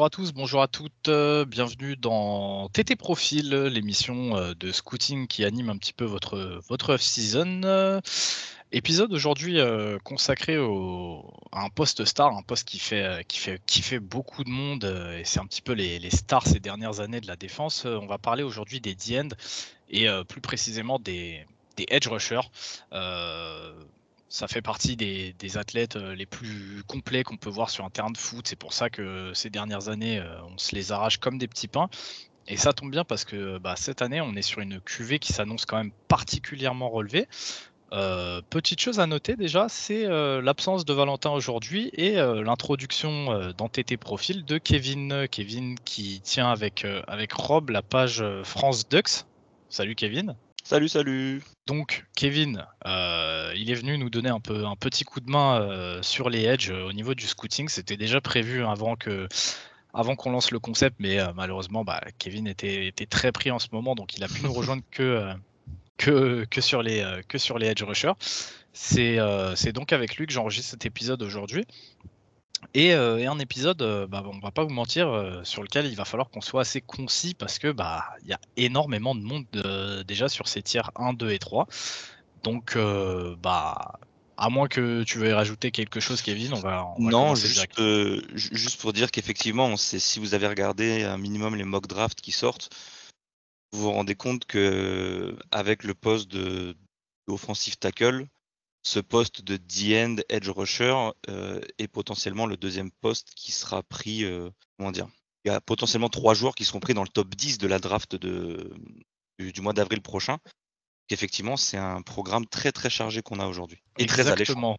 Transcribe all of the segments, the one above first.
Bonjour à tous, bonjour à toutes, euh, bienvenue dans TT Profil, l'émission euh, de scouting qui anime un petit peu votre, votre off-season. Euh, épisode aujourd'hui consacré à un poste star, un poste qui fait, qui fait, qui fait beaucoup de monde et c'est un petit peu les, les, stars ces dernières années de la défense. on va parler aujourd'hui des D-end et plus précisément des, des edge rushers ça fait partie des, athlètes euh, les plus complets qu'on peut voir sur un terrain de foot. C'est pour ça que ces dernières années, euh, on se les arrache comme des petits pains. Et ça tombe bien parce que bah, cette année, on est sur une QV qui s'annonce quand même particulièrement relevée. Euh, petite chose à noter déjà, c'est l'absence de Valentin aujourd'hui et l'introduction dans TT Profil de Kevin. Kevin qui tient avec, avec Rob la page France Ducks. Salut Kevin. Salut, salut. Donc, Kevin, euh, il est venu nous donner un, peu, un petit coup de main euh, sur les edges euh, au niveau du scouting. C'était déjà prévu avant que avant qu'on lance le concept, mais malheureusement, bah, Kevin était, très pris en ce moment, donc il a pu nous rejoindre que, que, que, sur les, que sur les edge rushers. C'est donc avec lui que j'enregistre cet épisode aujourd'hui. Et, un épisode, bah, on va pas vous mentir, sur lequel il va falloir qu'on soit assez concis parce que bah il y a énormément de monde déjà sur ces tiers 1, 2 et 3. Donc bah à moins que tu veuilles rajouter quelque chose, Kevin, on va. non, juste, juste pour dire qu'effectivement, si vous avez regardé un minimum les mock drafts qui sortent, vous vous rendez compte que avec le poste de offensive tackle, ce poste de D-end edge rusher euh, est potentiellement le deuxième poste qui sera pris. Euh, comment dire Il y a potentiellement trois joueurs qui seront pris dans le top 10 de la draft de, du, mois d'avril prochain. Effectivement, c'est un programme très très chargé qu'on a aujourd'hui et très alléchant.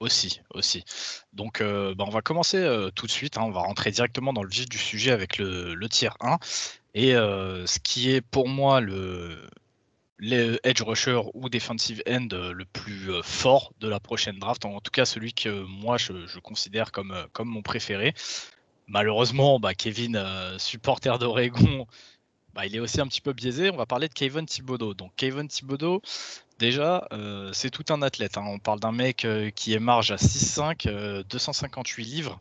Aussi, aussi. Donc, euh, bah, on va commencer tout de suite. Hein. on va rentrer directement dans le vif du sujet avec le, le tiers 1. Et ce qui est pour moi le, les edge rusher ou defensive end euh, le plus euh, fort de la prochaine draft, en tout cas celui que moi je, considère comme, euh, mon préféré. Malheureusement, bah, Kevin, supporter d'Oregon, bah, il est aussi un petit peu biaisé. On va parler de Kevin Thibodeau. Donc Kevin Thibodeau, déjà, c'est tout un athlète. Hein. On parle d'un mec qui est marge à 6'5, 258 livres.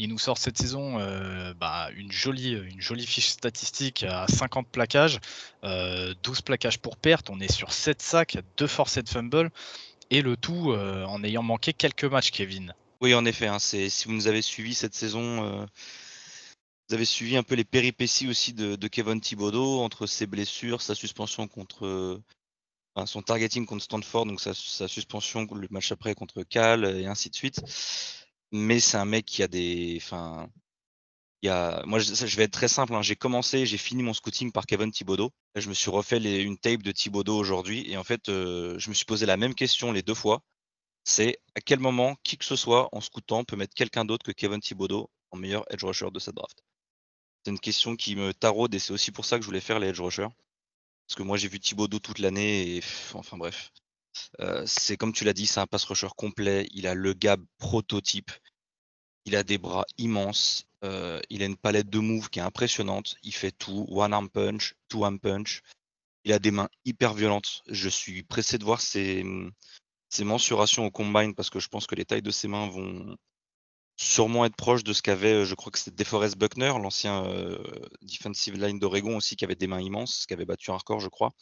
Il nous sort cette saison euh, bah, une, jolie, une jolie fiche statistique à 50 plaquages, 12 euh, plaquages pour perte. On est sur 7 sacs, 2 forcés de fumble, et le tout euh, en ayant manqué quelques matchs, Kevin. Oui, en effet. Hein, si vous nous avez suivi cette saison, vous avez suivi un peu les péripéties aussi de, Kevin Thibodeau entre ses blessures, sa suspension contre. son targeting contre Stanford, donc sa suspension le match après contre Cal, et ainsi de suite mais c'est un mec qui a des. Enfin, il y a, moi, je, vais être très simple. Hein. J'ai commencé, j'ai fini mon scouting par Kevin Thibodeau. Je me suis refait une tape de Thibodeau aujourd'hui. Et en fait, euh, je me suis posé la même question les deux fois. C'est à quel moment qui que ce soit en scoutant peut mettre quelqu'un d'autre que Kevin Thibodeau en meilleur edge rusher de cette draft? C'est une question qui me taraude et c'est aussi pour ça que je voulais faire les edge rushers. Parce que moi, j'ai vu Thibodeau toute l'année et enfin bref. Euh, c'est comme tu l'as dit, c'est un pass rusher complet. Il a le gab prototype. Il a des bras immenses. Euh, il a une palette de moves qui est impressionnante. Il fait tout. One arm punch, two arm punch. Il a des mains hyper violentes. Je suis pressé de voir ses, mensurations au combine parce que je pense que les tailles de ses mains vont sûrement être proches de ce qu'avait, je crois que c'était DeForest Buckner, l'ancien euh, defensive line d'Oregon aussi, qui avait des mains immenses, qui avait battu un record, je crois.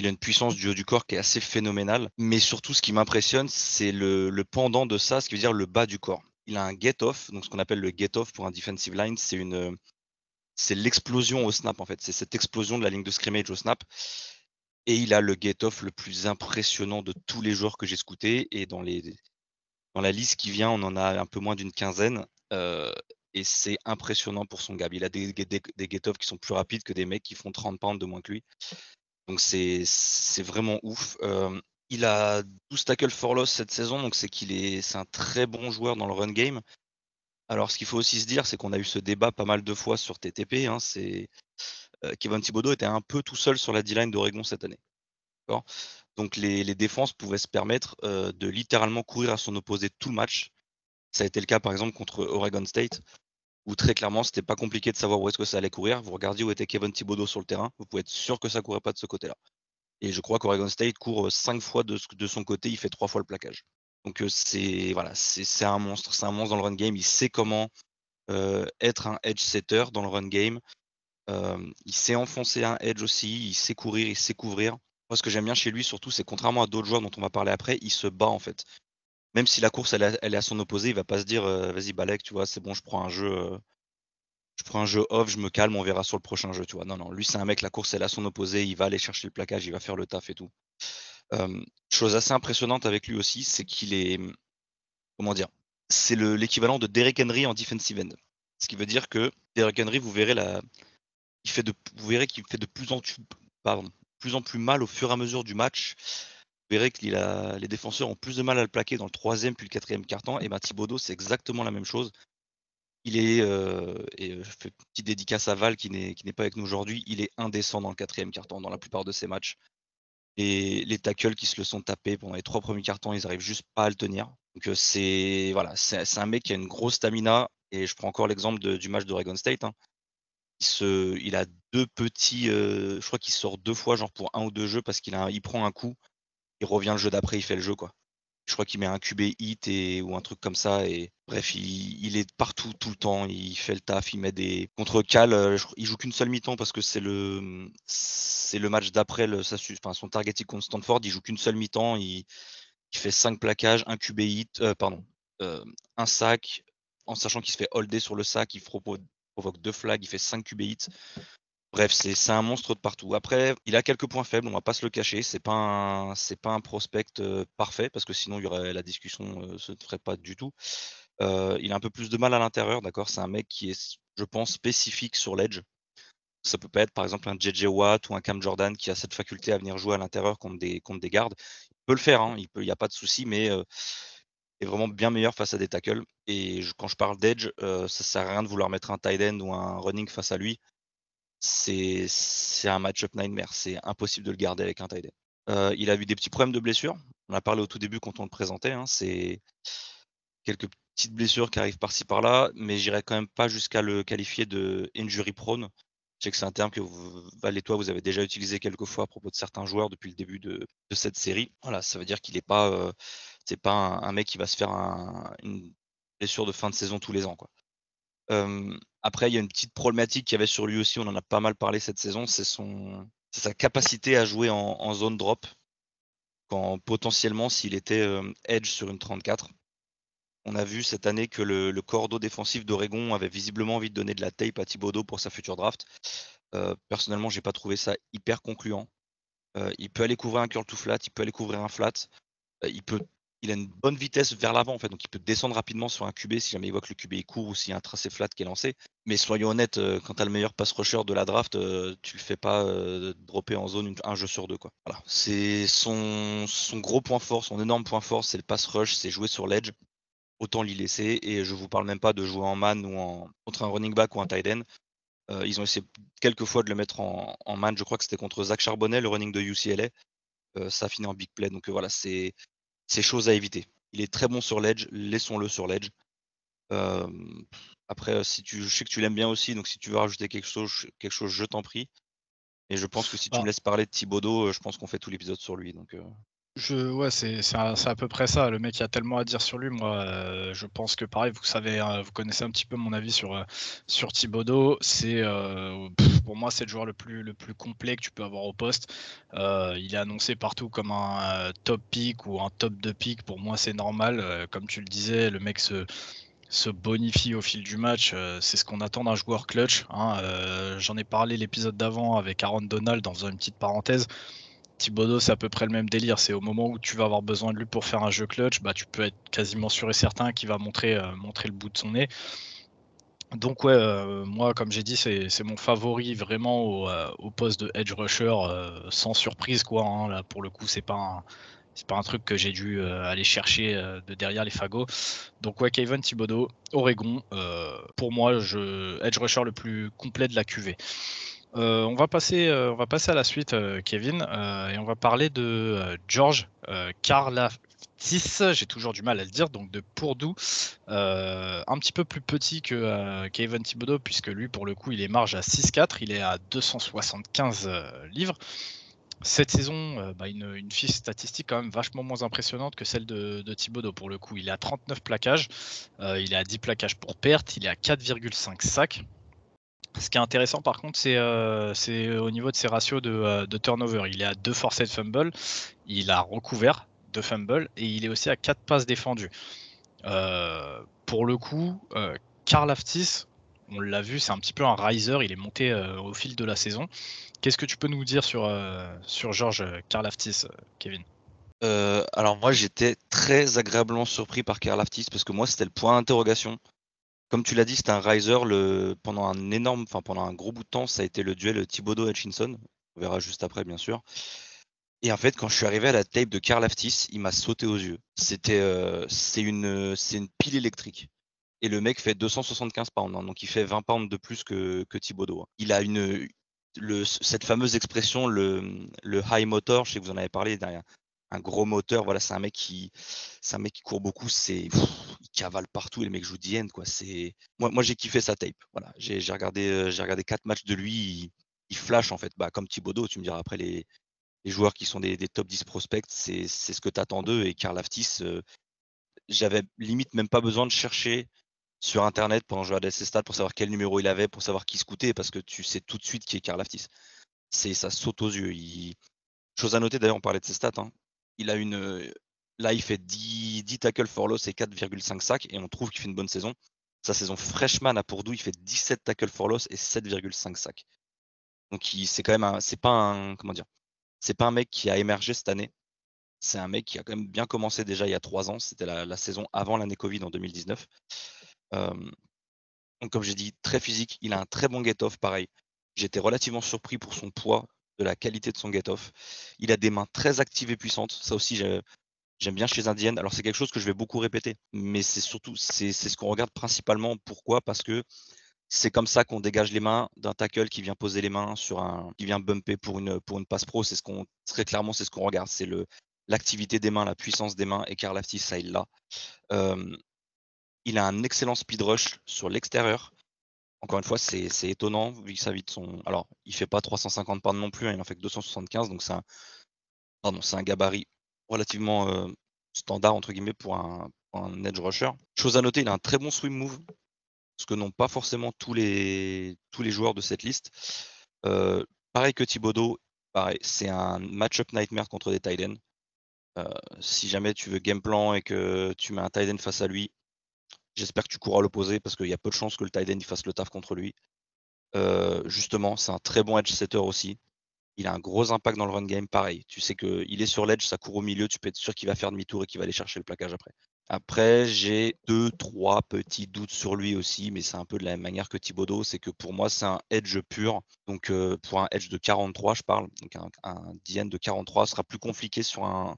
Il a une puissance du haut du corps qui est assez phénoménale. Mais surtout, ce qui m'impressionne, c'est le, pendant de ça, ce qui veut dire le bas du corps. Il a un get-off, donc ce qu'on appelle le get-off pour un defensive line, c'est une, c'est l'explosion au snap en fait. C'est cette explosion de la ligne de scrimmage au snap. Et il a le get-off le plus impressionnant de tous les joueurs que j'ai scoutés. Et dans, les, dans la liste qui vient, on en a un peu moins d'une quinzaine. Euh, et c'est impressionnant pour son gab. Il a des, des, des get-off qui sont plus rapides que des mecs qui font 30 pounds de moins que lui. Donc c'est vraiment ouf. il a 12 tackles for loss cette saison, donc c'est qu'il est, un très bon joueur dans le run game. Alors ce qu'il faut aussi se dire, c'est qu'on a eu ce débat pas mal de fois sur TTP. Hein, c'est Kevin Thibodeau était un peu tout seul sur la D-line d'Oregon cette année. Donc les, les, défenses pouvaient se permettre de littéralement courir à son opposé tout le match. Ça a été le cas par exemple contre Oregon State très clairement, c'était pas compliqué de savoir où est-ce que ça allait courir. Vous regardiez où était Kevin Thibodeau sur le terrain, vous pouvez être sûr que ça courait pas de ce côté-là. Et je crois qu'Oregon State court euh, cinq fois de, son côté, il fait trois fois le plaquage. Donc euh, c'est voilà, c'est un monstre, c'est un monstre dans le run game. Il sait comment être un edge setter dans le run game. il sait enfoncer un edge aussi, il sait courir, il sait couvrir. Moi, ce que j'aime bien chez lui, surtout, c'est contrairement à d'autres joueurs dont on va parler après, il se bat en fait. Même si la course elle, est à son opposé, il va pas se dire vas-y Balek, tu vois, c'est bon, je prends un jeu, je prends un jeu off, je me calme, on verra sur le prochain jeu, tu vois. Non, non, lui c'est un mec, la course elle est à son opposé, il va aller chercher le plaquage, il va faire le taf et tout. chose assez impressionnante avec lui aussi, c'est qu'il est, comment dire, c'est l'équivalent de Derek Henry en defensive end. Ce qui veut dire que Derek Henry, vous verrez la, il fait de, vous verrez qu'il fait de plus en plus, plus en plus mal au fur et à mesure du match. Verrez que les défenseurs ont plus de mal à le plaquer dans le troisième puis le quatrième carton. Et ben Thibodeau, c'est exactement la même chose. Il est, euh, et je fais une petite dédicace à Val qui n'est pas avec nous aujourd'hui, il est indécent dans le quatrième carton dans la plupart de ses matchs. Et les tackles qui se le sont tapés pendant les trois premiers cartons, ils arrivent juste pas à le tenir. Donc euh, c'est voilà, c'est un mec qui a une grosse stamina. Et je prends encore l'exemple du match d'Oregon State. Hein il, a deux petits. je crois qu'il sort deux fois, genre pour un ou deux jeux, parce qu'il il prend un coup, il revient le jeu d'après, il fait le jeu, quoi. Je crois qu'il met un QB hit et, ou un truc comme ça. Et bref, il, est partout tout le temps. Il fait le taf, il met des contre cal. Il joue qu'une seule mi-temps parce que c'est le c'est le match d'après enfin, son targeting contre Stanford. Il joue qu'une seule mi-temps. Il, fait cinq plaquages, un QB hit, pardon, un sac, en sachant qu'il se fait holder sur le sac. Il provoque deux flags, il fait 5 QB hits. Bref, c'est un monstre de partout. Après, il a quelques points faibles, on va pas se le cacher. C'est pas un pas un prospect euh, parfait parce que sinon la discussion ne euh, se ferait pas du tout. Euh, il a un peu plus de mal à l'intérieur, d'accord? C'est un mec qui est, je pense, spécifique sur l'edge. Ça peut pas être par exemple un JJ Watt ou un Cam Jordan qui a cette faculté à venir jouer à l'intérieur contre des gardes. Il peut le faire, hein, il peut, il y a pas de souci, mais est vraiment bien meilleur face à des tackles. Et quand je parle d'edge, euh, ça sert à rien de vouloir mettre un tight end ou un running face à lui. C'est un match-up nightmare. C'est impossible de le garder avec un tight. Euh, il a eu des petits problèmes de blessures. On a parlé au tout début quand on le présentait. Hein. C'est quelques petites blessures qui arrivent par-ci par-là, mais j'irai quand même pas jusqu'à le qualifier de injury prone. Je sais que c'est un terme que vous, vous avez déjà utilisé quelques fois à propos de certains joueurs depuis le début de, cette série. Voilà, ça veut dire qu'il n'est pas, euh, pas un, mec qui va se faire une blessure de fin de saison tous les ans, quoi. Après, il y a une petite problématique qu'il y avait sur lui aussi, on en a pas mal parlé cette saison, c'est son, sa capacité à jouer en, zone drop. Quand potentiellement, s'il était edge sur une 34, on a vu cette année que le, le cordeau défensif d'Oregon avait visiblement envie de donner de la tape à Thibodeau pour sa future draft. Euh, personnellement, j'ai pas trouvé ça hyper concluant. Euh, il peut aller couvrir un curl to flat, il peut aller couvrir un flat. Euh, il peut, il a une bonne vitesse vers l'avant en fait, donc il peut descendre rapidement sur un QB si jamais il voit que le QB est court ou s'il y a un tracé flat qui est lancé. Mais soyons honnêtes, quand tu as le meilleur pass rusher de la draft, tu le fais pas dropper en zone un jeu sur deux quoi. Voilà. C'est son, gros point fort, son énorme point fort, c'est le pass rush, c'est jouer sur l'edge autant l'y laisser. Et je vous parle même pas de jouer en man ou en, contre un running back ou un tight end. Euh, ils ont essayé quelques fois de le mettre en, man. Je crois que c'était contre Zach Charbonnet, le running de UCLA. Euh, ça a fini en big play. Donc euh, voilà, c'est chose à éviter. Il est très bon sur l'edge, laissons-le sur l'edge. après, si tu, je sais que tu l'aimes bien aussi, donc si tu veux rajouter quelque chose, quelque chose je t'en prie. Et je pense que si tu me ah. laisses parler de Thibodeau, je pense qu'on fait tout l'épisode sur lui. Donc, c'est à peu près ça. Le mec, a tellement à dire sur lui. Moi, euh, je pense que pareil, vous savez, hein, vous connaissez un petit peu mon avis sur, euh, sur. C'est, euh, pour moi, c'est le joueur le plus le plus complet que tu peux avoir au poste. il est annoncé partout comme un, top pick ou un top de pick. Pour moi, c'est normal. comme tu le disais, le mec se se bonifie au fil du match. c'est ce qu'on attend d'un joueur clutch, hein. j'en ai parlé l'épisode d'avant avec Aaron Donald dans une petite parenthèse. Thibodeau, c'est à peu près le même délire. C'est au moment où tu vas avoir besoin de lui pour faire un jeu clutch, bah, tu peux être quasiment sûr et certain qu'il va montrer, euh, le bout de son nez. Donc ouais, euh, moi comme j'ai dit, c'est mon favori vraiment au, euh, poste de edge rusher, sans surprise quoi. Hein. Là pour le coup, c'est pas un, c'est pas un truc que j'ai dû aller chercher de derrière les fagots. Donc ouais, Kevin Thibodeau, Oregon, pour moi, je, edge rusher le plus complet de la QV. Euh, on, va passer, euh, on va passer à la suite, euh, Kevin, et on va parler de George Karlaftis, j'ai toujours du mal à le dire, donc de Pourdoux, un petit peu plus petit que Kevin Thibodeau, puisque lui, pour le coup, il est marge à 6-4, il est à 275 livres. cette saison, bah, une, une, fiche statistique quand même vachement moins impressionnante que celle de, de Thibodeau pour le coup. Il est à 39 plaquages, il est à 10 plaquages pour perte, il est à 4,5 sacs. Ce qui est intéressant par contre, c'est au niveau de ses ratios de, de, turnover. Il est à 2 forcés de fumble, il a recouvert 2 fumbles et il est aussi à 4 passes défendues. pour le coup, Karl Aftis, on l'a vu, c'est un petit peu un riser, il est monté au fil de la saison. Qu'est-ce que tu peux nous dire sur, sur Georges Karlaftis, Kevin? Alors moi j'étais très agréablement surpris par Karlaftis parce que moi c'était le point d'interrogation. Comme tu l'as dit, c'était un riser pendant un énorme, enfin pendant un gros bout de temps, ça a été le duel Thibodeau-Hutchinson. On verra juste après bien sûr. Et en fait, quand je suis arrivé à la tape de Karl Aftis, il m'a sauté aux yeux. C'était, c'est une, c'est une pile électrique. Et le mec fait 275 pounds, hein, donc il fait 20 pounds de plus que, que Thibodeau. Hein. Il a une, cette fameuse expression, le, le high motor, je sais que vous en avez parlé derrière. Un gros moteur, voilà, c'est un mec qui, c'est un mec qui court beaucoup, c'est, cavale partout et le mec joue d'IN, quoi. C'est, moi, moi j'ai kiffé sa tape. Voilà, j'ai, regardé, euh, j'ai regardé quatre matchs de lui, il, flash en fait, bah comme Thibodeau. Tu me diras après les, les joueurs qui sont des, des top 10 prospects, c'est, ce que tu attends d'eux. Et Karl Aftis, euh, j'avais limite même pas besoin de chercher sur Internet pendant que je regardais ses stats pour savoir quel numéro il avait, pour savoir qui scoutait, parce que tu sais tout de suite qui est Karl Aftis. C'est, ça saute aux yeux. Chose à noter, d'ailleurs, on parlait de ses stats. Hein. Il a une. Là, il fait 10, 10 tackles for loss et 4,5 sacs, et on trouve qu'il fait une bonne saison. Sa saison freshman à Purdue, il fait 17 tackles for loss et 7,5 sacs. Donc, c'est quand même c'est pas un, comment dire, c'est pas un mec qui a émergé cette année. C'est un mec qui a quand même bien commencé déjà il y a trois ans. C'était la, saison avant l'année Covid en 2019 donc comme j'ai dit, très physique. Il a un très bon get-off, pareil. J'étais relativement surpris pour son poids, de la qualité de son get-off. Il a des mains très actives et puissantes. Ça aussi, j'aime bien chez Indienne. Alors c'est quelque chose que je vais beaucoup répéter, mais c'est surtout c'est ce qu'on regarde principalement. Pourquoi? Parce que c'est comme ça qu'on dégage les mains d'un tackle qui vient poser les mains sur un, qui vient bumper pour une pour une passe pro. C'est ce qu'on très clairement c'est ce qu'on regarde. C'est l'activité des mains, la puissance des mains. Et Karl Aftis, ça il l'a. Il a un excellent speed rush sur l'extérieur. Encore une fois, c'est étonnant vu que ça son. Alors, il fait pas 350 pounds non plus, hein, il en fait que 275, donc c'est un, un gabarit relativement euh, standard entre guillemets pour un, edge rusher. Chose à noter, il a un très bon swim move, ce que n'ont pas forcément tous les, joueurs de cette liste. Euh, pareil que Thibodeau, c'est un match-up nightmare contre des tight ends. Euh, si jamais tu veux game plan et que tu mets un tight end face à lui, J'espère que tu cours à l'opposé parce qu'il y a peu de chances que le tight end fasse le taf contre lui. Justement, c'est un très bon edge setter aussi. Il a un gros impact dans le run game, pareil. Tu sais qu'il est sur l'edge, ça court au milieu, tu peux être sûr qu'il va faire demi-tour et qu'il va aller chercher le plaquage après. Après, j'ai deux, trois petits doutes sur lui aussi, mais c'est un peu de la même manière que Thibodeau. C'est que pour moi, c'est un edge pur. Donc, euh, pour un edge de 43, je parle. Donc, un, DN de 43 sera plus compliqué sur un,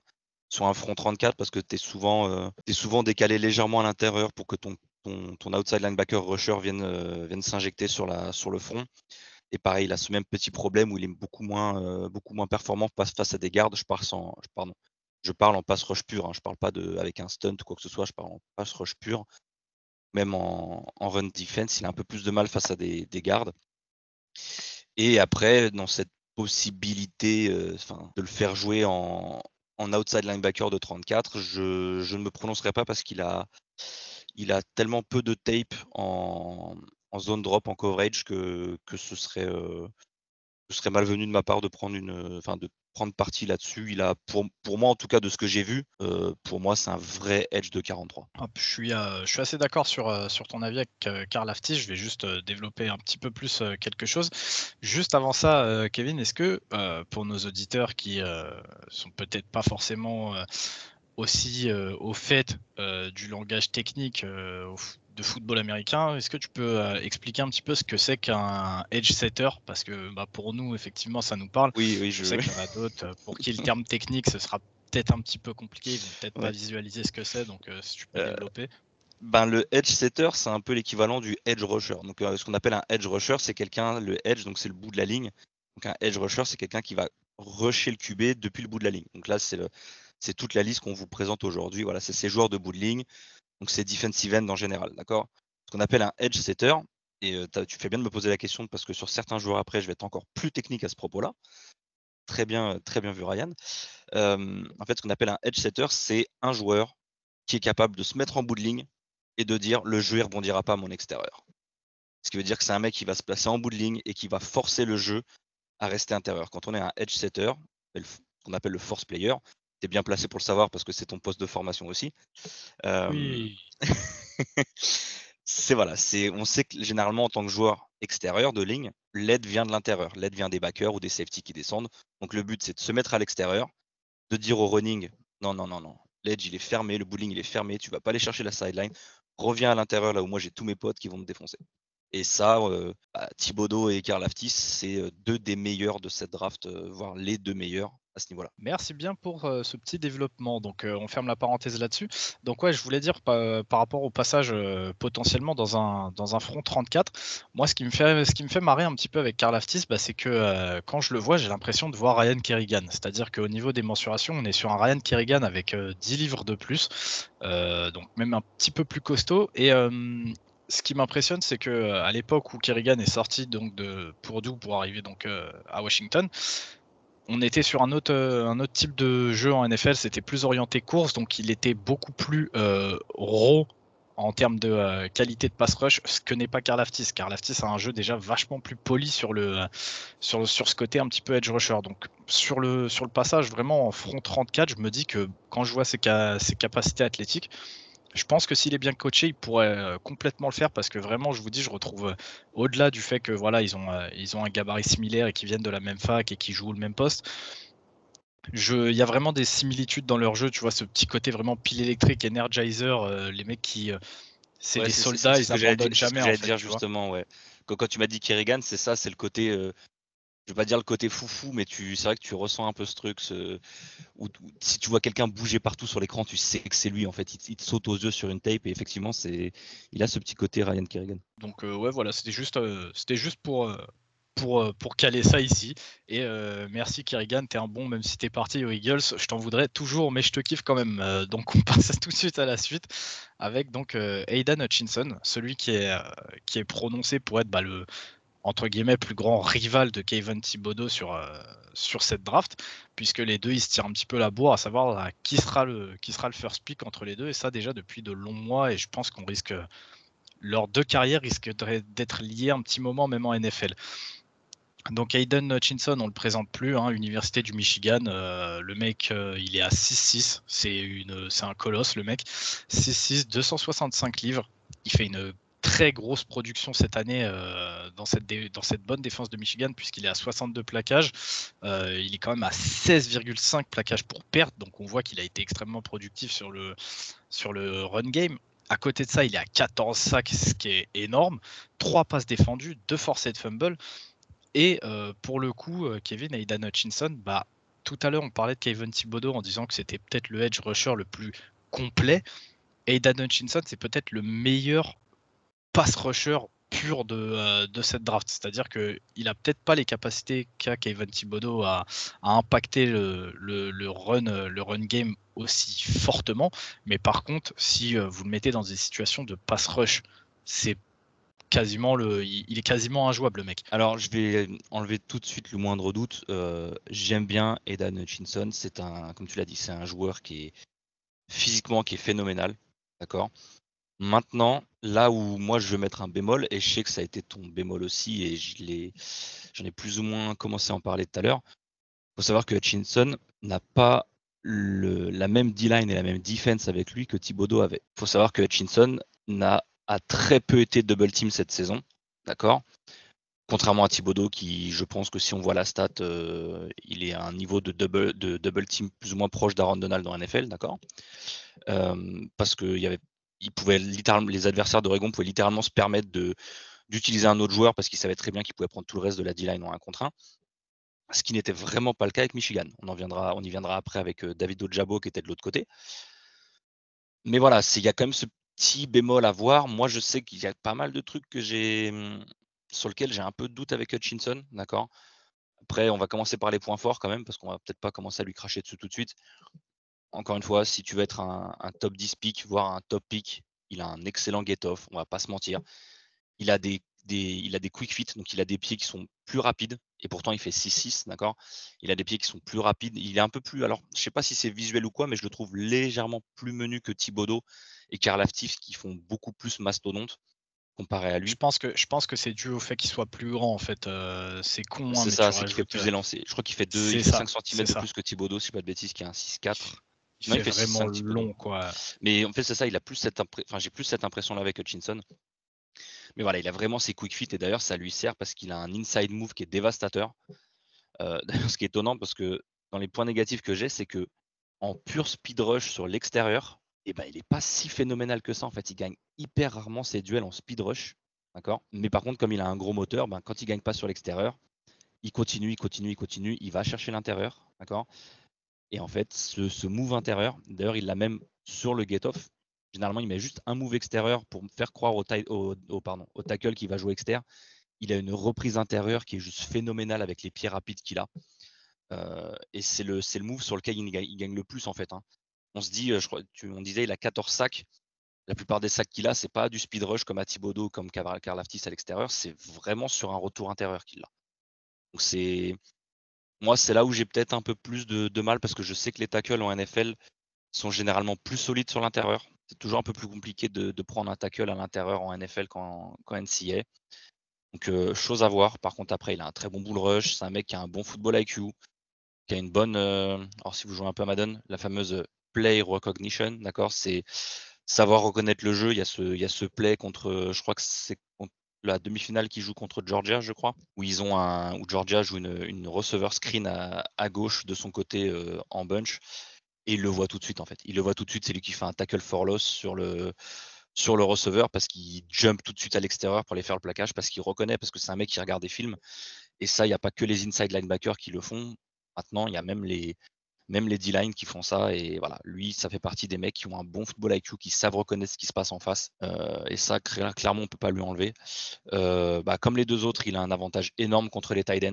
front 34 parce que tu es souvent, euh, souvent décalé légèrement à l'intérieur pour que ton, outside linebacker rusher vienne, euh, s'injecter sur le front. Et pareil, il a ce même petit problème où il est beaucoup moins, euh, beaucoup moins performant face à des gardes. Je, parle sans, pardon, je parle en pass rush pur. Hein. Je parle pas de, avec un stunt ou quoi que ce soit. Je parle en pass rush pur. Même en, run defense, il a un peu plus de mal face à des, des gardes. Et après, dans cette possibilité de le faire jouer en, en outside linebacker de 34, je, je ne me prononcerai pas parce qu'il a, il a tellement peu de tape en, en zone drop, en coverage, que, que ce serait, euh, malvenu de ma part de prendre une, enfin de prendre parti là-dessus. Il a, pour, pour moi en tout cas, de ce que j'ai vu, euh, pour moi, c'est un vrai edge de 43. je, suis, euh, je suis assez d'accord sur, euh, sur ton avis avec Karl Aftis. Je vais juste développer un petit peu plus quelque chose. Juste avant ça, Kevin, est-ce que pour nos auditeurs qui sont peut-être pas forcément aussi au fait du langage technique de football américain. Est-ce que tu peux euh, expliquer un petit peu ce que c'est qu'un edge setter? Parce que bah, pour nous, effectivement, ça nous parle. Oui, oui, je, sais qu'il y en a d'autres. Euh, pour qui le terme technique, ce sera peut-être un petit peu compliqué. Ils vont peut-être pas visualiser ce que c'est. Donc, euh, si tu peux développer. Ben, le edge setter, c'est un peu l'équivalent du edge rusher. Donc, ce qu'on appelle un edge rusher, c'est quelqu'un, le edge, donc c'est le bout de la ligne. Donc, un edge rusher, c'est quelqu'un qui va rusher le QB depuis le bout de la ligne. Donc là, c'est le, c'est toute la liste qu'on vous présente aujourd'hui. Voilà, c'est ces joueurs de bout de ligne. Donc c'est defensive end en général, d'accord? Ce qu'on appelle un edge setter. Et euh, tu fais bien de me poser la question parce que sur certains joueurs après, je vais être encore plus technique à ce propos-là. très bien, très bien vu Ryan. en fait, ce qu'on appelle un edge setter, c'est un joueur qui est capable de se mettre en bout de ligne et de dire le jeu ne rebondira pas à mon extérieur. Ce qui veut dire que c'est un mec qui va se placer en bout de ligne et qui va forcer le jeu à rester intérieur. Quand on est un edge setter, qu'on appelle le force player, tu es bien placé pour le savoir parce que c'est ton poste de formation aussi. oui. c'est voilà, c'est on sait que généralement en tant que joueur extérieur de ligne, l'aide vient de l'intérieur, l'aide vient des backers ou des safety qui descendent. Donc le but c'est de se mettre à l'extérieur, de dire au running non non non non, l'edge il est fermé, le bowling il est fermé, tu vas pas aller chercher la sideline, reviens à l'intérieur là où moi j'ai tous mes potes qui vont me défoncer. Et ça, euh, bah, Thibodeau et Karl Aftis, c'est euh, deux des meilleurs de cette draft, euh, voire les deux meilleurs à ce niveau-là. Merci bien pour ce petit développement. Donc, on ferme la parenthèse là-dessus. Donc, ouais, je voulais dire par, rapport au passage potentiellement dans un, dans un front 34, moi, ce qui me fait, ce qui me fait marrer un petit peu avec Karl Aftis, bah, c'est que quand je le vois, j'ai l'impression de voir Ryan Kerrigan. C'est-à-dire qu'au niveau des mensurations, on est sur un Ryan Kerrigan avec 10 livres de plus, donc même un petit peu plus costaud. Et ce qui m'impressionne, c'est que euh, à l'époque où Kerrigan est sorti donc de Purdue pour arriver donc euh, à Washington, on était sur un autre, euh, un autre type de jeu en NFL, c'était plus orienté course, donc il était beaucoup plus raw en termes de qualité de pass rush, ce que n'est pas Karlaftis. Karlaftis a un jeu déjà vachement plus poli sur, le, sur, sur ce côté un petit peu edge rusher. Donc sur le, sur le passage vraiment en front 34, je me dis que quand je vois ses, ses capacités athlétiques, je pense que s'il est bien coaché, il pourrait euh, complètement le faire parce que vraiment, je vous dis, je retrouve euh, au-delà du fait que voilà, ils ont, euh, ils ont un gabarit similaire et qu'ils viennent de la même fac et qui jouent le même poste. Il y a vraiment des similitudes dans leur jeu, tu vois, ce petit côté vraiment pile électrique, energizer, les mecs qui. c'est des soldats, ils n'abandonnent jamais. J'allais dire justement, ouais. Quand, tu m'as dit Kerrigan, c'est ça, c'est le côté je vais pas dire le côté foufou, mais tu, c'est vrai que tu ressens un peu ce truc. si tu vois quelqu'un bouger partout sur l'écran, tu sais que c'est lui. En fait, il, te saute aux yeux sur une tape et effectivement, c'est, il a ce petit côté Ryan Kerrigan. Donc euh, ouais, voilà, c'était juste, euh, c'était juste pour. Euh, pour, pour caler ça ici. Et merci Kerrigan, t'es un bon, même si t'es parti aux Eagles, je t'en voudrais toujours, mais je te kiffe quand même. donc on passe tout de suite à la suite avec donc Aidan Hutchinson, celui qui est, qui est prononcé pour être bah, le, entre guillemets, plus grand rival de Kevin Thibodeau sur, euh, sur cette draft, puisque les deux, ils se tirent un petit peu la bourre à savoir euh, qui, sera le, qui sera le first pick entre les deux, et ça déjà depuis de longs mois, et je pense qu'on risque, leurs deux carrières risquent d'être liées un petit moment, même en NFL. Donc Hayden Hutchinson, on le présente plus, hein, Université du Michigan, euh, le mec, il est à 6-6, c'est un colosse le mec, 6-6, 265 livres, il fait une très grosse production cette année euh, dans, cette bonne défense de Michigan, puisqu'il est à 62 plaquages. Euh, il est quand même à 16,5 plaquages pour perte, donc on voit qu'il a été extrêmement productif sur le, sur le run game. À côté de ça, il est à 14 sacs, ce qui est énorme. 3 passes défendues, 2 forcés de fumble. Et euh, pour le coup, Kevin Aidan Hutchinson, bah, tout à l'heure, on parlait de Kevin Thibodeau en disant que c'était peut-être le edge rusher le plus complet. Aidan Hutchinson, c'est peut-être le meilleur pass rusher pur de, euh, cette draft. C'est-à-dire qu'il a peut-être pas les capacités qu'a Kevin Thibodeau à, à impacter le, run, game aussi fortement. Mais par contre, si euh, vous le mettez dans des situations de pass rush, c'est quasiment il est quasiment injouable le mec. Alors je vais enlever tout de suite le moindre doute. Euh, j'aime bien Edan Hutchinson. C'est un, comme tu l'as dit, c'est un joueur qui est physiquement qui est phénoménal. D'accord? Maintenant, là où moi je veux mettre un bémol, et je sais que ça a été ton bémol aussi, et j'en ai plus ou moins commencé à en parler tout à l'heure, il faut savoir que Hutchinson n'a pas la même D-line et la même defense avec lui que Thibodeau avait. Il faut savoir que Hutchinson a très peu été double team cette saison, d'accord? Contrairement à Thibodeau, qui, je pense que si on voit la stat, euh, il est à un niveau de double, de double team plus ou moins proche d'Aaron Donald dans NFL, d'accord? Euh, Parce qu'il y avait les adversaires d'Oregon pouvaient littéralement se permettre d'utiliser un autre joueur parce qu'ils savaient très bien qu'ils pouvaient prendre tout le reste de la D-line en un contre un. Ce qui n'était vraiment pas le cas avec Michigan. On, y viendra après avec euh, David Ojabo qui était de l'autre côté. Mais voilà, il y a quand même ce petit bémol à voir. Moi, je sais qu'il y a pas mal de trucs que j'ai hum, sur lesquels j'ai un peu de doute avec Hutchinson, d'accord? Après, on va commencer par les points forts quand même, parce qu'on va peut-être pas commencer à lui cracher dessus tout de suite encore une fois, si tu veux être un, top 10 pick, voire un top pick, il a un excellent get-off, on va pas se mentir. Il a des, il a des quick feet, donc il a des pieds qui sont plus rapides et pourtant il fait 6-6, d'accord? Il a des pieds qui sont plus rapides. Il est un peu plus. Alors, je sais pas si c'est visuel ou quoi, mais je le trouve légèrement plus menu que Thibodeau et Karlaftis qui font beaucoup plus mastodonte comparé à lui. Je pense que, je pense que c'est dû au fait qu'il soit plus grand en fait. c'est con. Hein, c'est ça, c'est qu'il fait plus élancé. Je crois qu'il fait 2, 5 cm de plus que Thibodeau, si je pas de bêtises, qui a un 6-4. Il, fait, vraiment long, quoi. Mais en fait, c'est ça, il a plus cette enfin, j'ai plus cette impression là avec Hutchinson. Mais voilà, il a vraiment ses quick feet et d'ailleurs, ça lui sert parce qu'il a un inside move qui est dévastateur. Euh, ce qui est étonnant parce que dans les points négatifs que j'ai, c'est que en pur speed rush sur l'extérieur, eh ben, il n'est pas si phénoménal que ça. En fait, il gagne hyper rarement ses duels en speed rush. D'accord? Mais par contre, comme il a un gros moteur, ben, quand il gagne pas sur l'extérieur, il continue, il continue, il continue, il va chercher l'intérieur. D'accord? Et en fait, ce, move intérieur, d'ailleurs, il l'a même sur le get-off. Généralement, il met juste un move extérieur pour faire croire au, tackle qui va jouer extérieur. Il a une reprise intérieure qui est juste phénoménale avec les pieds rapides qu'il a. Euh, et c'est le, move sur lequel il gagne, le plus en fait. Hein. On se dit, euh, je crois, on disait, il a 14 sacs. La plupart des sacs qu'il a, c'est pas du speed rush comme à Thibodeau, comme Karl Aftis à l'extérieur. C'est vraiment sur un retour intérieur qu'il a. Donc c'est, moi, c'est là où j'ai peut-être un peu plus de, mal parce que je sais que les tackles en NFL sont généralement plus solides sur l'intérieur c'est toujours un peu plus compliqué de, prendre un tackle à l'intérieur en NFL qu'en NCA. Donc, euh, chose à voir. Par contre, après, il a un très bon bull rush. C'est un mec qui a un bon football IQ, qui a une bonne. Euh, alors, si vous jouez un peu à Madden, la fameuse play recognition, d'accord? C'est savoir reconnaître le jeu. Il y a ce, il y a ce play contre, je crois que c'est la demi-finale qui joue contre Georgia, je crois, où ils ont un, où Georgia joue une, une receveur screen à, gauche de son côté euh, en bunch et il le voit tout de suite en fait. Il le voit tout de suite, c'est lui qui fait un tackle for loss sur le, sur le receveur parce qu'il jump tout de suite à l'extérieur pour aller faire le plaquage, parce qu'il reconnaît, parce que c'est un mec qui regarde des films. Et ça, il n'y a pas que les inside linebackers qui le font. Maintenant, il y a même les, même les D-line qui font ça. Et voilà, lui, ça fait partie des mecs qui ont un bon football IQ, qui savent reconnaître ce qui se passe en face. Euh, et ça, clairement, on ne peut pas lui enlever. Euh, bah, comme les deux autres, il a un avantage énorme contre les tight.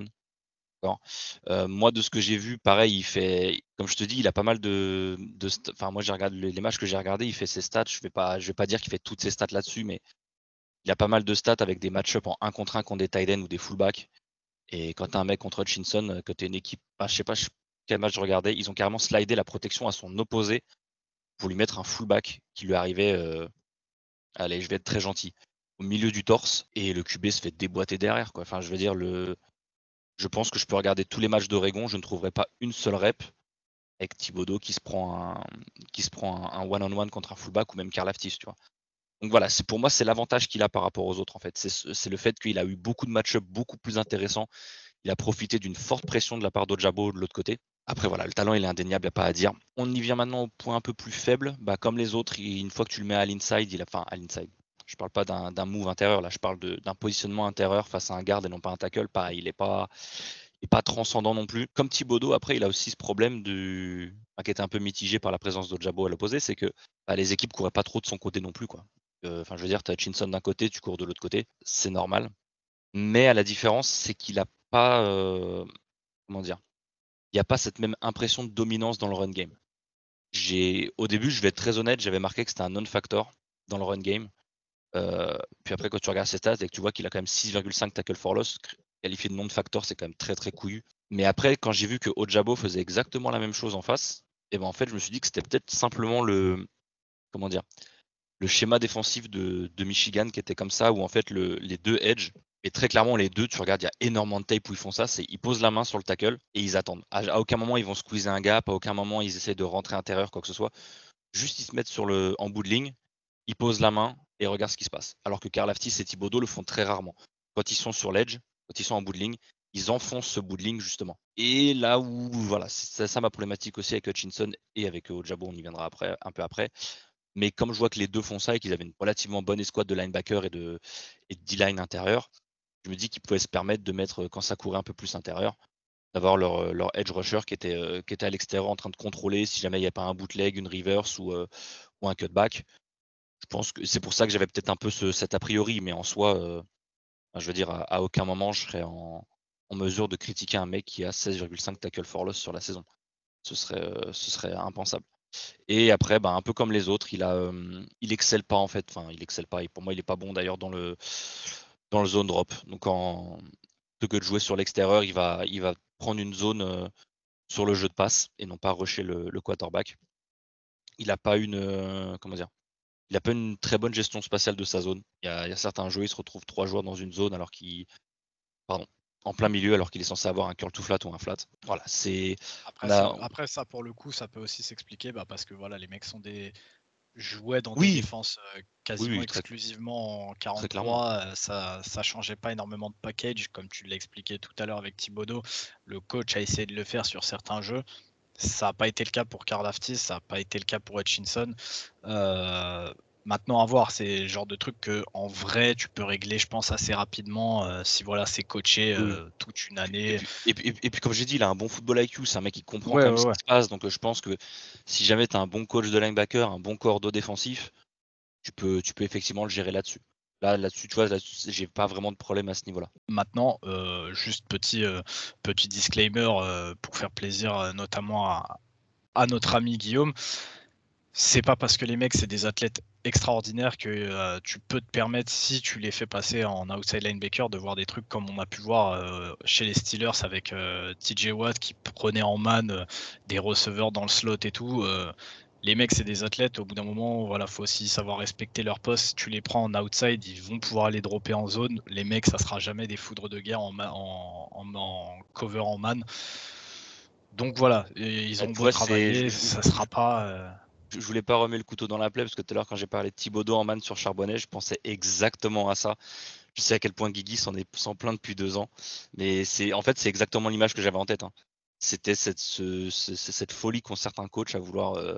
Euh, moi, de ce que j'ai vu, pareil, il fait, comme je te dis, il a pas mal de, enfin, moi, j'ai regardé les, matchs que j'ai regardés, il fait ses stats. Je vais pas, vais pas dire qu'il fait toutes ses stats là-dessus, mais il a pas mal de stats avec des match-ups en 1 contre 1 contre des tight ou des fullbacks. Et quand tu as un mec contre Hutchinson, que tu es une équipe, je je sais pas quel match je regardais, ils ont carrément slidé la protection à son opposé pour lui mettre un fullback qui lui arrivait, euh, allez, je vais être très gentil, au milieu du torse et le QB se fait déboîter derrière. Quoi. Enfin, je veux dire, le, je pense que je peux regarder tous les matchs d'Oregon, je ne trouverai pas une seule rep avec Thibodeau qui se prend un, qui se prend un one-on-one contre un fullback ou même Karl Aftis, tu vois. Donc voilà, pour moi c'est l'avantage qu'il a par rapport aux autres en fait. C'est le fait qu'il a eu beaucoup de match-up beaucoup plus intéressants. Il a profité d'une forte pression de la part d'Ojabo de l'autre côté. Après voilà, le talent il est indéniable, il n'y a pas à dire. On y vient maintenant au point un peu plus faible. Bah, comme les autres, une fois que tu le mets à l'inside, il a, enfin à l'inside, je parle pas d'un move intérieur, là, je parle d'un positionnement intérieur face à un garde et non pas un tackle. Il n'est pas, pas transcendant non plus. Comme Thibodeau, après, il a aussi ce problème du, qui était un peu mitigé par la présence d'Ojabo à l'opposé, c'est que bah, les équipes couraient pas trop de son côté non plus. Quoi. Euh, enfin, je veux dire, tu as Chinson d'un côté, tu cours de l'autre côté, c'est normal. Mais à la différence, c'est qu'il n'a pas, euh, comment dire, il n'y a pas cette même impression de dominance dans le run game. J'ai, au début, je vais être très honnête, j'avais marqué que c'était un non-factor dans le run game. Euh, puis après, quand tu regardes ses stats et que tu vois qu'il a quand même 6,5 tackle for loss, qualifié de non-factor, c'est quand même très très couillu. Mais après, quand j'ai vu que Ojabo faisait exactement la même chose en face, et eh ben en fait, je me suis dit que c'était peut-être simplement le comment dire le schéma défensif de, Michigan qui était comme ça, où en fait les deux edge, et très clairement les deux, tu regardes, il y a énormément de tape où ils font ça, c'est ils posent la main sur le tackle et ils attendent. À, aucun moment ils vont squeezer un gap, à aucun moment ils essaient de rentrer intérieur, quoi que ce soit. Juste ils se mettent sur le, en bout de ligne, ils posent la main et regardent ce qui se passe. Alors que Karl Aftis et Thibodeau le font très rarement. Quand ils sont sur l'edge, quand ils sont en bout de ligne, ils enfoncent ce bout de ligne justement. Et là où, voilà, c'est ça ma problématique aussi avec Hutchinson et avec Ojabo, on y viendra après, un peu après. Mais comme je vois que les deux font ça et qu'ils avaient une relativement bonne escouade de linebacker et de, et D-line intérieur, je me dis qu'ils pouvaient se permettre de mettre, quand ça courait un peu plus intérieur, d'avoir leur, leur, edge rusher qui était, euh, qui était à l'extérieur en train de contrôler si jamais il n'y a pas un bootleg, une reverse ou, euh, ou un cutback je pense que c'est pour ça que j'avais peut-être un peu ce, cet a priori, mais en soi, euh, je veux dire, à, aucun moment je serais en, mesure de critiquer un mec qui a 16,5 tackle for loss sur la saison. Ce serait, euh, ce serait impensable. Et après, ben, un peu comme les autres, il a, euh, il excelle pas en fait. Enfin, il excelle pas. Et pour moi, il est pas bon d'ailleurs dans le, dans le zone drop. Donc en, que de jouer sur l'extérieur, il va, il va prendre une zone sur le jeu de passe et non pas rusher le, quarterback. Il n'a pas une comment dire il n'a pas une très bonne gestion spatiale de sa zone. Il y, a, certains jeux, il se retrouve trois joueurs dans une zone alors qu'il pardon en plein milieu alors qu'il est censé avoir un curl to flat ou un flat. Voilà, c'est après, ça, pour le coup, ça peut aussi s'expliquer bah, parce que voilà, les mecs sont des jouaient dans des défenses quasiment exclusivement en 43, ça ça changeait pas énormément de package comme tu l'as expliqué tout à l'heure avec Thibodeau. Le coach a essayé de le faire sur certains jeux. Ça n'a pas été le cas pour Karl Aftis, ça n'a pas été le cas pour Hutchinson. Maintenant, à voir, c'est le genre de truc que en vrai, tu peux régler, je pense, assez rapidement euh, si voilà, c'est coaché euh, toute une année. Et puis, et puis, comme j'ai dit, il a un bon football IQ, c'est un mec qui comprend ce qui se passe. Donc, euh, je pense que si jamais tu as un bon coach de linebacker, un bon cordeau défensif, tu peux, tu peux effectivement le gérer là-dessus. Là, là-dessus, tu vois, j'ai pas vraiment de problème à ce niveau-là. Maintenant, juste petit, petit disclaimer pour faire plaisir notamment à, à notre ami Guillaume c'est pas parce que les mecs c'est des athlètes extraordinaires que euh, tu peux te permettre, si tu les fais passer en outside linebacker, de voir des trucs comme on a pu voir euh, chez les Steelers avec euh, TJ Watt qui prenait en man des receveurs dans le slot et tout. les mecs c'est des athlètes, au bout d'un moment, voilà, faut aussi savoir respecter leur poste. Si tu les prends en outside, ils vont pouvoir aller dropper en zone. Les mecs, ça sera jamais des foudres de guerre en, en, cover en man. Donc voilà, ils ont beau travailler, ça sera pas je voulais pas remettre le couteau dans la plaie parce que tout à l'heure, quand j'ai parlé de Thibaudot en man sur Charbonnet, je pensais exactement à ça. Je sais à quel point Guigui s'en est sans plein depuis deux ans, mais c'est en fait c'est exactement l'image que j'avais en tête. Hein. C'était cette, folie qu'ont certains coachs à vouloir euh,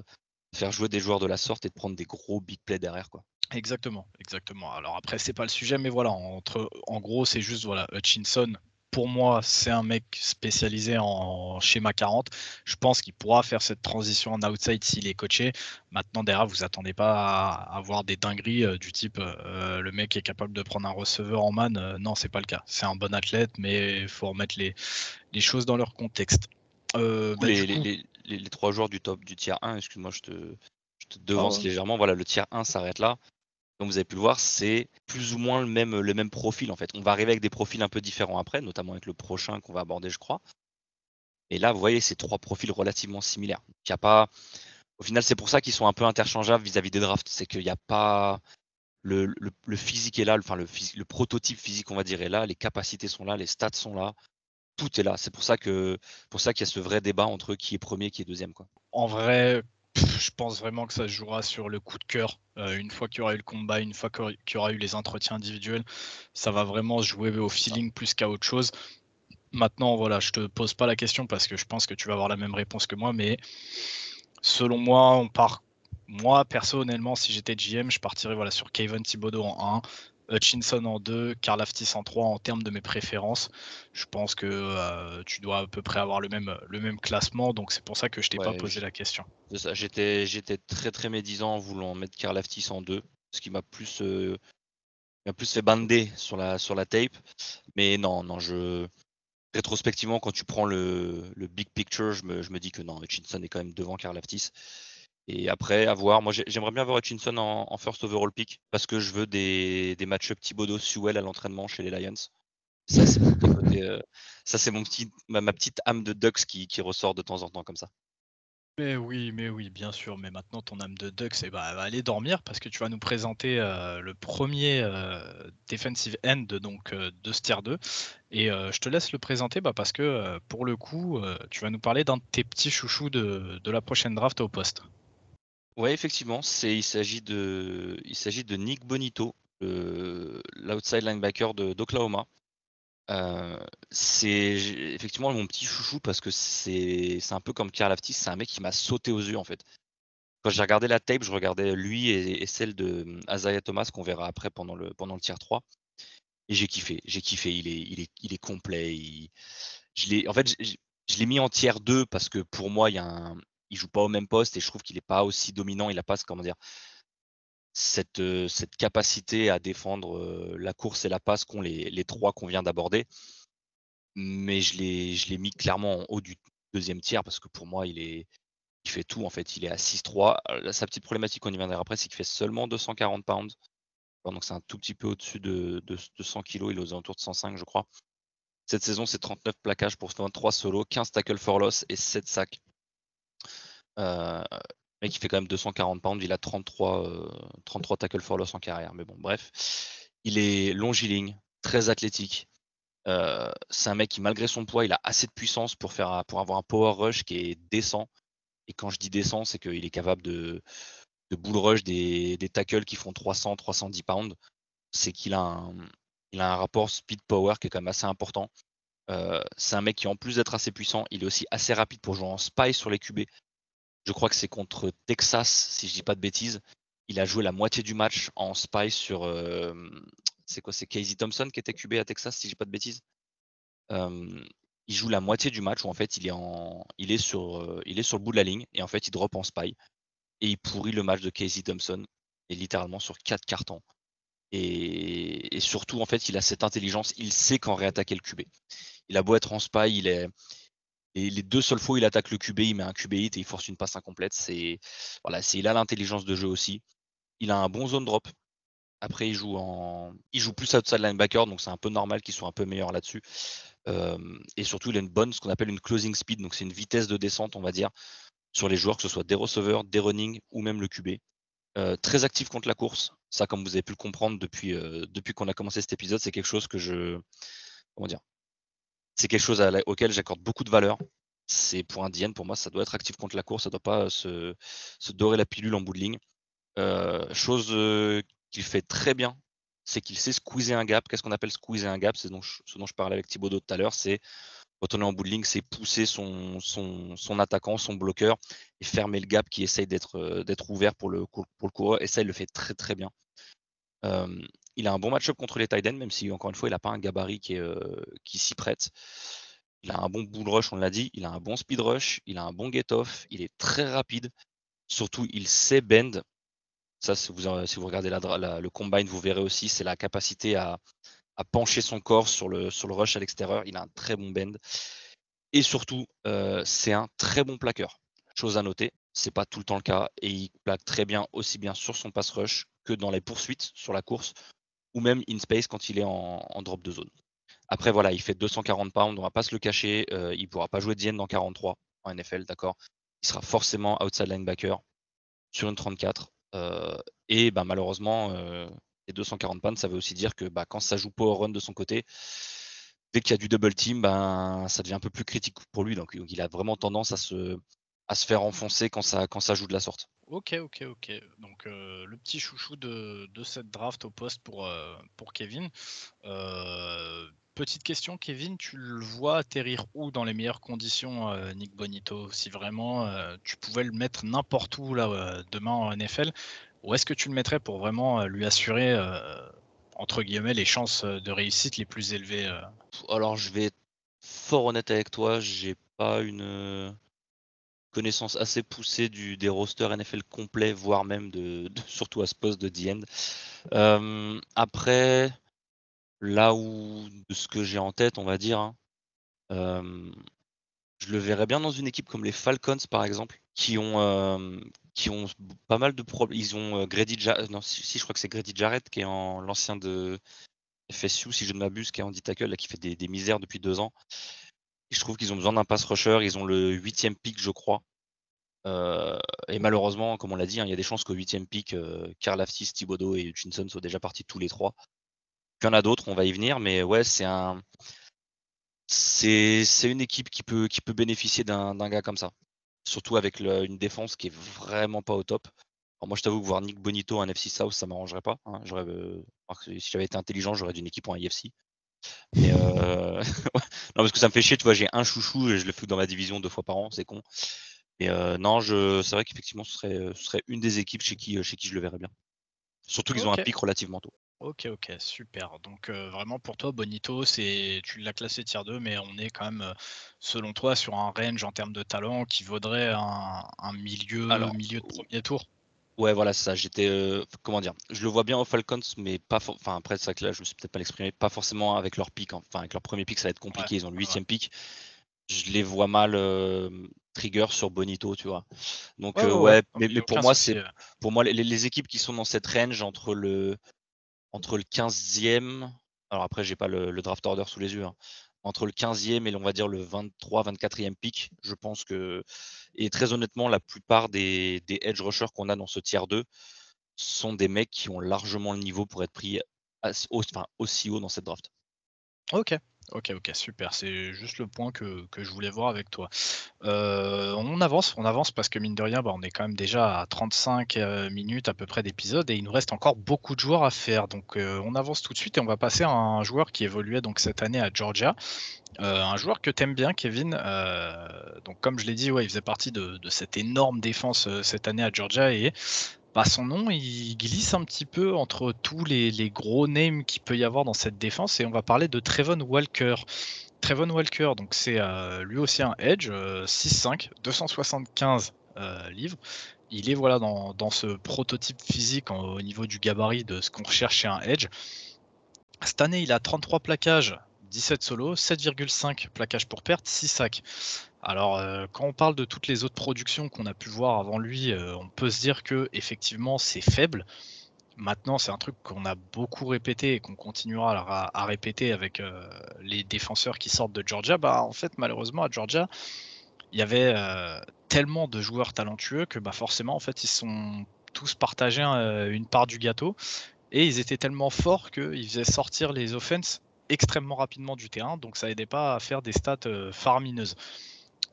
faire jouer des joueurs de la sorte et de prendre des gros big plays derrière quoi. Exactement, exactement. Alors après c'est pas le sujet, mais voilà, en gros c'est juste voilà Hutchinson pour moi, c'est un mec spécialisé en schéma 40. Je pense qu'il pourra faire cette transition en outside s'il est coaché. Maintenant, derrière, vous attendez pas à avoir des dingueries euh, du type euh, le mec est capable de prendre un receveur en man. Euh, non, c'est pas le cas. C'est un bon athlète, mais il faut remettre les, choses dans leur contexte. Bah, les, trois joueurs du top du tiers 1, excuse-moi, je te, devance ah légèrement. Voilà, le tiers 1 s'arrête là comme vous avez pu le voir, c'est plus ou moins le même, le même profil en fait. On va arriver avec des profils un peu différents après, notamment avec le prochain qu'on va aborder, je crois. Et là, vous voyez, c'est trois profils relativement similaires. Il a pas. Au final, c'est pour ça qu'ils sont un peu interchangeables vis-à-vis des drafts. C'est qu'il n'y a pas. Le, physique est là, enfin le, le, prototype physique, on va dire, est là, les capacités sont là, les stats sont là, tout est là. C'est pour ça que pour ça qu'il y a ce vrai débat entre qui est premier, qui est deuxième. Quoi. En vrai, je pense vraiment que ça se jouera sur le coup de cœur. Euh, une fois qu'il y aura eu le combat, une fois qu'il y aura eu les entretiens individuels, ça va vraiment se jouer au feeling plus qu'à autre chose. Maintenant, voilà, je te pose pas la question parce que je pense que tu vas avoir la même réponse que moi, mais selon moi, on part. Moi, personnellement, si j'étais GM, je partirais voilà, sur Kevin Thibodeau en 1, Hutchinson en 2, Karl Aftis en 3 en termes de mes préférences. Je pense que euh, tu dois à peu près avoir le même, le même classement, donc c'est pour ça que je t'ai pas posé la question. J'étais, j'étais très très médisant en voulant mettre Karl Aftis en 2, ce qui m'a plus, euh, plus fait bander sur la, sur la tape. Mais non, non, je. Rétrospectivement, quand tu prends le, le big picture, je me, je me, dis que non, Hutchinson est quand même devant Karl Aftis. Et après, à voir. Moi, j'aimerais bien avoir Hutchinson en, first overall pick parce que je veux des, des match-up Thibodeau Sewell à l'entraînement chez les Lions. Ça, c'est mon, euh, mon petit, ma, petite âme de Ducks qui, ressort de temps en temps comme ça. Mais oui, mais oui, bien sûr. Mais maintenant, ton âme de Ducks, eh ben, elle va aller dormir parce que tu vas nous présenter euh, le premier euh, defensive end donc, de ce tier 2. Et je te laisse le présenter bah, parce que pour le coup, tu vas nous parler d'un de tes petits chouchous de, de la prochaine draft au poste. Ouais, effectivement, c'est il s'agit de il s'agit de Nick Bonito, l'outside linebacker de d'Oklahoma. Euh, c'est effectivement mon petit chouchou parce que c'est c'est un peu comme Karl Aftis, c'est un mec qui m'a sauté aux yeux en fait. Quand j'ai regardé la tape, je regardais lui et, celle de Isaiah Thomas qu'on verra après pendant le pendant le tier 3 et j'ai kiffé, j'ai kiffé, il est il est il est complet, je l'ai en fait je, je l'ai mis en tiers 2 parce que pour moi il y a un, il joue pas au même poste et je trouve qu'il n'est pas aussi dominant. Il n'a pas, comment dire, cette, euh, cette capacité à défendre euh, la course et la passe qu'ont les, les trois qu'on vient d'aborder. Mais je l'ai, je l'ai mis clairement en haut du deuxième tiers parce que pour moi, il est, il fait tout en fait. Il est à 6-3. Sa petite problématique, on y viendra après, c'est qu'il fait seulement 240 pounds. Donc c'est un tout petit peu au-dessus de, de, 100 kg. Il est aux alentours de 105, je crois. Cette saison, c'est 39 plaquages pour 23 solos, 15 tackles for loss et 7 sacs. Euh, mec, il fait quand même 240 pounds. Il a 33, 33 tackles for loss en carrière. Mais bon, bref. Il est longiligne, très athlétique. Euh, c'est un mec qui, malgré son poids, il a assez de puissance pour, faire, pour avoir un power rush qui est décent. Et quand je dis décent, c'est qu'il est capable de, de bull rush des, des, tackles qui font 300, 310 pounds. C'est qu'il a, un, il a un rapport speed-power qui est quand même assez important. Euh, c'est un mec qui, en plus d'être assez puissant, il est aussi assez rapide pour jouer en spy sur les QB. Je crois que c'est contre Texas, si je dis pas de bêtises. Il a joué la moitié du match en spy sur. Euh, c'est quoi C'est Casey Thompson qui était QB à Texas, si je dis pas de bêtises. Euh, il joue la moitié du match où en fait il est, en, il est, sur, il est sur le bout de la ligne et en fait il drop en spy et il pourrit le match de Casey Thompson et littéralement sur quatre cartons. Et, surtout, en fait, il a cette intelligence, il sait quand réattaquer le QB. Il a beau être en spy, il est. Et les deux seules fois où il attaque le QB, il met un QB hit et il force une passe incomplète. C'est voilà, il a l'intelligence de jeu aussi. Il a un bon zone drop. Après, il joue en, il joue plus outside linebacker, donc c'est un peu normal qu'il soit un peu meilleur là-dessus. et surtout, il a une bonne, ce qu'on appelle une closing speed, donc c'est une vitesse de descente, on va dire, sur les joueurs, que ce soit des receveurs, des running ou même le QB. Très actif contre la course. Ça, comme vous avez pu le comprendre depuis, depuis qu'on a commencé cet épisode, c'est quelque chose que je. Comment dire C'est quelque chose auquel j'accorde beaucoup de valeur. C'est pour DN, pour moi, ça doit être actif contre la course, ça ne doit pas se, dorer la pilule en bout. Euh, chose qu'il fait très bien, c'est qu'il sait squeezer un gap. Qu'est-ce qu'on appelle squeezer un gap? C'est ce dont je parlais avec Thibaudot tout à l'heure. C'est quand on est en bout c'est pousser son, attaquant, son bloqueur et fermer le gap qui essaye d'être euh, ouvert pour le, pour coureur. Et ça, il le fait très très bien. Euh, il a un bon match-up contre les tight même si encore une fois, il n'a pas un gabarit qui, euh, qui s'y prête. Il a un bon bull rush, on l'a dit. Il a un bon speed rush. Il a un bon get-off. Il est très rapide. Surtout, il sait bend. Ça, si vous, regardez le combine, vous verrez aussi, c'est la capacité à, pencher son corps sur le, sur le rush à l'extérieur. Il a un très bon bend. Et surtout, euh, c'est un très bon plaqueur. Chose à noter, c'est pas tout le temps le cas. Et il plaque très bien, aussi bien sur son pass rush que dans les poursuites sur la course, ou même in space quand il est en, drop de zone. Après, voilà, il fait 240 pounds, on va pas se le cacher. Euh, il pourra pas jouer Dienne dans 43 en NFL, d'accord? Il sera forcément outside linebacker sur une 34. Euh, et bah, malheureusement, 240 pounds, ça veut aussi dire que bah, quand ça joue power run de son côté, dès qu'il y a du double team, ben, ça devient un peu plus critique pour lui. Donc, il a vraiment tendance à se, faire enfoncer quand ça joue de la sorte. Ok, ok, ok. Donc euh, le petit chouchou de, cette draft au poste pour, euh, Kevin. Euh, petite question, Kevin, tu le vois atterrir où dans les meilleures conditions, Nick Bonito? Si vraiment tu pouvais le mettre n'importe où demain en NFL, où est-ce que tu le mettrais pour vraiment lui assurer, entre guillemets, les chances de réussite les plus élevées Alors, je vais être fort honnête avec toi, j'ai pas une connaissance assez poussée du, des rosters NFL complets, voire même de, surtout à ce poste de D-end. après, là où de ce que j'ai en tête, on va dire, hein, je le verrais bien dans une équipe comme les Falcons, par exemple, qui ont, qui ont pas mal de problèmes. Ils ont Grady Jarrett, non, si, je crois que c'est Grady Jarrett qui est en l'ancien de FSU, si je ne m'abuse, qui est en tackle, là, qui fait des, misères depuis deux ans. Je trouve qu'ils ont besoin d'un pass rusher. Ils ont le huitième pick, je crois. et malheureusement, comme on l'a dit, hein, il y a des chances qu'au huitième pick, Karl Aftis, Thibodeau et Hutchinson soient déjà partis tous les trois. Il y en a d'autres, on va y venir, mais ouais, c'est un. C'est une équipe qui peut, bénéficier d'un gars comme ça surtout avec une défense qui est vraiment pas au top. moi, je t'avoue que voir Nick Bonito en FC South, ça m'arrangerait pas. Hein. Euh, si j'avais été intelligent, j'aurais d'une équipe en IFC. Mais euh, non, parce que ça me fait chier, tu vois, j'ai un chouchou et je le fais dans ma division deux fois par an, c'est con. Mais euh, non, je, c'est vrai qu'effectivement, ce serait, ce serait une des équipes chez qui, chez qui je le verrais bien. Surtout qu'ils ont un pic relativement tôt. Ok, ok, super. Donc vraiment pour toi, Bonito, c'est tu l'as classé tier 2, mais on est quand même, selon toi, sur un range en termes de talent qui vaudrait un, milieu, milieu de premier tour. Ouais, voilà, ça. J'étais, comment dire, je le vois bien aux Falcons, mais pas, enfin après ça que là, je me suis peut-être pas l'exprimer, pas forcément avec leur pic. Enfin, avec leur premier pic, ça va être compliqué. Ils ont le huitième pic. Je les vois mal trigger sur Bonito, tu vois. Donc ouais, mais, pour moi, c'est, pour moi, les, équipes qui sont dans cette range entre le entre le 15e, alors après j'ai pas le, draft order sous les yeux, hein, entre le 15e et on va dire le 23, 24e pick. Je pense que, et très honnêtement, la plupart des, edge rushers qu'on a dans ce tiers 2 sont des mecs qui ont largement le niveau pour être pris aussi haut dans cette draft. Ok, ok, ok, super. C'est juste le point que, je voulais voir avec toi. Euh, on avance, on avance parce que mine de rien, bah, on est quand même déjà à 35 euh, minutes à peu près d'épisode et il nous reste encore beaucoup de joueurs à faire. Donc euh, on avance tout de suite et on va passer à un joueur qui évoluait donc cette année à Georgia. un joueur que tu aimes bien, Kevin. donc comme je l'ai dit, ouais, il faisait partie de, de cette énorme défense cette année à Georgia et bah, son nom, il glisse un petit peu entre tous les, gros names qu'il peut y avoir dans cette défense et on va parler de Trevon Walker. Trevon Walker, donc c'est euh, lui aussi un Edge, 6'5, 275 livres. Il est voilà dans, ce prototype physique au niveau du gabarit de ce qu'on recherche chez un Edge. Cette année, il a 33 plaquages, 17 solos, 7,5 plaquages pour perte, 6 sacs. Alors, euh, quand on parle de toutes les autres productions qu'on a pu voir avant lui, euh, on peut se dire que effectivement c'est faible. Maintenant, c'est un truc qu'on a beaucoup répété et qu'on continuera à, répéter avec euh, les défenseurs qui sortent de Georgia. Bah, en fait, malheureusement, à Georgia, il y avait tellement de joueurs talentueux que bah, forcément, en fait, ils sont tous partagés une part du gâteau. Et ils étaient tellement forts qu'ils faisaient sortir les offenses extrêmement rapidement du terrain, donc ça aidait pas à faire des stats faramineuses.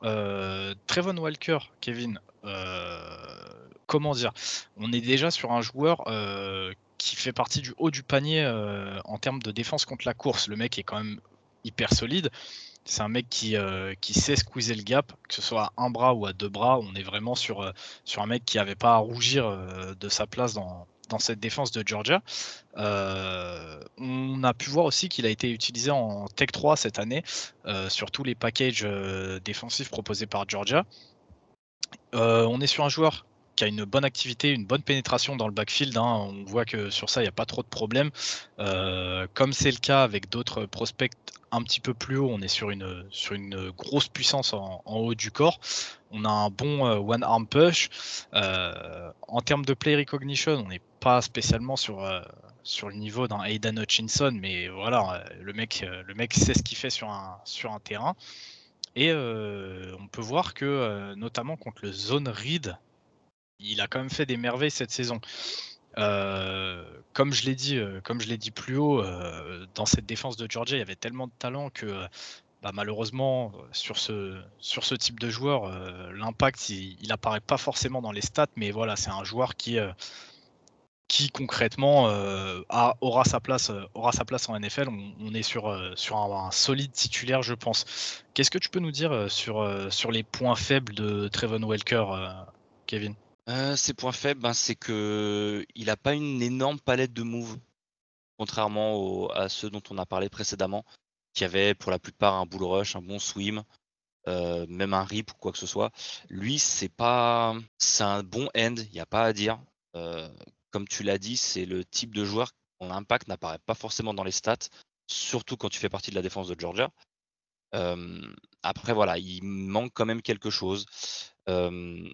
Euh, Trevon Walker, Kevin, euh, comment dire On est déjà sur un joueur euh, qui fait partie du haut du panier en termes de défense contre la course. Le mec est quand même hyper solide. C'est un mec qui, sait squeezer le gap, que ce soit à un bras ou à deux bras. On est vraiment sur, sur un mec qui n'avait pas à rougir de sa place dans, dans cette défense de Georgia. Euh, on a pu voir aussi qu'il a été utilisé en Tech 3 cette année euh, sur tous les packages euh, défensifs proposés par Georgia. on est sur un joueur a une bonne activité, une bonne pénétration dans le backfield. Hein. On voit que sur ça, il n'y a pas trop de problèmes. comme c'est le cas avec d'autres prospects un petit peu plus haut, on est sur une, sur une grosse puissance en, haut du corps. On a un bon one arm push. en termes de play recognition, on n'est pas spécialement sur, euh, sur le niveau d'un Aidan Hutchinson, mais voilà, euh, le mec, euh, le mec sait ce qu'il fait sur un, sur un terrain. Et on peut voir que, notamment contre le zone read, il a quand même fait des merveilles cette saison. comme je l'ai dit, comme je l'ai dit plus haut, dans cette défense de Georgia, il y avait tellement de talent que bah, malheureusement, sur ce, type de joueur, l'impact, il, n'apparaît pas forcément dans les stats, mais voilà, c'est un joueur qui, concrètement euh, aura, sa place, euh, aura sa place en NFL. On, est sur, euh, sur un, solide titulaire, je pense. Qu'est-ce que tu peux nous dire sur, sur les points faibles de Trevon Welker, Kevin? Ses points faibles, ben, c'est que il n'a pas une énorme palette de moves, contrairement à ceux dont on a parlé précédemment, qui avaient pour la plupart un bull rush, un bon swim, même un rip ou quoi que ce soit. Lui, c'est pas, un bon end, il n'y a pas à dire comme tu l'as dit, c'est le type de joueur dont l'impact n'apparaît pas forcément dans les stats, surtout quand tu fais partie de la défense de Georgia. après, voilà, il manque quand même quelque chose.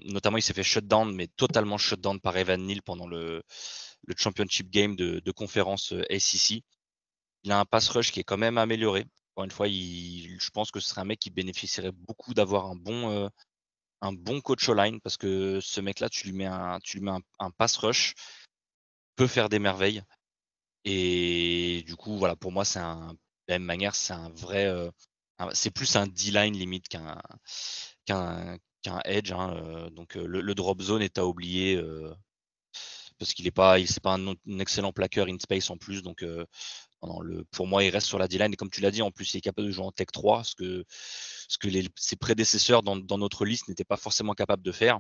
Notamment, il s'est fait shutdown, mais totalement shutdown par Evan Neal pendant le, championship game de, conférence SEC. Il a un pass rush qui est quand même amélioré. Encore une fois, je pense que ce serait un mec qui bénéficierait beaucoup d'avoir un bon, un bon coach line parce que ce mec-là, tu lui mets un, tu lui mets un pass rush peut faire des merveilles. Et du coup, voilà, pour moi, c'est un, de la même manière, c'est un vrai, euh, c'est plus un D-line limite qu'un qu'un edge. Hein, euh, donc euh, le, drop zone est à oublier parce qu'il est pas, il c'est pas un, excellent plaqueur in space en plus. Donc pour moi, il reste sur la D-line et comme tu l'as dit, en plus, il est capable de jouer en Tech 3, ce que ce que ses prédécesseurs dans, notre liste n'étaient pas forcément capables de faire.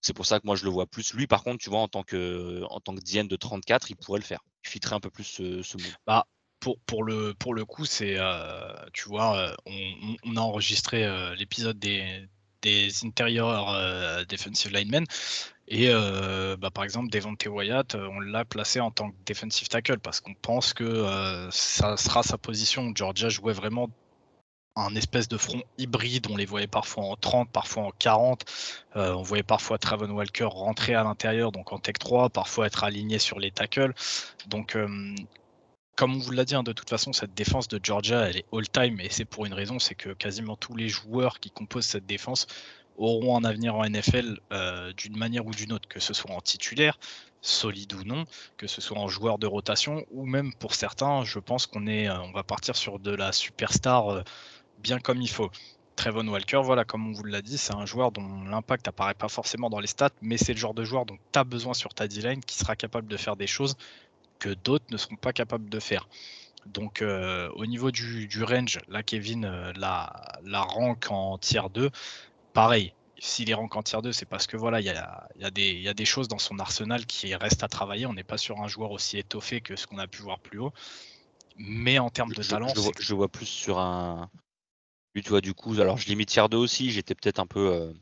C'est pour ça que moi je le vois plus. Lui, par contre, tu vois, en tant que en tant que Diane de 34, il pourrait le faire. Il un peu plus ce, ce Bah, pour, pour, le, pour le coup, c'est, euh, tu vois, euh, on, a enregistré euh, l'épisode des, des intérieurs defensive linemen. Et bah, par exemple, Devontae Wyatt, on l'a placé en tant que defensive tackle parce qu'on pense que ça sera sa position. Georgia jouait vraiment un espèce de front hybride. On les voyait parfois en 30, parfois en 40. Euh, on voyait parfois Travon Walker rentrer à l'intérieur, donc en Tech 3, parfois être aligné sur les tackles. Donc, euh, comme on vous l'a dit, hein, de toute façon, cette défense de Georgia, elle est all-time, et c'est pour une raison, c'est que quasiment tous les joueurs qui composent cette défense auront un avenir en NFL euh, d'une manière ou d'une autre, que ce soit en titulaire, solide ou non, que ce soit en joueur de rotation, ou même pour certains, je pense qu'on euh, va partir sur de la superstar euh, bien comme il faut. Trevon Walker, voilà, comme on vous l'a dit, c'est un joueur dont l'impact apparaît pas forcément dans les stats, mais c'est le genre de joueur dont tu as besoin sur ta D-line qui sera capable de faire des choses que d'autres ne seront pas capables de faire. Donc au niveau du, range, là Kevin la, la rank en tier 2, pareil, s'il est rank en tier 2, c'est parce que voilà, il y a, y, y a, des choses dans son arsenal qui restent à travailler. On n'est pas sur un joueur aussi étoffé que ce qu'on a pu voir plus haut. Mais en termes de talent. Je, vois, plus sur un. Tu vois, du coup, alors je l'ai mis tier 2 aussi, j'étais peut-être un peu euh,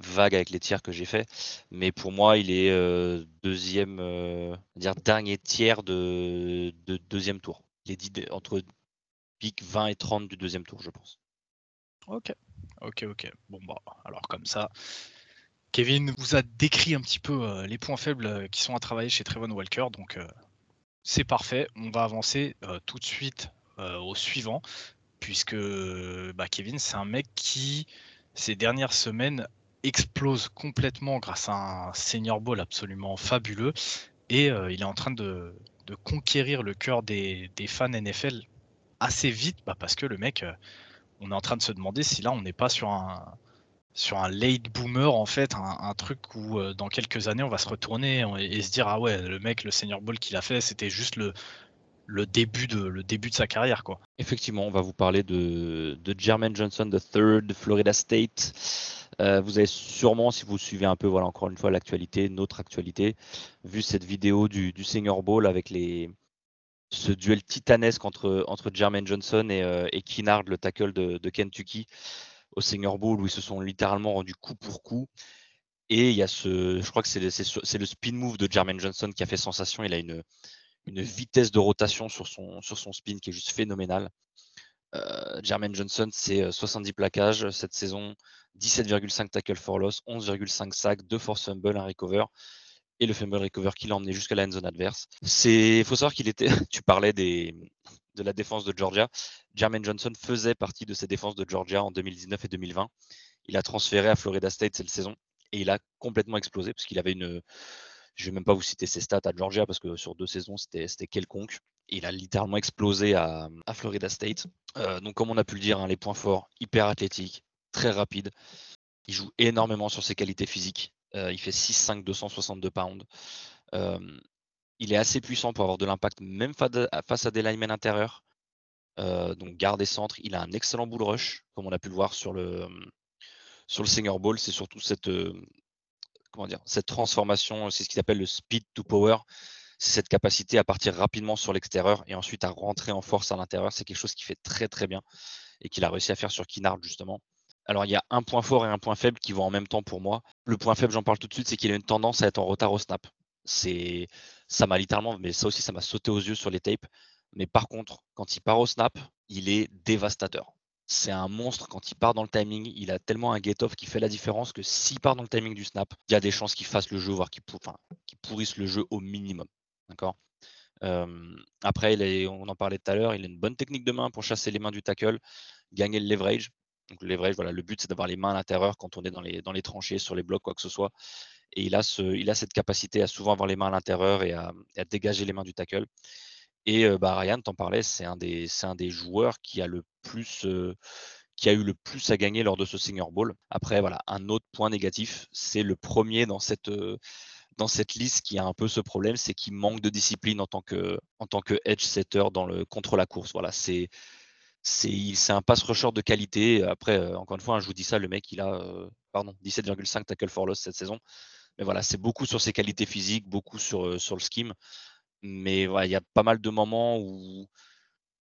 vague avec les tiers que j'ai fait. Mais pour moi, il est euh, deuxième, euh, dire dernier tiers de, de, deuxième tour. Il est entre pic 20 et 30 du deuxième tour, je pense. Ok. Ok, ok. Bon, bah, alors comme ça, Kevin vous a décrit un petit peu euh, les points faibles qui sont à travailler chez Trevon Walker, donc c'est parfait. On va avancer tout de suite au suivant, puisque bah, Kevin, c'est un mec qui, ces dernières semaines, explose complètement grâce à un senior ball absolument fabuleux, et il est en train de, conquérir le cœur des, fans NFL assez vite, bah, parce que le mec on est en train de se demander si là on n'est pas sur un sur un late boomer en fait, un, truc où euh, dans quelques années on va se retourner et, se dire ah ouais le mec le senior ball qu'il a fait c'était juste le, le début de le début de sa carrière quoi. Effectivement, on va vous parler de, de Jermaine Johnson III de Florida State. Euh, vous avez sûrement, si vous suivez un peu, voilà encore une fois l'actualité, notre actualité, vu cette vidéo du, Senior Bowl avec les, ce duel titanesque entre, entre Jermaine Johnson et, euh, Kinnard, le tackle de, Kentucky, au Senior Bowl, où ils se sont littéralement rendus coup pour coup. Et il y a ce, je crois que c'est le, le, spin move de Jermaine Johnson qui a fait sensation. Il a une, une vitesse de rotation sur son, sur son spin qui est juste phénoménale. Euh, Jermaine Johnson, c'est 70 euh, plaquages cette saison, 17,5 tackle for loss, 11,5 sacs, 2 force fumble, un recover et le fumble recover qui l'a emmené jusqu'à la end zone adverse. C'est, faut savoir qu'il était, tu parlais de la défense de Georgia. Jermaine Johnson faisait partie de ces défenses de Georgia en 2019 et 2020. Il a transféré à Florida State cette saison et il a complètement explosé parce qu'il avait une, je vais même pas vous citer ses stats à Georgia parce que sur deux saisons c'était, quelconque. Il a littéralement explosé à, Florida State. Euh, donc comme on a pu le dire, hein, les points forts, hyper athlétique, très rapide. Il joue énormément sur ses qualités physiques. Euh, il fait 6-5, 262 pounds. Euh, il est assez puissant pour avoir de l'impact même face à des linemen intérieurs. Donc garde et centre. Il a un excellent bull rush, comme on a pu le voir sur le, sur le senior ball. C'est surtout cette, cette transformation, c'est ce qu'il appelle le speed to power. C'est cette capacité à partir rapidement sur l'extérieur et ensuite à rentrer en force à l'intérieur. C'est quelque chose qui fait très très bien et qu'il a réussi à faire sur Kinnard justement. Alors, il y a un point fort et un point faible qui vont en même temps pour moi. Le point faible, j'en parle tout de suite, c'est qu'il a une tendance à être en retard au snap. C'est, ça m'a littéralement, mais ça aussi, ça m'a sauté aux yeux sur les tapes. Mais par contre, quand il part au snap, il est dévastateur. C'est un monstre quand il part dans le timing. Il a tellement un get-off qui fait la différence que s'il part dans le timing du snap, il y a des chances qu'il fasse le jeu, voire qu'il pourrisse le jeu au minimum. D'accord? Après, on en parlait tout à l'heure, il a une bonne technique de main pour chasser les mains du tackle, gagner le leverage. Le leverage, voilà, le but c'est d'avoir les mains à l'intérieur quand on est dans les, tranchées, sur les blocs, quoi que ce soit. Et il a cette capacité à souvent avoir les mains à l'intérieur et à, dégager les mains du tackle. Et bah, Ryan, t'en parlais, c'est un, des, un des joueurs qui a le plus. Qui a eu le plus à gagner lors de ce Senior Bowl. Après, voilà, un autre point négatif, c'est le premier dans cette, dans cette liste qui a un peu ce problème, c'est qu'il manque de discipline en tant que, en tant que edge setter dans le, contre la course. Voilà, c'est un pass rusher de qualité. Après, encore une fois, hein, je vous dis ça, le mec, il a euh, pardon, 17,5 tackle for loss cette saison. Mais voilà, c'est beaucoup sur ses qualités physiques, beaucoup sur, sur le scheme. Mais il y a pas mal de moments où,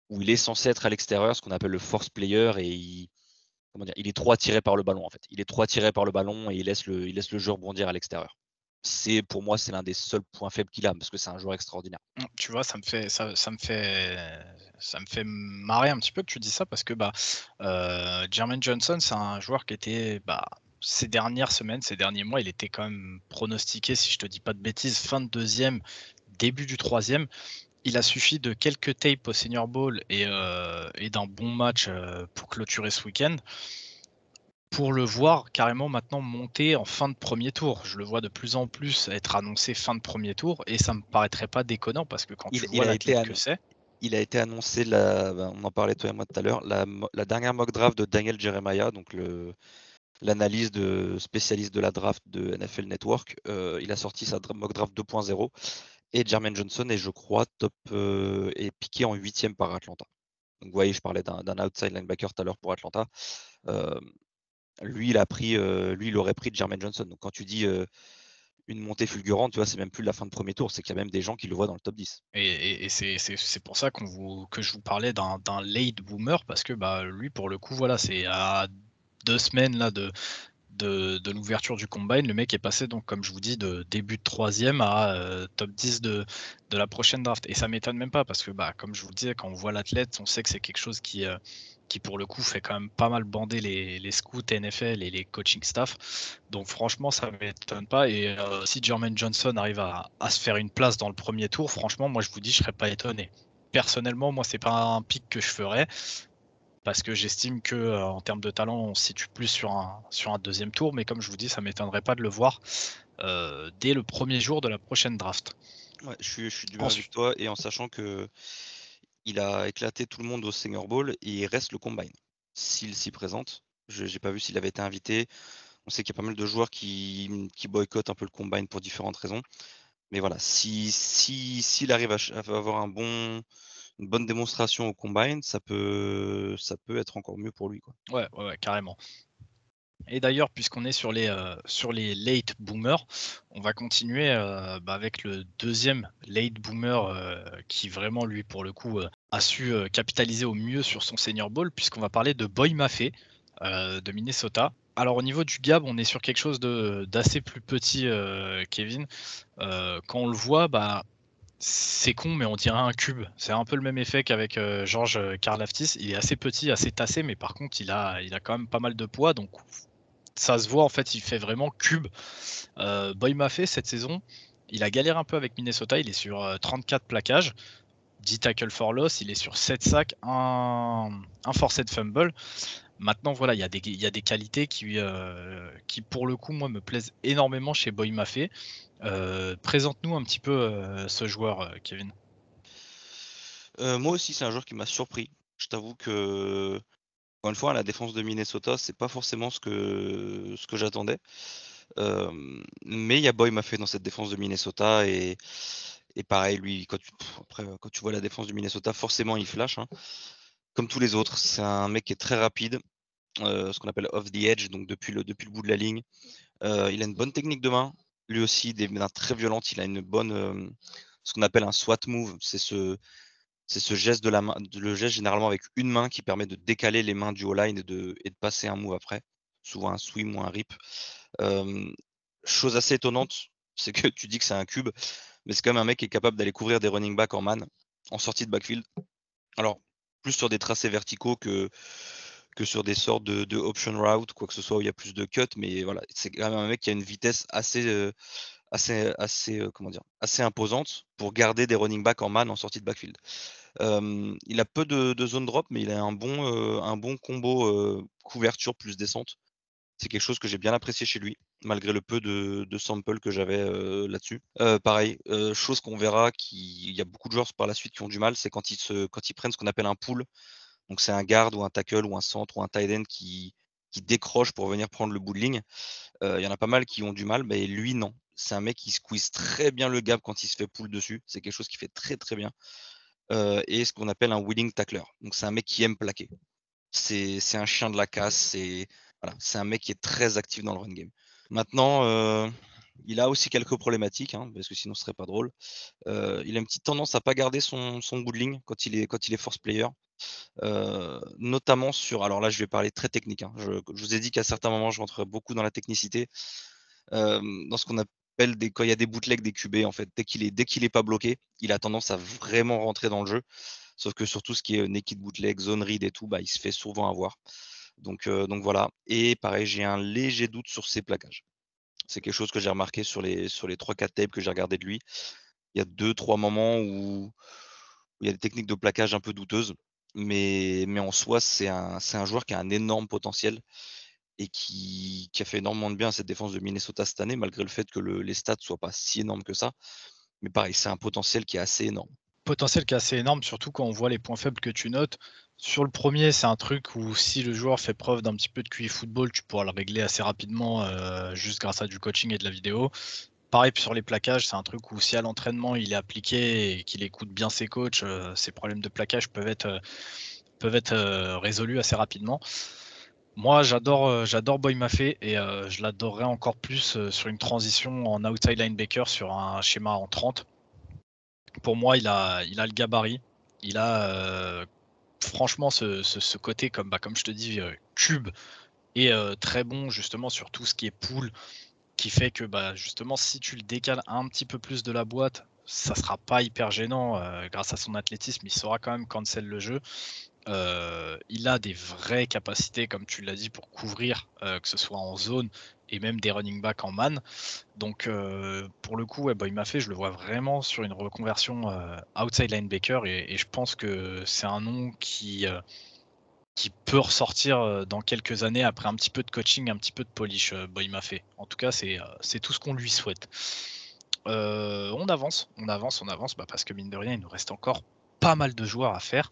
où il est censé être à l'extérieur, ce qu'on appelle le force player, et il, il est trop attiré par le ballon en fait. Il est trop attiré par le ballon et il laisse le, il laisse jeu à l'extérieur c'est pour moi c'est l'un des seuls points faibles qu'il a parce que c'est un joueur extraordinaire. Tu vois, ça me fait ça, me fait ça me fait marrer un petit peu que tu dis ça parce que bah euh, Jermaine Johnson c'est un joueur qui était bah ces dernières semaines, ces derniers mois, il était quand même pronostiqué, si je te dis pas de bêtises, fin de deuxième, début du troisième. il a suffi de quelques tapes au Senior Bowl et, et d'un bon match pour clôturer ce week-end pour le voir carrément maintenant monter en fin de premier tour. Je le vois de plus en plus être annoncé fin de premier tour et ça me paraîtrait pas déconnant parce que quand il, tu vois a été que c'est. Il a été annoncé, la, ben, on en parlait toi et moi tout à l'heure, la, dernière mock draft de Daniel Jeremiah, donc le, l'analyse de spécialiste de la draft de NFL Network. Euh, il a sorti sa mock draft 2.0 et Jermaine Johnson est, je crois, top euh, est piqué en huitième par Atlanta. Donc, vous voyez, je parlais d'un outside linebacker tout à l'heure pour Atlanta. Euh, lui, il a pris, euh, lui, il aurait pris Jermaine Johnson. Donc quand tu dis une montée fulgurante, tu vois, c'est même plus la fin de premier tour, c'est qu'il y a même des gens qui le voient dans le top 10. Et, c'est pour ça qu'on vous, que je vous parlais d'un late boomer, parce que bah, lui, pour le coup, voilà, c'est à deux semaines là, de, de, l'ouverture du combine, le mec est passé, donc, comme je vous dis, de début de troisième à euh, top 10 de, de la prochaine draft. Et ça m'étonne même pas, parce que, bah, comme je vous le disais, quand on voit l'athlète, on sait que c'est quelque chose qui, qui pour le coup fait quand même pas mal bander les, scouts NFL et les coaching staff. Donc franchement, ça m'étonne pas. Et euh, si Jermaine Johnson arrive à, se faire une place dans le premier tour, franchement, moi je vous dis, je serais pas étonné. Personnellement, moi c'est pas un pic que je ferais parce que j'estime que euh, en termes de talent, on se situe plus sur un, sur un deuxième tour. Mais comme je vous dis, ça m'étonnerait pas de le voir euh, dès le premier jour de la prochaine draft. Ouais, je suis, je suis du même avec toi et en sachant que il a éclaté tout le monde au Senior Bowl et il reste le combine. S'il s'y présente, je n'ai pas vu s'il avait été invité. On sait qu'il y a pas mal de joueurs qui, qui, boycottent un peu le combine pour différentes raisons. Mais voilà, s'il si, s'il arrive à, avoir un bon, une bonne démonstration au combine, ça peut, ça peut être encore mieux pour lui. Quoi. Ouais, ouais, carrément. Et d'ailleurs, puisqu'on est sur les, euh, sur les late boomers, on va continuer euh, bah, avec le deuxième late boomer euh, qui vraiment, lui, pour le coup, a su capitaliser au mieux sur son senior ball, puisqu'on va parler de Boy Maffei de Minnesota. Alors au niveau du gab, on est sur quelque chose d'assez plus petit, Kevin. quand on le voit, bah, c'est con, mais on dirait un cube. C'est un peu le même effet qu'avec Georges Karlaftis. Il est assez petit, assez tassé, mais par contre, il a, il a quand même pas mal de poids. Donc, ça se voit, en fait, il fait vraiment cube. Euh, Boy Maffei, cette saison, il a galéré un peu avec Minnesota. Il est sur 34 euh, plaquages, 10 tackles for loss. Il est sur 7 sacs, un, un forced fumble. Maintenant, voilà, il y, a des, qualités qui, euh, qui, pour le coup, moi, me plaisent énormément chez Boy Maffei. Présente-nous un petit peu ce joueur, Kevin. moi aussi, c'est un joueur qui m'a surpris. Je t'avoue que encore une fois, la défense de Minnesota, c'est pas forcément ce que, j'attendais. mais il y a Boy m'a fait dans cette défense de Minnesota et, pareil, lui, quand tu, après, quand tu vois la défense du Minnesota, forcément il flash. Hein. Comme tous les autres, c'est un mec qui est très rapide, ce qu'on appelle off the edge, donc depuis le, bout de la ligne. il a une bonne technique de main, lui aussi, des mains très violentes. Il a une bonne, ce qu'on appelle un SWAT move, c'est ce, geste de la main, le geste généralement avec une main qui permet de décaler les mains du all line et de, et de passer un move après, souvent un swim ou un rip. chose assez étonnante, c'est que tu dis que c'est un cube, mais c'est quand même un mec qui est capable d'aller couvrir des running backs en man, en sortie de backfield. Alors, plus sur des tracés verticaux que, que sur des sortes de, option route, quoi que ce soit où il y a plus de cut, mais voilà, c'est quand même un mec qui a une vitesse assez, assez, assez, euh, comment dire, assez imposante pour garder des running backs en man en sortie de backfield. il a peu de, zone drop, mais il a un bon, euh, un bon combo euh, couverture plus descente. C'est quelque chose que j'ai bien apprécié chez lui, malgré le peu de, de samples que j'avais là-dessus. pareil, chose qu'on verra, qu'il y a beaucoup de joueurs par la suite qui ont du mal, c'est quand ils, quand ils prennent ce qu'on appelle un pull. Donc c'est un guard ou un tackle ou un centre ou un tight end qui, qui décroche pour venir prendre le bout de ligne. Il y en a pas mal qui ont du mal, mais lui non c'est un mec qui squeeze très bien le gap quand il se fait pull dessus. C'est quelque chose qui fait très très bien. et ce qu'on appelle un willing tackler. Donc c'est un mec qui aime plaquer. C'est, un chien de la casse. C'est, voilà, un mec qui est très actif dans le run game. Maintenant, il a aussi quelques problématiques, hein, parce que sinon ce serait pas drôle. il a une petite tendance à pas garder son, son quand il est, force player. notamment sur, alors là je vais parler très technique, hein. je, vous ai dit qu'à certains moments je rentrerai beaucoup dans la technicité, dans ce qu'on a des, quand il y a des bootlegs des QB, en fait, dès qu'il est, dès qu'il est pas bloqué, il a tendance à vraiment rentrer dans le jeu. Sauf que sur tout ce qui est naked bootleg, zone read et tout, bah, il se fait souvent avoir. Donc, donc voilà. Et pareil, j'ai un léger doute sur ses plaquages. C'est quelque chose que j'ai remarqué sur les, sur les 3-4 tapes que j'ai regardé de lui. Il y a deux, trois moments où, il y a des techniques de plaquage un peu douteuses. Mais, en soi, c'est un, un joueur qui a un énorme potentiel et qui, a fait énormément de bien à cette défense de Minnesota cette année, malgré le fait que les stats ne soient pas si énormes que ça. Mais pareil, c'est un potentiel qui est assez énorme. Potentiel qui est assez énorme, surtout quand on voit les points faibles que tu notes. Sur le premier, c'est un truc où si le joueur fait preuve d'un petit peu de QI football, tu pourras le régler assez rapidement euh, juste grâce à du coaching et de la vidéo. Pareil sur les plaquages, c'est un truc où si à l'entraînement il est appliqué et qu'il écoute bien ses coachs, euh, ses problèmes de plaquage peuvent être, euh, peuvent être résolus assez rapidement. Moi, j'adore, j'adore Boy Maffé et je l'adorerais encore plus sur une transition en outside linebacker sur un schéma en 30. Pour moi, il a, il a le gabarit. Il a franchement ce, côté, comme, bah, comme je te dis, cube et très bon justement sur tout ce qui est pool, qui fait que bah, justement, si tu le décales un petit peu plus de la boîte, ça sera pas hyper gênant. grâce à son athlétisme, il saura quand même cancel le jeu. Euh, il a des vraies capacités, comme tu l'as dit, pour couvrir, euh, que ce soit en zone et même des running backs en man. Donc, euh, pour le coup, bah, m'a fait, je le vois vraiment sur une reconversion outside linebacker et, je pense que c'est un nom qui, qui peut ressortir dans quelques années après un petit peu de coaching, un petit peu de polish. Boy m'a fait. En tout cas, c'est tout ce qu'on lui souhaite. on avance, on avance, on avance, bah, parce que mine de rien, il nous reste encore pas mal de joueurs à faire.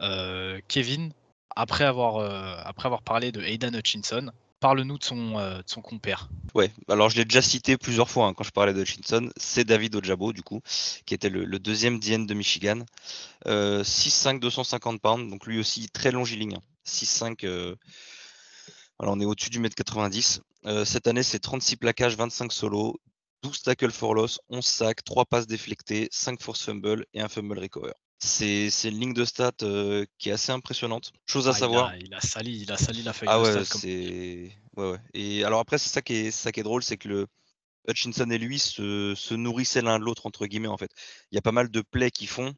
Euh, Kevin, après avoir, euh, après avoir parlé de Aidan Hutchinson, parle-nous de son, euh, de son compère. Ouais, alors je l'ai déjà cité plusieurs fois hein, quand je parlais de Hutchinson. C'est David Ojabo, du coup, qui était le, deuxième DN de Michigan. 6'5, 250 pounds, donc lui aussi très longiligne. 6'5, hein. alors on est au-dessus du mètre 90. cette année, c'est 36 plaquages, 25 solos, 12 tackles for loss, 11 sacs, 3 passes déflectées, 5 force fumble et un fumble recover. C'est une ligne de stats qui est assez impressionnante. Chose à ah, savoir. Il a, sali, il a sali la feuille ah de ouais, c'est. Ouais, ouais. Et alors après, c'est ça qui est, ça qui est drôle, c'est que le Hutchinson et lui se, se nourrissaient l'un de l'autre entre guillemets en fait. Il y a pas mal de plays qui font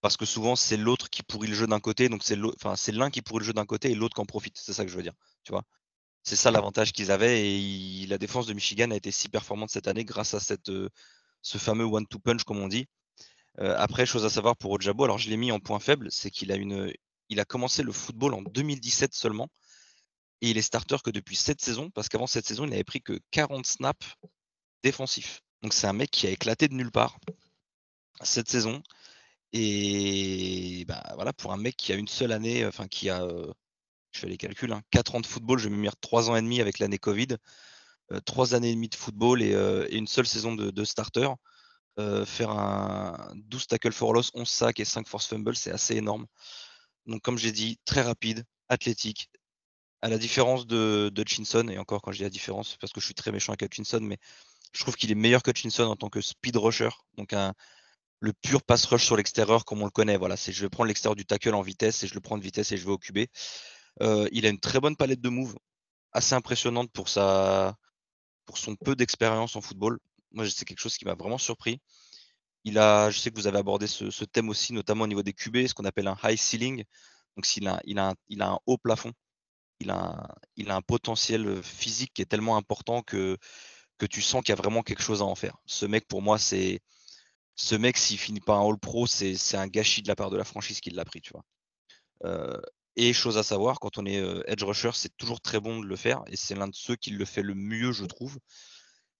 parce que souvent c'est l'autre qui pourrit le jeu d'un côté, donc c'est enfin c'est l'un qui pourrit le jeu d'un côté et l'autre qui en profite. C'est ça que je veux dire. Tu vois. C'est ça l'avantage qu'ils avaient et la défense de Michigan a été si performante cette année grâce à cette, ce fameux one-two punch comme on dit. Euh, après, chose à savoir pour Ojabo, alors je l'ai mis en point faible, c'est qu'il a une, il a commencé le football en 2017 seulement, et il est starter que depuis cette saison, parce qu'avant cette saison, il n'avait pris que 40 snaps défensifs. Donc c'est un mec qui a éclaté de nulle part cette saison. Et bah, voilà, pour un mec qui a une seule année, enfin qui a, euh, je fais les calculs, 4 hein, ans de football, je vais me mettre 3 ans et demi avec l'année Covid, 3 euh, années et demie de football et, une seule saison de starter. Euh, faire un 12 tackle for loss, 11 sacs et 5 force fumble, c'est assez énorme. Donc, comme j'ai dit, très rapide, athlétique. À la différence de, de Hutchinson, et encore quand je dis la différence, parce que je suis très méchant avec Hutchinson, mais je trouve qu'il est meilleur que Hutchinson en tant que speed rusher. Donc, un, le pur pass rush sur l'extérieur, comme on le connaît. Voilà, c'est je vais prendre l'extérieur du tackle en vitesse et je le prends de vitesse et je vais au QB. Euh, il a une très bonne palette de moves, assez impressionnante pour, sa, pour son peu d'expérience en football. Moi, c'est quelque chose qui m'a vraiment surpris. Il a, je sais que vous avez abordé ce, thème aussi, notamment au niveau des QB, ce qu'on appelle un high ceiling. Donc, s'il a, il a, un, il a un haut plafond, il a un, il a un potentiel physique qui est tellement important que, que tu sens qu'il y a vraiment quelque chose à en faire. Ce mec, pour moi, c'est. Ce mec, s'il finit pas un All Pro, c'est un gâchis de la part de la franchise qui l'a pris, tu vois. Euh, et chose à savoir, quand on est euh, edge rusher, c'est toujours très bon de le faire, et c'est l'un de ceux qui le fait le mieux, je trouve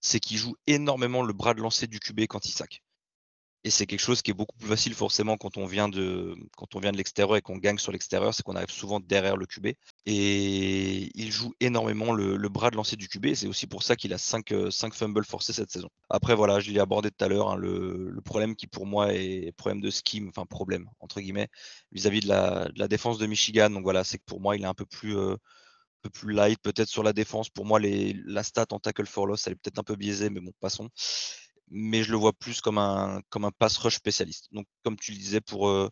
c'est qu'il joue énormément le bras de lancer du QB quand il sac. Et c'est quelque chose qui est beaucoup plus facile forcément quand on vient de, quand on vient de l'extérieur et qu'on gagne sur l'extérieur, c'est qu'on arrive souvent derrière le QB. Et il joue énormément le, bras de lancer du QB. C'est aussi pour ça qu'il a 5, 5 euh, fumbles forcés cette saison. Après, voilà, je l'ai abordé tout à l'heure, hein, le, problème qui pour moi est problème de scheme, enfin problème, entre guillemets, vis-à-vis de, la, défense de Michigan. Donc voilà, c'est que pour moi, il est un peu plus... Euh, peu plus light peut-être sur la défense. Pour moi, les, la stat en tackle for loss, elle est peut-être un peu biaisée, mais bon, passons. Mais je le vois plus comme un, comme un pass rush spécialiste. Donc, comme tu le disais pour, euh,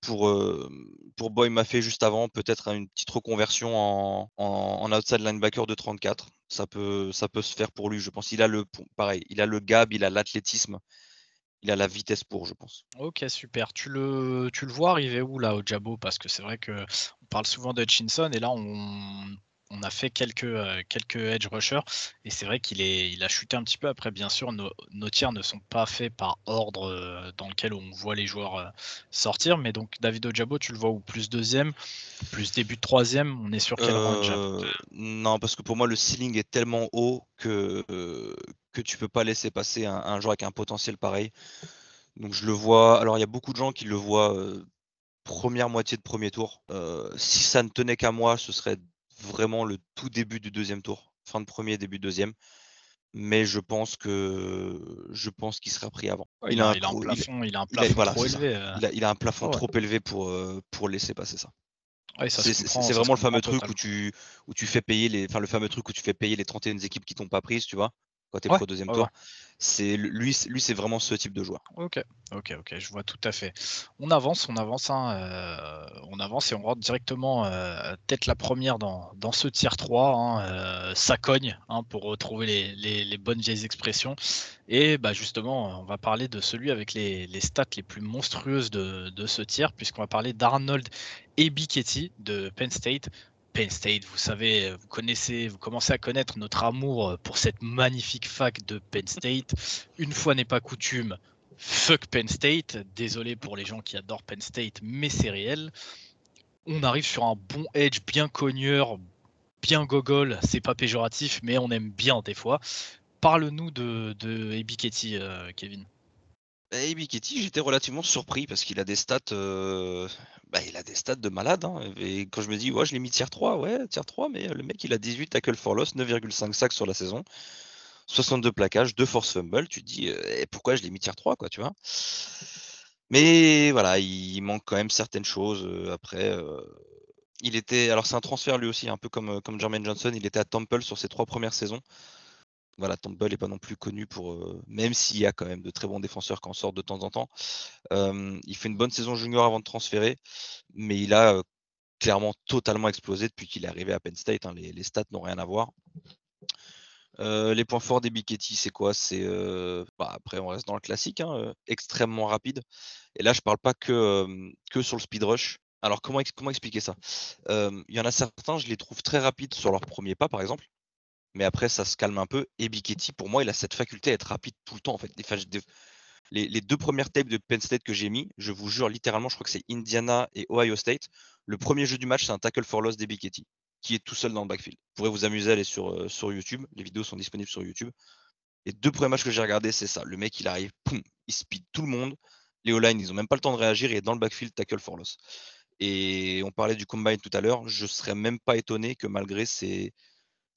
pour, euh, pour Boy m'a fait juste avant, peut-être une petite reconversion en, en, outside linebacker de 34. Ça peut, ça peut se faire pour lui, je pense. Il a le, pareil, il a le gab, il a l'athlétisme il a la vitesse pour, je pense. Ok, super. Tu le, tu le vois arriver où là au Jabo? Parce que c'est vrai que parle souvent de Hutchinson et là on, a fait quelques, euh, quelques edge rushers et c'est vrai qu'il il a chuté un petit peu. Après, bien sûr, nos, nos tiers ne sont pas faits par ordre euh, dans lequel on voit les joueurs euh, sortir. Mais donc, David Ojabo, tu le vois ou plus deuxième, plus début de troisième On est sur quel range Non, parce que pour moi, le ceiling est tellement haut que, que tu peux pas laisser passer un, un, joueur avec un potentiel pareil. Donc, je le vois. Alors, il y a beaucoup de gens qui le voient première moitié de premier tour. si ça ne tenait qu'à moi, ce serait vraiment le tout début du deuxième tour, fin de premier, début de deuxième. Mais je pense que je pense qu'il sera pris avant. il, a, un plafond, il a un plafond trop élevé. Il a, un plafond trop élevé pour, pour laisser passer ça. c'est vraiment le fameux truc où tu, où tu fais payer les, enfin le fameux truc où tu fais payer les 31 équipes qui t'ont pas prises, tu vois quand tu es deuxième tour. C'est lui, lui c'est vraiment ce type de joueur. Ok, ok, ok, je vois tout à fait. On avance, on avance, hein, euh, on avance et on rentre directement euh, tête la première dans, dans ce tier 3. Hein, euh, ça cogne hein, pour retrouver les, les, bonnes vieilles expressions. Et bah justement, on va parler de celui avec les, les stats les plus monstrueuses de, de ce tiers, puisqu'on va parler d'Arnold Ebiketti de Penn State. Penn State, vous savez, vous connaissez, vous commencez à connaître notre amour pour cette magnifique fac de Penn State. Une fois n'est pas coutume, fuck Penn State. Désolé pour les gens qui adorent Penn State, mais c'est réel. On arrive sur un bon edge bien cogneur, bien gogol. C'est pas péjoratif, mais on aime bien des fois. Parle-nous de, de Ebiketti, euh, Kevin. Ebiketti, j'étais relativement surpris parce qu'il a des stats euh, bah, il a des stats de malade. Hein. Et quand je me dis, ouais, je l'ai mis tier 3, ouais, tier 3, mais le mec, il a 18 tackle for loss, 9,5 sacs sur la saison, 62 plaquages, 2 force fumble. Tu te dis, euh, pourquoi je l'ai mis tier 3, quoi, tu vois? Mais voilà, il manque quand même certaines choses. Euh, après, euh, il était. Alors, c'est un transfert lui aussi, un peu comme, comme Jermaine Johnson. Il était à Temple sur ses trois premières saisons voilà, Temple n'est pas non plus connu pour, même s'il y a quand même de très bons défenseurs qui en sortent de temps en temps. il fait une bonne saison junior avant de transférer, mais il a clairement totalement explosé depuis qu'il est arrivé à Penn State. Hein. Les, stats n'ont rien à voir. les points forts des Biketti, c'est quoi? C'est bah, après on reste dans le classique, hein, extrêmement rapide. Et là, je parle pas que, que sur le speed rush. Alors comment, comment expliquer ça? Il y en a certains, je les trouve très rapides sur leur premier pas, par exemple mais après ça se calme un peu. Et Biketti, pour moi, il a cette faculté à être rapide tout le temps. En fait, les, deux premières tapes de Penn State que j'ai mis, je vous jure littéralement, je crois que c'est Indiana et Ohio State. Le premier jeu du match, c'est un tackle for loss d'Ebiketti, qui est tout seul dans le backfield. Vous pourrez vous amuser à aller sur, euh, sur YouTube. Les vidéos sont disponibles sur YouTube. Les deux premiers matchs que j'ai regardés, c'est ça. Le mec, il arrive, il speed tout le monde. Les O-line, ils n'ont même pas le temps de réagir. Et dans le backfield, tackle for loss. Et on parlait du combine tout à l'heure. Je ne serais même pas étonné que malgré ces,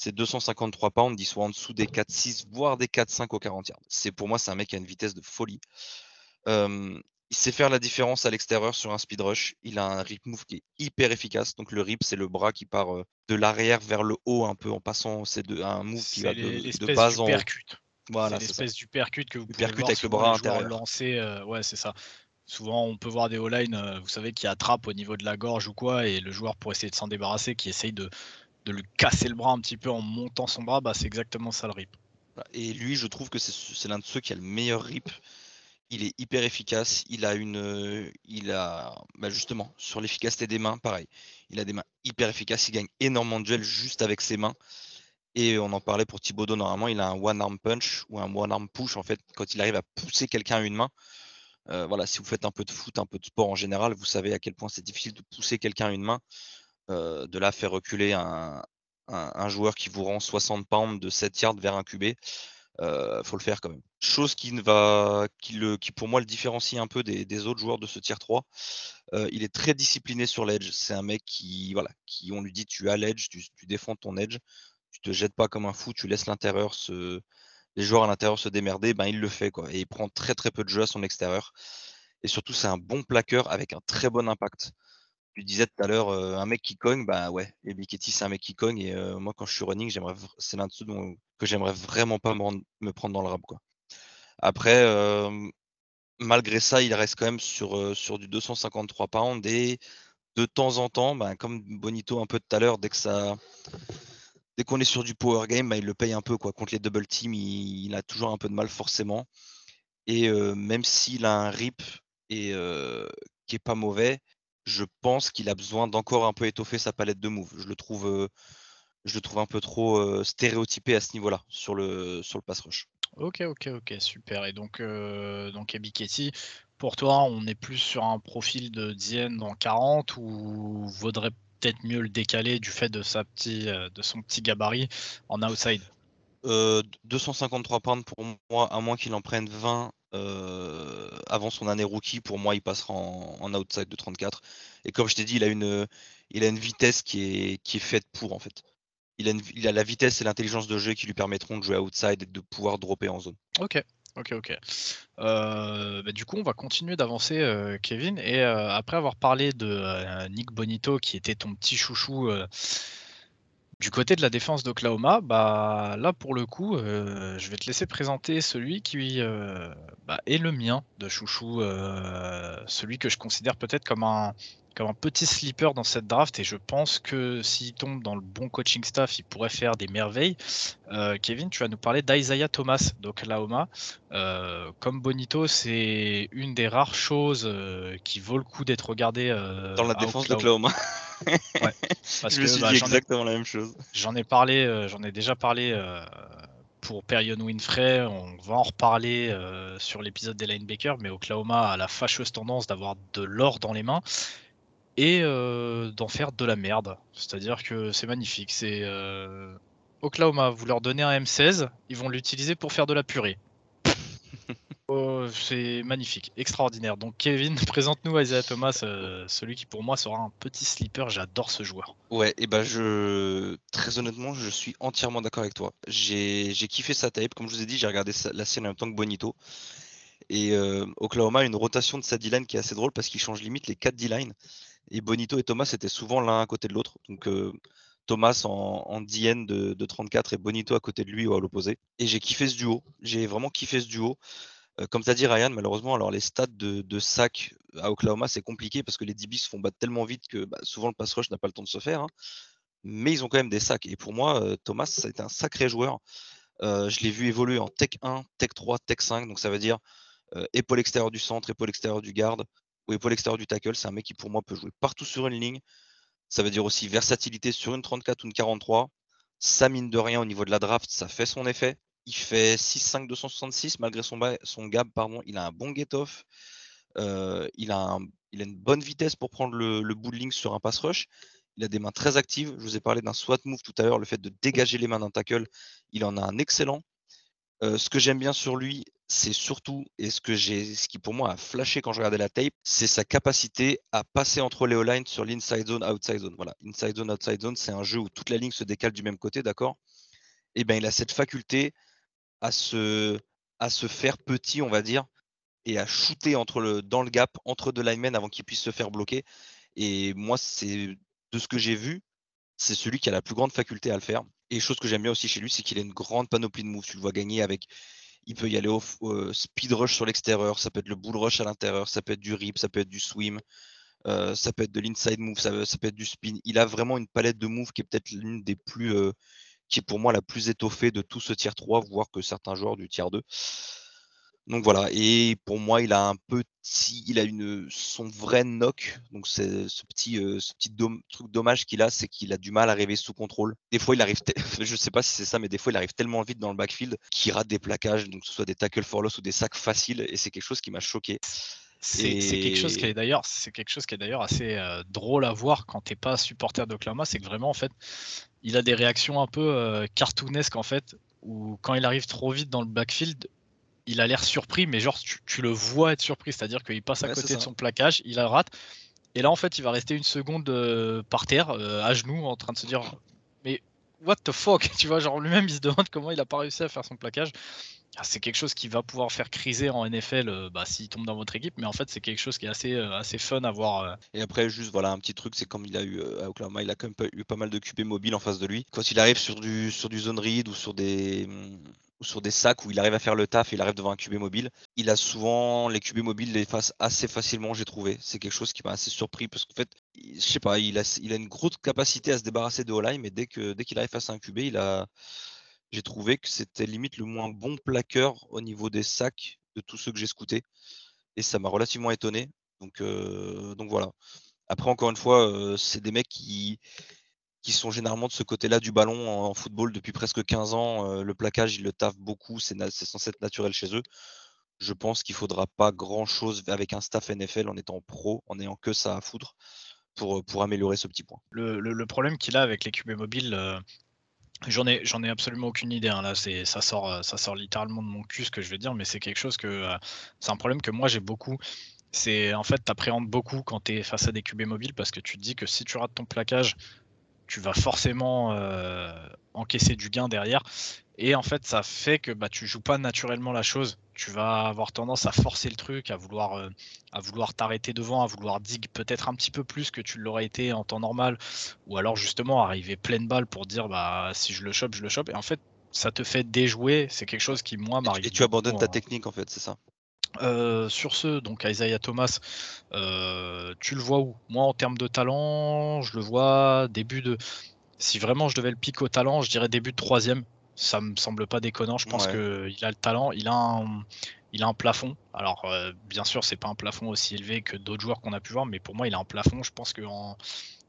c'est 253 pounds, il soit en dessous des 4-6, voire des 4-5 au 40 yards. C'est pour moi, c'est un mec qui a une vitesse de folie. il sait faire la différence à l'extérieur sur un speed rush. Il a un rip move qui est hyper efficace. Donc le rip, c'est le bras qui part de l'arrière vers le haut un peu en passant. C'est un move qui va de, de base en Voilà, c'est l'espèce du percute que vous pouvez voir avec le bras intérieur. Lancer, ouais, c'est ça. Souvent, on peut voir des O-line, vous savez, qui attrapent au niveau de la gorge ou quoi, et le joueur pour essayer de s'en débarrasser, qui essaye de, de lui casser le bras un petit peu en montant son bras, bah, c'est exactement ça le rip. Et lui, je trouve que c'est l'un de ceux qui a le meilleur rip. Il est hyper efficace. Il a une, il a, bah, justement, sur l'efficacité des mains, pareil. Il a des mains hyper efficaces. Il gagne énormément de duels juste avec ses mains. Et on en parlait pour Thibaudot, normalement, il a un one arm punch ou un one arm push, en fait, quand il arrive à pousser quelqu'un à une main. Euh, voilà, si vous faites un peu de foot, un peu de sport en général, vous savez à quel point c'est difficile de pousser quelqu'un à une main. Euh, de là faire reculer un, joueur qui vous rend 60 pounds de 7 yards vers un QB, euh, faut le faire quand même. Chose qui, ne va, qui, le, qui pour moi le différencie un peu des, autres joueurs de ce tier 3. Euh, il est très discipliné sur l'edge. C'est un mec qui, voilà, qui on lui dit tu as l'edge, tu, défends ton edge, tu te jettes pas comme un fou, tu laisses l'intérieur se, les joueurs à l'intérieur se démerder, ben il le fait quoi. Et il prend très peu de jeux à son extérieur. Et surtout c'est un bon plaqueur avec un très bon impact tu disais tout à l'heure, un mec qui cogne, bah ouais, et Biketti, c'est un mec qui cogne. Et moi, quand je suis running, j'aimerais, c'est l'un de ceux que j'aimerais vraiment pas me, prendre dans le rap. Quoi. Après, malgré ça, il reste quand même sur, sur du 253 pounds. Et de temps en temps, bah, comme Bonito un peu tout à l'heure, dès que ça. Dès qu'on est sur du power game, bah, il le paye un peu. Quoi. Contre les double teams, il, a toujours un peu de mal forcément. Et même s'il a un rip et, qui est pas mauvais, je pense qu'il a besoin d'encore un peu étoffer sa palette de moves. Je le trouve, je le trouve un peu trop stéréotypé à ce niveau-là, sur le, sur le pass rush. Ok, ok, ok, super. Et donc, donc Ebiketti, pour toi, on est plus sur un profil de Dienne dans 40 ou vaudrait peut-être mieux le décaler du fait de, sa petit, de son petit gabarit en outside? 253 pounds pour moi, à moins qu'il en prenne 20 avant son année rookie, pour moi, il passera en, outside de 34. Et comme je t'ai dit, il a une, il a une vitesse qui est, qui est faite pour, en fait. Il a, il a la vitesse et l'intelligence de jeu qui lui permettront de jouer outside et de pouvoir dropper en zone. Ok, ok, ok. Bah, du coup, on va continuer d'avancer, Kevin. Et après avoir parlé de Nick Bonito, qui était ton petit chouchou du côté de la défense d'Oklahoma, bah, là pour le coup, euh, je vais te laisser présenter celui qui euh, bah, est le mien de chouchou, euh, celui que je considère peut-être comme un, comme un petit sleeper dans cette draft et je pense que s'il tombe dans le bon coaching staff, il pourrait faire des merveilles. Euh, Kevin, tu vas nous parler d'Isaiah Thomas d'Oklahoma. Euh, comme Bonito, c'est une des rares choses euh, qui vaut le coup d'être regardée dans la défense d'Oklahoma. ouais, parce je me suis bah, dit exactement la même chose. J'en ai parlé, j'en ai déjà parlé pour Perion Winfrey, on va en reparler sur l'épisode des linebackers, mais Oklahoma a la fâcheuse tendance d'avoir de l'or dans les mains et d'en faire de la merde. C'est-à-dire que c'est magnifique. C'est Oklahoma, vous leur donnez un M16, ils vont l'utiliser pour faire de la purée. Oh, c'est magnifique, extraordinaire. Donc Kevin, présente-nous Isaiah Thomas, celui qui pour moi sera un petit sleeper. J'adore ce joueur. Ouais, et ben je très honnêtement, je suis entièrement d'accord avec toi. J'ai kiffé sa tape, comme je vous ai dit, j'ai regardé la scène en même temps que Bonito. Et Oklahoma a une rotation de sa D-line qui est assez drôle parce qu'il change limite les 4 D-line. Et Bonito et Thomas étaient souvent l'un à côté de l'autre. Donc euh, Thomas en, DN de, 34 et Bonito à côté de lui ou à l'opposé. Et j'ai kiffé ce duo. J'ai vraiment kiffé ce duo. Euh, comme tu as dit, Ryan, malheureusement, alors les stats de, sac à Oklahoma, c'est compliqué parce que les DB se font battre tellement vite que bah, souvent le pass rush n'a pas le temps de se faire. Hein. Mais ils ont quand même des sacs. Et pour moi, euh, Thomas, ça a été un sacré joueur. je l'ai vu évoluer en Tech 1, Tech 3, Tech 5. Donc ça veut dire épaule extérieure du centre, épaule extérieure du garde, ou épaule extérieure du tackle. C'est un mec qui, pour moi, peut jouer partout sur une ligne. Ça veut dire aussi versatilité sur une 34 ou une 43. Ça, mine de rien, au niveau de la draft, ça fait son effet. Il fait 6-5 266 malgré son, son gap. Pardon. Il a un bon get-off. Euh, il, a il a une bonne vitesse pour prendre le, le bout de ligne sur un pass rush. Il a des mains très actives. Je vous ai parlé d'un SWAT move tout à l'heure, le fait de dégager les mains d'un tackle. Il en a un excellent. Ce que j'aime bien sur lui, c'est surtout, et ce, que ce qui pour moi a flashé quand je regardais la tape, c'est sa capacité à passer entre les lines sur l'inside zone, outside zone. Voilà, inside zone, outside zone, c'est un jeu où toute la ligne se décale du même côté, d'accord? Et eh bien, il a cette faculté à se, à se faire petit, on va dire, et à shooter entre le, dans le gap entre deux linemen avant qu'il puisse se faire bloquer. Et moi, c'est de ce que j'ai vu, c'est celui qui a la plus grande faculté à le faire. Et chose que j'aime bien aussi chez lui, c'est qu'il a une grande panoplie de moves. Tu le vois gagner avec. Il peut y aller au speed rush sur l'extérieur, ça peut être le bull rush à l'intérieur, ça peut être du rip, ça peut être du swim, euh, ça peut être de l'inside move, ça, peut être du spin. Il a vraiment une palette de moves qui est peut-être l'une des plus. Euh, qui est pour moi la plus étoffée de tout ce tier 3, voire que certains joueurs du tier 2. Donc voilà, et pour moi, il a un petit, il a une son vrai knock. Donc c'est ce petit, euh, ce petit truc dommage qu'il a, c'est qu'il a du mal à arriver sous contrôle. Des fois, il arrive, je sais pas si c'est ça, mais des fois, il arrive tellement vite dans le backfield qu'il rate des plaquages, donc que ce soit des tackles for loss ou des sacs faciles, et c'est quelque chose qui m'a choqué. C'est quelque chose qui est d'ailleurs, c'est quelque chose qui est d'ailleurs assez euh, drôle à voir quand t'es pas supporter d'Oklahoma, c'est que vraiment en fait, il a des réactions un peu euh, cartoonesques en fait, où quand il arrive trop vite dans le backfield, il a l'air surpris, mais genre tu, le vois être surpris, c'est-à-dire qu'il passe à côté de son plaquage, il la rate, et là en fait il va rester une seconde euh, par terre, euh, à genoux, en train de se dire mais what the fuck, tu vois, genre lui-même il se demande comment il a pas réussi à faire son plaquage. Ah, c'est quelque chose qui va pouvoir faire criser en NFL euh, bah, s'il tombe dans votre équipe, mais en fait c'est quelque chose qui est assez, assez fun à voir. Et après juste voilà un petit truc, c'est comme il a eu à Oklahoma, il a quand même eu pas mal de QB mobiles en face de lui. Quand il arrive sur du sur du zone read ou sur des sur des sacs où il arrive à faire le taf et il arrive devant un QB mobile. Il a souvent les QB mobiles les fasse assez facilement, j'ai trouvé. C'est quelque chose qui m'a assez surpris parce qu'en fait, je sais pas, il a, il a une grosse capacité à se débarrasser de O-line, mais dès que dès qu'il arrive face à un QB, il a j'ai trouvé que c'était limite le moins bon plaqueur au niveau des sacs de tous ceux que j'ai scoutés. Et ça m'a relativement étonné. Donc, euh, donc voilà. Après, encore une fois, euh, c'est des mecs qui, qui sont généralement de ce côté-là du ballon en, football depuis presque 15 ans. le plaquage, ils le taffent beaucoup, c'est censé être naturel chez eux. Je pense qu'il faudra pas grand-chose avec un staff NFL en étant pro, en n'ayant que ça à foutre pour, pour améliorer ce petit point. Le, problème qu'il a avec les QB mobiles, J'en ai, ai absolument aucune idée. Hein. Ça sort, ça sort littéralement de mon cul ce que je vais dire, mais c'est quelque chose que, c'est un problème que moi j'ai beaucoup. C'est en fait, tu appréhendes beaucoup quand tu es face à des QB mobiles parce que tu te dis que si tu rates ton plaquage, tu vas forcément encaisser du gain derrière. Et en fait, ça fait que bah, tu joues pas naturellement la chose. Tu vas avoir tendance à forcer le truc, à vouloir, euh, à vouloir t'arrêter devant, à vouloir dig peut-être un petit peu plus que tu l'aurais été en temps normal, ou alors justement arriver pleine balle pour dire bah si je le chope, je le chope. Et en fait, ça te fait déjouer. C'est quelque chose qui moi m'arrive. Et tu abandonnes ta technique en fait, c'est ça? Euh, sur ce, donc Isaiah Thomas, euh, tu le vois où? Moi, en termes de talent, je le vois début de. Si vraiment je devais le piquer au talent, je dirais début de troisième ça me semble pas déconnant. Je pense qu'il a le talent, il a un, il a un plafond. Alors, euh, bien sûr, c'est pas un plafond aussi élevé que d'autres joueurs qu'on a pu voir, mais pour moi, il a un plafond. Je pense qu'en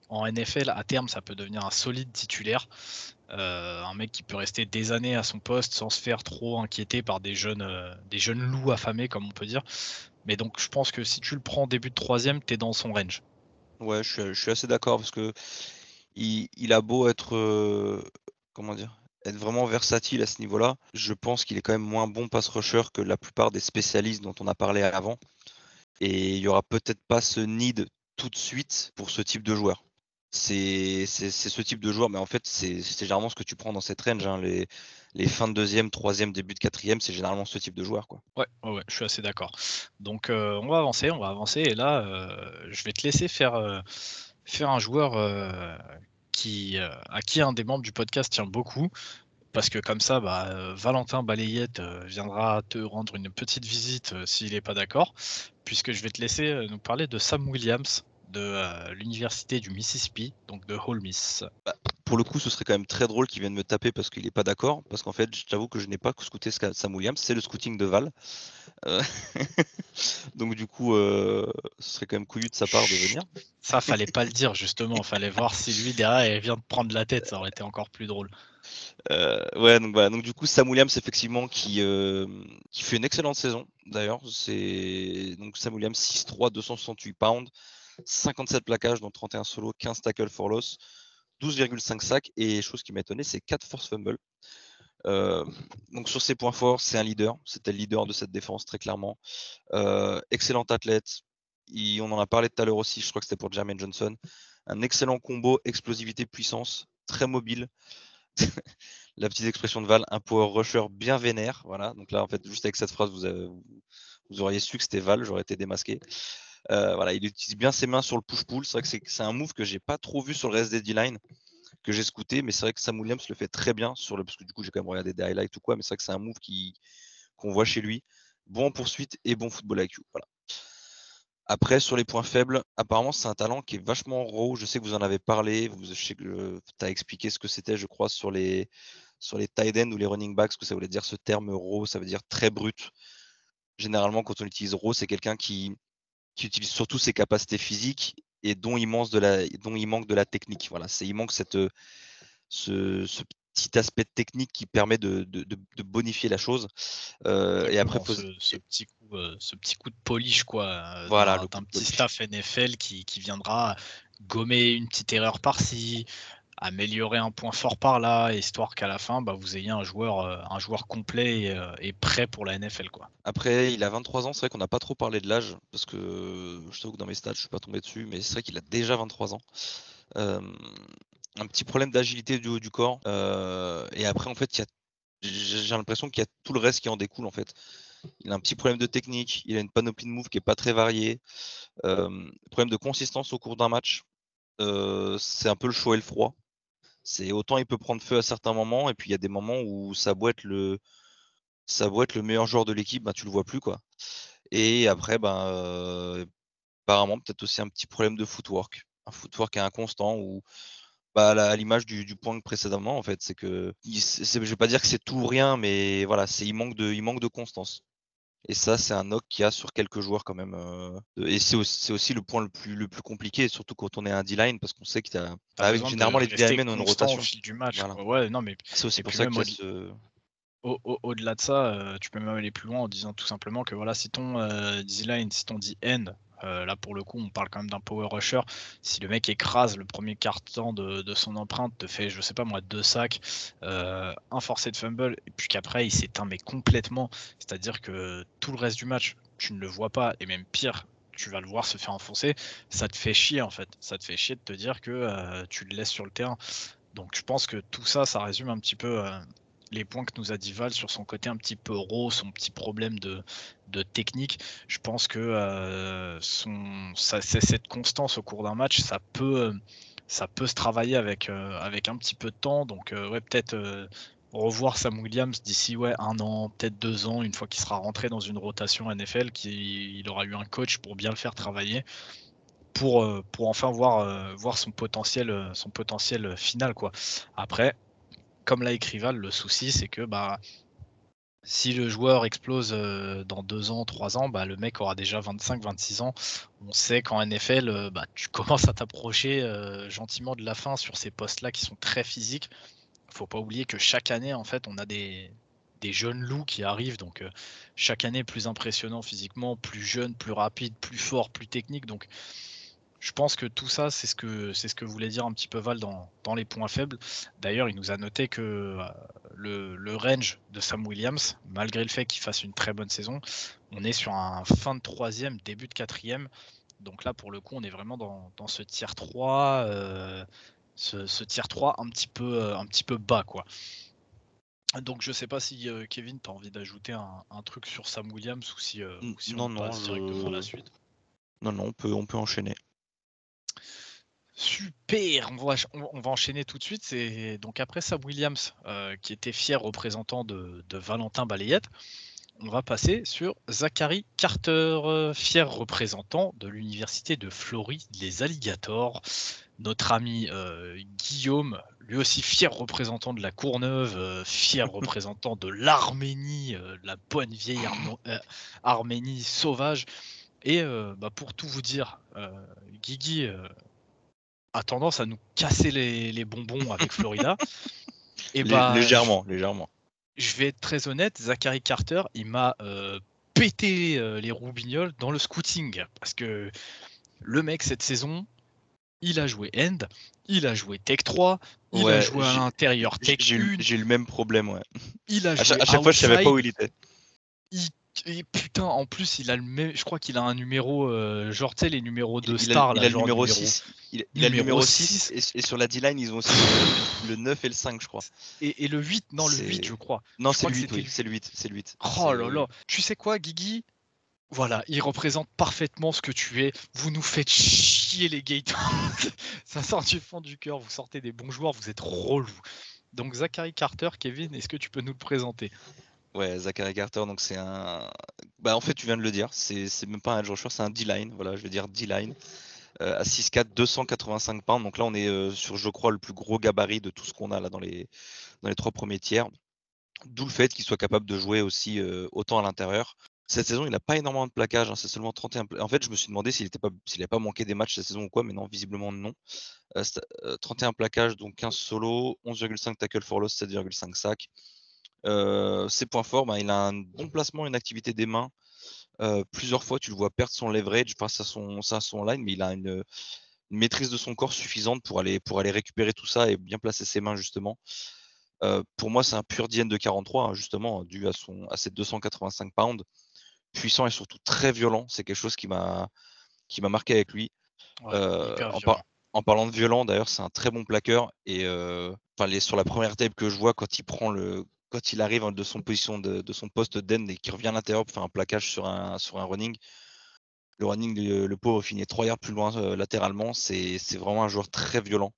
en NFL, à terme, ça peut devenir un solide titulaire. Euh, un mec qui peut rester des années à son poste sans se faire trop inquiéter par des jeunes, euh, des jeunes loups affamés, comme on peut dire. Mais donc, je pense que si tu le prends début de troisième, tu es dans son range. Ouais, je suis, assez d'accord parce que il, a beau être. comment dire être vraiment versatile à ce niveau-là. Je pense qu'il est quand même moins bon pass rusher que la plupart des spécialistes dont on a parlé avant. Et il n'y aura peut-être pas ce need tout de suite pour ce type de joueur. C'est ce type de joueur, mais en fait, c'est généralement ce que tu prends dans cette range. Hein. Les, les, fins de deuxième, troisième, début de quatrième, c'est généralement ce type de joueur. Quoi. Ouais, ouais, je suis assez d'accord. Donc, euh, on va avancer, on va avancer. Et là, euh, je vais te laisser faire, euh, faire un joueur qui, à qui un des membres du podcast tient beaucoup. Parce que comme ça, bah, Valentin Balayette viendra te rendre une petite visite s'il n'est pas d'accord, puisque je vais te laisser nous parler de Sam Williams de l'université du Mississippi, donc de Ole Miss. Bah, pour le coup, ce serait quand même très drôle qu'il vienne me taper parce qu'il n'est pas d'accord. Parce qu'en fait, je t'avoue que je n'ai pas scouté Sam Williams, c'est le scouting de Val. donc du coup, ce serait quand même couillu de sa part de venir. Ça, fallait pas le dire justement. Fallait voir si lui derrière il vient de prendre la tête. Ça aurait été encore plus drôle. ouais, donc voilà. Donc du coup, Sam Williams effectivement qui, qui fait une excellente saison. D'ailleurs, c'est donc Sam Williams 6'3, 268 pounds. 57 plaquages, dont 31 solos, 15 tackles for loss, 12,5 sacs. Et chose qui m'a étonné, c'est 4 force fumbles. Euh, donc sur ses points forts, c'est un leader. C'était le leader de cette défense très clairement. Euh, excellent athlète. on en a parlé tout à l'heure aussi. Je crois que c'était pour Jermaine Johnson. Un excellent combo explosivité puissance, très mobile. la petite expression de Val, un power rusher bien vénère. Voilà. Donc là, en fait, juste avec cette phrase, vous auriez su que c'était Val. J'aurais été démasqué. Euh, voilà, il utilise bien ses mains sur le push-pull. C'est vrai que c'est un move que j'ai pas trop vu sur le reste des D-line, que j'ai scouté, mais c'est vrai que Sam Williams le fait très bien sur le, parce que du coup j'ai quand même regardé des highlights ou quoi, mais c'est vrai que c'est un move qu'on voit chez lui. Bon en poursuite et bon football IQ. Voilà. Après, sur les points faibles, apparemment, c'est un talent qui est vachement raw. Je sais que vous en avez parlé. Vous, je tu as expliqué ce que c'était, je crois, sur les, sur les tight ends ou les running backs, ce que ça voulait dire ce terme raw. Ça veut dire très brut. Généralement, quand on utilise raw, c'est quelqu'un qui, qui utilise surtout ses capacités physiques et dont il manque de la, dont il manque de la technique. Voilà, c'est il manque cette, ce, ce, petit aspect technique qui permet de, de, de bonifier la chose. Euh, et après, ce, ce, petit coup, euh, ce petit coup de polish, quoi. Euh, voilà, un petit staff NFL qui, qui viendra gommer une petite erreur par-ci, améliorer un point fort par là, histoire qu'à la fin, bah, vous ayez un joueur, euh, un joueur complet euh, et, prêt pour la NFL. Quoi. Après, il a 23 ans, c'est vrai qu'on n'a pas trop parlé de l'âge, parce que je trouve que dans mes stats, je ne suis pas tombé dessus, mais c'est vrai qu'il a déjà 23 ans. Euh, un petit problème d'agilité du haut du corps. et après, en fait, j'ai l'impression qu'il y a tout le reste qui en découle, en fait. Il a un petit problème de technique, il a une panoplie de moves qui n'est pas très variée. problème de consistance au cours d'un match. c'est un peu le chaud et le froid. C'est autant il peut prendre feu à certains moments, et puis il y a des moments où ça être le, le meilleur joueur de l'équipe, ben, tu le vois plus quoi. Et après, ben, apparemment peut-être aussi un petit problème de footwork, un footwork inconstant ou bah, à l'image du, point précédemment en fait, c'est que je vais pas dire que c'est tout ou rien, mais voilà, c'est il manque de, il manque de constance. Et ça, c'est un knock qu'il y a sur quelques joueurs quand même. Euh, et c'est aussi, le point le plus, le plus compliqué, surtout quand on est un D-line, parce qu'on sait qu'il y a. Ah, généralement, les D-linemen ont une rotation. Au fil du match. Ouais, non, mais c'est aussi pour ça que au-delà de ça, euh, tu peux même aller plus loin en disant tout simplement que voilà, si ton euh, D-line, si ton D-end, euh, là pour le coup, on parle quand même d'un power rusher. Si le mec écrase le premier temps de, son empreinte, te fait, je sais pas moi, deux sacs, un forcé de fumble, et puis qu'après il s'éteint mais complètement. C'est-à-dire que tout le reste du match, tu ne le vois pas, et même pire, tu vas le voir se faire enfoncer, ça te fait chier en fait. Ça te fait chier de te dire que tu le laisses sur le terrain. Donc je pense que tout ça, ça résume un petit peu les points que nous a dit Val sur son côté un petit peu raw, son petit problème de, technique, je pense que euh, cette constance au cours d'un match, ça peut, ça peut se travailler avec, euh, avec un petit peu de temps. Donc, euh, ouais, peut-être revoir Sam Williams d'ici ouais, un an, peut-être deux ans, une fois qu'il sera rentré dans une rotation NFL, qu'il aura eu un coach pour bien le faire travailler. Pour, pour enfin voir, voir son potentiel son potentiel final quoi. Après comme l'a écrit le souci c'est que bah, si le joueur explose euh, dans deux ans, trois ans, bah, le mec aura déjà 25-26 ans. On sait qu'en NFL, euh, bah, tu commences à t'approcher euh, gentiment de la fin sur ces postes-là qui sont très physiques. Faut pas oublier que chaque année, en fait, on a des, des jeunes loups qui arrivent. Donc chaque année plus impressionnant physiquement, plus jeune, plus rapide, plus fort, plus technique. Donc je pense que tout ça, c'est ce que c'est ce que voulait dire un petit peu Val dans, les points faibles. D'ailleurs, il nous a noté que euh, le, range de Sam Williams, malgré le fait qu'il fasse une très bonne saison, on est sur un fin de troisième, début de quatrième. Donc là, pour le coup, on est vraiment dans, ce tiers 3, euh, ce, tiers 3 un petit peu, euh, un petit peu bas, quoi. Donc je sais pas si Kevin, tu as envie d'ajouter un, truc sur Sam Williams ou si, non, on passe directement à la suite. Non, non, on peut, on peut enchaîner. Super, on va, on va, enchaîner tout de suite. C'est donc après Sam Williams, euh, qui était fier représentant de, Valentin Balayette, on va passer sur Zachary Carter, euh, fier représentant de l'université de Floride, les Alligators. Notre ami euh, Guillaume, lui aussi fier représentant de la Courneuve, fier représentant de l'Arménie, la bonne vieille Arménie sauvage. Et bah, pour tout vous dire, Guigui a tendance à nous casser les, bonbons avec Florida. Et bah, légèrement, légèrement. Je vais être très honnête, Zachary Carter, il m'a euh, pété euh, les roubignoles dans le scouting. Parce que le mec, cette saison, il a joué End, il a joué Tech 3, il a joué à l'intérieur Tech 1. J'ai le même problème, ouais. Il a à, joué à chaque fois, je savais pas où il était. Il et putain, en plus, il a le même. Je crois qu'il a un numéro. Euh, genre, tu sais, les numéros de star. Il, a, le numéro 6. Il, a le numéro 6. Et, sur la D-line, ils ont aussi le 9 et le 5, je crois. Et, le 8, non, le 8, je crois. Non, c'est le 8, oui. C'est le 8. C'est le 8. Oh là là. Tu sais quoi, Guigui? Voilà, il représente parfaitement ce que tu es. Vous nous faites chier les Gators. Ça sort du fond du cœur. Vous sortez des bons joueurs. Vous êtes relou. Donc Zachary Carter, Kevin, est-ce que tu peux nous le présenter? Ouais, Zachary Carter, donc c'est un. Bah, en fait, tu viens de le dire, c'est même pas un edge rusher, c'est un D-line. Voilà, je veux dire D-line. Euh, à 6'4, 285 pounds. Donc là, on est euh, sur, je crois, le plus gros gabarit de tout ce qu'on a là dans les, dans les trois premiers tiers. D'où le fait qu'il soit capable de jouer aussi euh, autant à l'intérieur. Cette saison, il n'a pas énormément de plaquage, hein, c'est seulement 31. En fait, je me suis demandé s'il n'avait pas, pas manqué des matchs cette saison ou quoi, mais non, visiblement non. 31 plaquages, donc 15 solo, 11,5 tackle for loss, 7,5 sacs. Euh, ses points forts, ben, il a un bon placement, une activité des mains. Euh, plusieurs fois, tu le vois perdre son leverage face à son, à son line, mais il a une, maîtrise de son corps suffisante pour aller, pour aller récupérer tout ça et bien placer ses mains, justement. Euh, pour moi, c'est un pur DN de 43, hein, justement, dû à, son, à ses 285 pounds. Puissant et surtout très violent. C'est quelque chose qui m'a marqué avec lui. en, parlant de violent, d'ailleurs, c'est un très bon plaqueur. Et enfin, sur la première tape que je vois, quand il prend le, quand il arrive de son position de, son poste d'end et qui revient à l'intérieur pour faire un plaquage sur un, sur un running, le running, le, pauvre finit trois yards plus loin euh, latéralement. C'est vraiment un joueur très violent.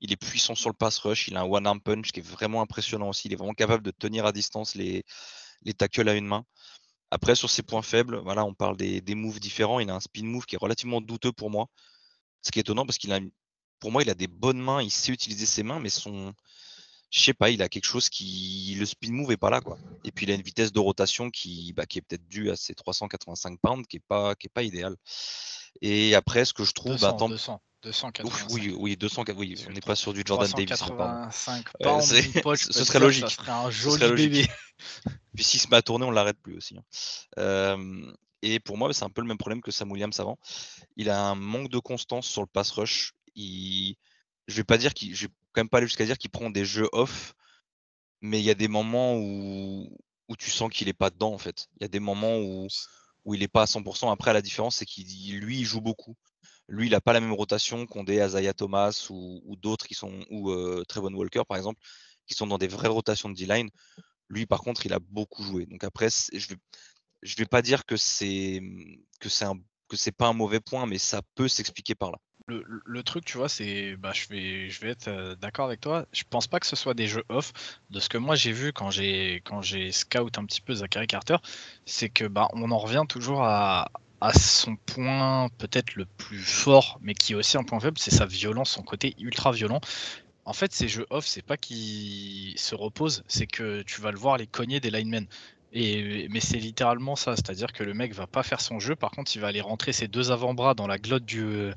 Il est puissant sur le pass rush. Il a un one-arm punch qui est vraiment impressionnant aussi. Il est vraiment capable de tenir à distance les, les tackles à une main. Après, sur ses points faibles, voilà, on parle des, des moves différents. Il a un spin move qui est relativement douteux pour moi. Ce qui est étonnant parce qu'il a, pour moi, il a des bonnes mains. Il sait utiliser ses mains, mais son, je sais pas, il a quelque chose qui. Le speed move est pas là, quoi. Et puis il a une vitesse de rotation qui, bah, qui est peut-être due à ses 385 pounds, qui est pas, qui est pas idéal. Et après, ce que je trouve. 200, 200, 285. oui, oui, 200, oui, on n'est pas sur du Jordan Davis. 385 pounds, ce serait logique. Ça serait un joli bébé. Puis s'il se met à tourner, on l'arrête plus aussi. Hein. et pour moi, c'est un peu le même problème que Sam Williams avant. Il a un manque de constance sur le pass rush. Il je vais pas dire qu'il, je vais quand même pas aller jusqu'à dire qu'il prend des jeux off, mais il y a des moments où, où tu sens qu'il est pas dedans en fait. Il y a des moments où, où il est pas à 100%. Après, la différence, c'est qu'il lui, il joue beaucoup. Lui, il a pas la même rotation qu'ont des Azaya Thomas ou, d'autres qui sont, ou euh, Trevon Walker par exemple, qui sont dans des vraies rotations de D-line. Lui, par contre, il a beaucoup joué. Donc après, je vais, je vais pas dire que c'est que c'est un que c'est pas un mauvais point, mais ça peut s'expliquer par là. Le, truc, tu vois, c'est, bah, je vais, je vais être euh, d'accord avec toi. Je pense pas que ce soit des jeux off. De ce que moi j'ai vu quand j'ai, quand j'ai scout un petit peu Zachary Carter, c'est que bah, on en revient toujours à, à son point peut-être le plus fort, mais qui est aussi un point faible, c'est sa violence, son côté ultra violent. En fait, ces jeux off, c'est pas qu'il se repose, c'est que tu vas le voir les cogner des linemen. Et, mais c'est littéralement ça, c'est-à-dire que le mec va pas faire son jeu, par contre il va aller rentrer ses deux avant-bras dans la glotte du,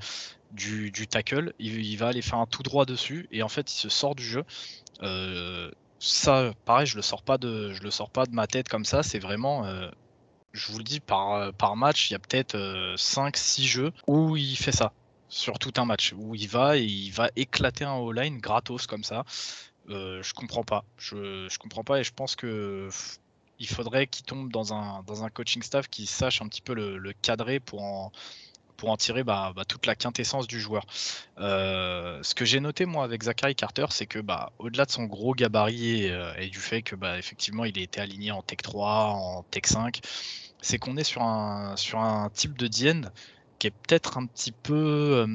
du, tackle, il, va aller faire un tout droit dessus, et en fait il se sort du jeu. Euh, ça, pareil, je le sors pas de, je le sors pas de ma tête comme ça, c'est vraiment, euh, je vous le dis, par, par match, il y a peut-être 5-6 euh, jeux où il fait ça, sur tout un match, où il va et il va éclater un all-line gratos comme ça. je comprends pas, je, je comprends pas, et je pense que il faudrait qu'il tombe dans un, dans un coaching staff qui sache un petit peu le, cadrer pour en, pour en tirer bah, bah, toute la quintessence du joueur. Euh, ce que j'ai noté moi avec Zachary Carter, c'est que bah, au-delà de son gros gabarit euh, et, du fait que effectivement il a été aligné en Tech 3, en Tech 5, c'est qu'on est sur un, type de DN qui est peut-être un petit peu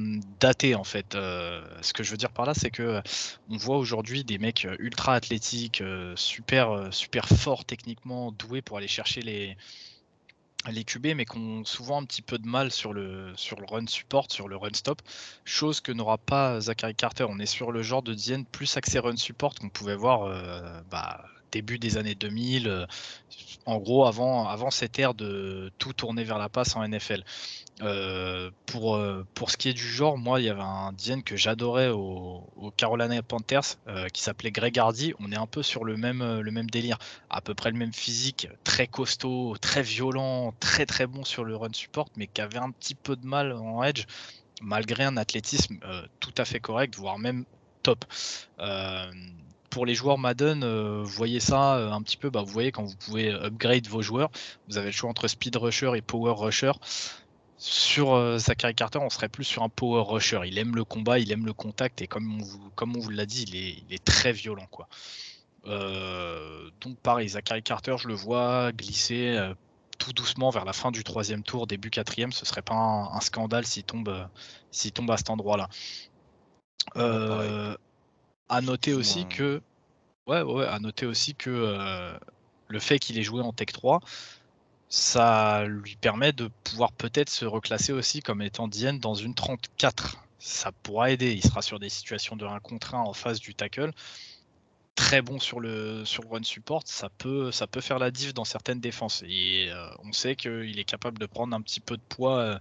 daté en fait. ce que je veux dire par là, c'est que on voit aujourd'hui des mecs ultra athlétiques, super super forts techniquement, doués pour aller chercher les les QB, mais qui ont souvent un petit peu de mal sur le, sur le run support, sur le run stop, chose que n'aura pas Zachary Carter. On est sur le genre de DN plus axé run support qu'on pouvait voir bah, début des années 2000, en gros avant, avant cette ère de tout tourner vers la passe en NFL. Euh, pour, euh, pour ce qui est du genre, moi, il y avait un DN que j'adorais au, Carolina Panthers euh, qui s'appelait Greg Hardy. On est un peu sur le même, le même délire, à peu près le même physique, très costaud, très violent, très très bon sur le run support, mais qui avait un petit peu de mal en edge, malgré un athlétisme tout à fait correct, voire même top pour les joueurs Madden, vous voyez ça un petit peu, bah, vous voyez quand vous pouvez upgrade vos joueurs, vous avez le choix entre Speed Rusher et Power Rusher. Sur euh, Zachary Carter, on serait plus sur un power rusher. Il aime le combat, il aime le contact et comme on vous, comme on vous l'a dit, il est, très violent. Quoi. Euh, donc pareil, Zachary Carter, je le vois glisser euh, tout doucement vers la fin du troisième tour, début quatrième. Ce serait pas un, scandale s'il tombe, s'il tombe à cet endroit-là. à noter aussi que, ouais, ouais, à noter aussi que le fait qu'il ait joué en Tech 3, ça lui permet de pouvoir peut-être se reclasser aussi comme étant Dienne dans une 34. Ça pourra aider. Il sera sur des situations de 1 contre 1 en face du tackle. Très bon sur le, sur le run support, ça peut, ça peut faire la diff dans certaines défenses. Et euh, on sait qu'il est capable de prendre un petit peu de poids euh,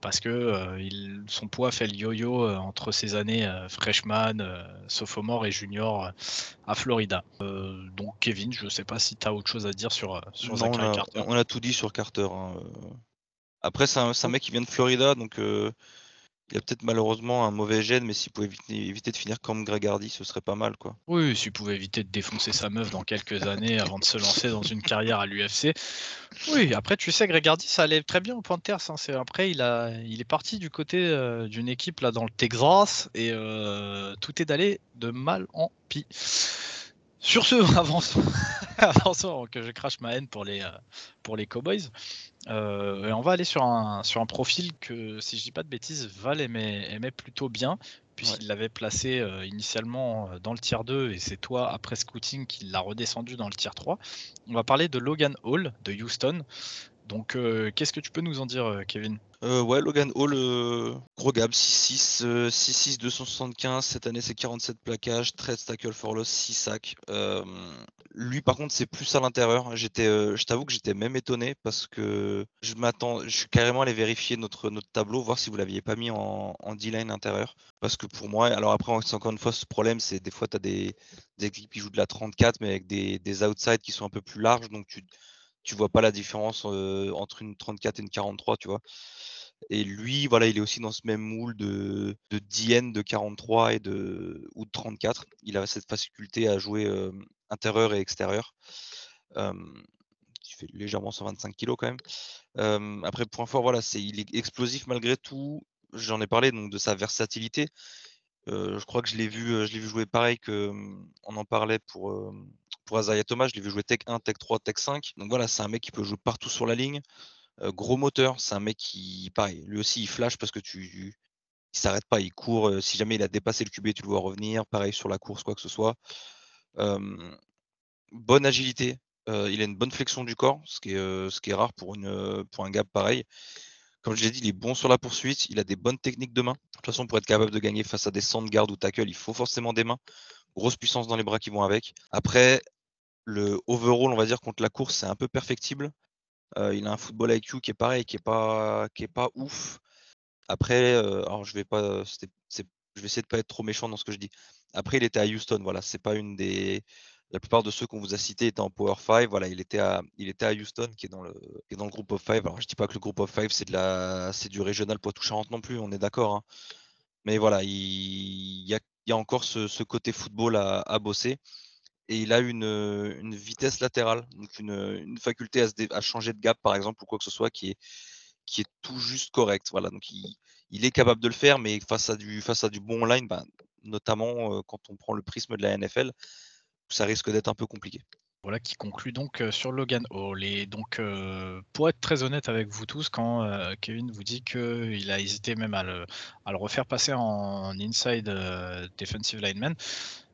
parce que euh, il, son poids fait le yo-yo entre ses années freshman, sophomore et junior à Florida. donc Kevin, je ne sais pas si tu as autre chose à dire sur, sur Zachary Carter. On a tout dit sur Carter. Hein, Après, c'est un, un, mec qui vient de Florida, donc il y a peut-être malheureusement un mauvais gène, mais s'il pouvait éviter, de finir comme Greg Hardy, ce serait pas mal. quoi. Oui, s'il pouvait éviter de défoncer sa meuf dans quelques années avant de se lancer dans une carrière à l'UFC. Oui, après, tu sais, Greg Hardy, ça allait très bien au Panthers. Hein. Après, il, a, il est parti du côté euh, d'une équipe là dans le Texas et euh, tout est d'aller de mal en pis. Sur ce, avançons, avançons que je crache ma haine pour les, euh, pour les Cowboys. Euh, et on va aller sur un, sur un profil que, si je dis pas de bêtises, Val aimait, plutôt bien, puisqu'il l'avait placé euh, initialement dans le tier 2, et c'est toi, après scouting, qui l'a redescendu dans le tier 3. On va parler de Logan Hall de Houston. Donc, qu'est-ce que tu peux nous en dire, Kevin? Euh, ouais, Logan Hall, euh, gros gab, 6-6, 6-6, 275. Cette année, c'est 47 plaquages, 13 tackles for loss, 6 sacs. Euh, lui, par contre, c'est plus à l'intérieur. J'étais, je t'avoue que j'étais même étonné parce que je m'attends, je suis carrément allé vérifier notre, notre tableau, voir si vous l'aviez pas mis en, en D-line intérieur. Parce que pour moi, alors après, encore une fois ce problème, c'est des fois, tu as des, des, équipes qui jouent de la 34, mais avec des, des outsides qui sont un peu plus larges, donc tu tu vois pas la différence entre une 34 et une 43, tu vois? Et lui, voilà, il est aussi dans ce même moule de, de DN de 43 et de, ou de 34. Il a cette faculté à jouer intérieur et extérieur. il fait légèrement 125 kg quand même. après, point fort, voilà, c'est il est explosif malgré tout. J'en ai parlé donc de sa versatilité. je crois que je l'ai vu, vu jouer pareil que on en parlait pour pour Azaya Thomas, je l'ai vu jouer Tech 1, Tech 3, Tech 5. Donc voilà, c'est un mec qui peut jouer partout sur la ligne. Euh, gros moteur, c'est un mec qui, pareil, lui aussi il flash parce que tu, il s'arrête pas, il court. Euh, si jamais il a dépassé le QB, tu le vois revenir. Pareil sur la course, quoi que ce soit. bonne agilité. Euh, il a une bonne flexion du corps, ce qui est, rare pour, un gap pareil. Comme je l'ai dit, il est bon sur la poursuite. Il a des bonnes techniques de main. De toute façon, pour être capable de gagner face à des centres garde ou tackle, il faut forcément des mains. Grosse puissance dans les bras qui vont avec. Après, le overall, on va dire, contre la course, c'est un peu perfectible. Euh, il a un football IQ qui est pareil, qui est pas, qui est pas ouf. Après, euh, alors je vais pas, je vais essayer de pas être trop méchant dans ce que je dis. Après, il était à Houston, voilà, c'est pas une des, la plupart de ceux qu'on vous a cités étaient en Power 5. Voilà, il était à, il était à Houston, qui est dans le, qui est dans le groupe of 5. Alors, je dis pas que le groupe of 5 c'est de la, c'est du régional Poitou-Charentes non plus, on est d'accord. Hein. Mais voilà, il, y a, il y a encore ce, côté football à bosser et il a une, une vitesse latérale, donc une, une faculté à, se à, changer de gap par exemple ou quoi que ce soit qui est, qui est tout juste correct. Voilà, donc il, est capable de le faire, mais face à du, face à du bon line, ben, notamment quand on prend le prisme de la NFL, ça risque d'être un peu compliqué. Voilà qui conclut donc sur Logan Hall. Et donc, pour être très honnête avec vous tous, quand Kevin vous dit qu'il a hésité même à le, refaire passer en inside defensive lineman,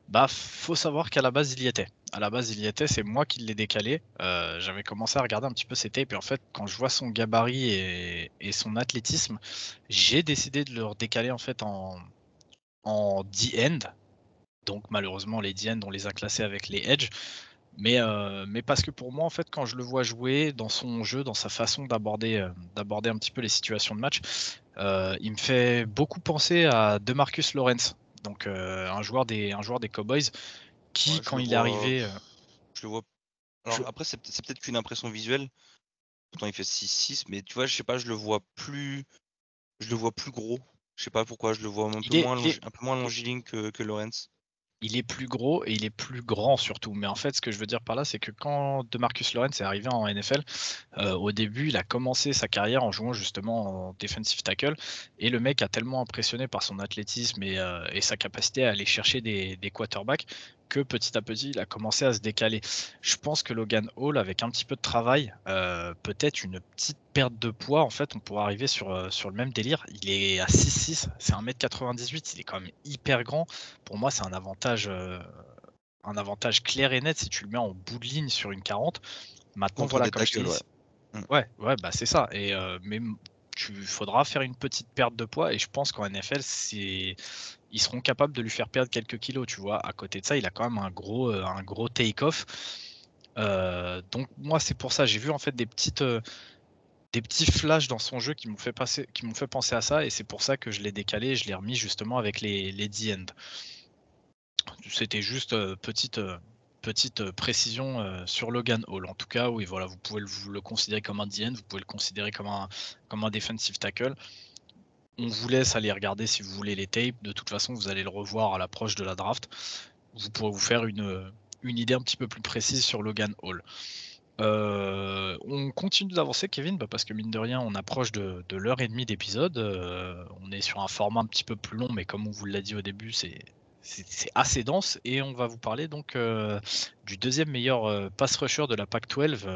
bah, faut savoir qu'à la base, il y était. À la base, il y était, c'est moi qui l'ai décalé. Euh, j'avais commencé à regarder un petit peu ses tapes et en fait, quand je vois son gabarit et, son athlétisme, j'ai décidé de le décaler en fait en, en D-end. Donc malheureusement, les D-end, on les a classés avec les edge. Mais, euh, mais parce que pour moi, en fait, quand je le vois jouer dans son jeu, dans sa façon d'aborder euh, un petit peu les situations de match, il me fait beaucoup penser à DeMarcus Lawrence donc euh, un joueur des un joueur des Cowboys qui quand il est arrivé euh, je le vois. Alors après c'est peut-être qu'une impression visuelle. Pourtant il fait 6-6 mais tu vois je sais pas je le vois plus je le vois plus gros. Je sais pas pourquoi je le vois un peu, moins, un peu moins longiligne que, que Lawrence il est plus gros et il est plus grand surtout. Mais en fait, ce que je veux dire par là, c'est que quand DeMarcus Lawrence est arrivé en NFL, euh, au début, il a commencé sa carrière en jouant justement en defensive tackle. Et le mec a tellement impressionné par son athlétisme et, euh, sa capacité à aller chercher des, des quarterbacks que petit à petit, il a commencé à se décaler. Je pense que Logan Hall, avec un petit peu de travail, euh, peut-être une petite perte de poids, en fait, on pourrait arriver sur, euh, sur le même délire. Il est à 6'6, c'est 1m98, il est quand même hyper grand. Pour moi, c'est un avantage, euh, un avantage clair et net si tu le mets en bout de ligne sur une 40. Maintenant, voilà, comme je ouais. Mm. ouais. ouais, bah c'est ça. Et mais tu faudra faire une petite perte de poids et je pense qu'en NFL, c'est ils seront capables de lui faire perdre quelques kilos, tu vois. À côté de ça, il a quand même un gros, euh, un gros take-off. Euh, donc moi, c'est pour ça, j'ai vu en fait des petites, euh, des petits flashs dans son jeu qui m'ont fait passer, qui fait penser à ça, et c'est pour ça que je l'ai décalé, et je l'ai remis justement avec les, les D-end. C'était juste petite, petite précision sur Logan Hall. En tout cas, oui, voilà, vous pouvez le, le considérer comme un D-end, vous pouvez le considérer comme un, comme un defensive tackle on vous laisse aller regarder si vous voulez les tapes. De toute façon, vous allez le revoir à l'approche de la draft. Vous pourrez vous faire une, une idée un petit peu plus précise sur Logan Hall. Euh, on continue d'avancer, Kevin, bah, parce que mine de rien, on approche de, l'heure et demie d'épisode. Euh, on est sur un format un petit peu plus long, mais comme on vous l'a dit au début, c'est assez dense. Et on va vous parler donc euh, du deuxième meilleur pass rusher de la PAC 12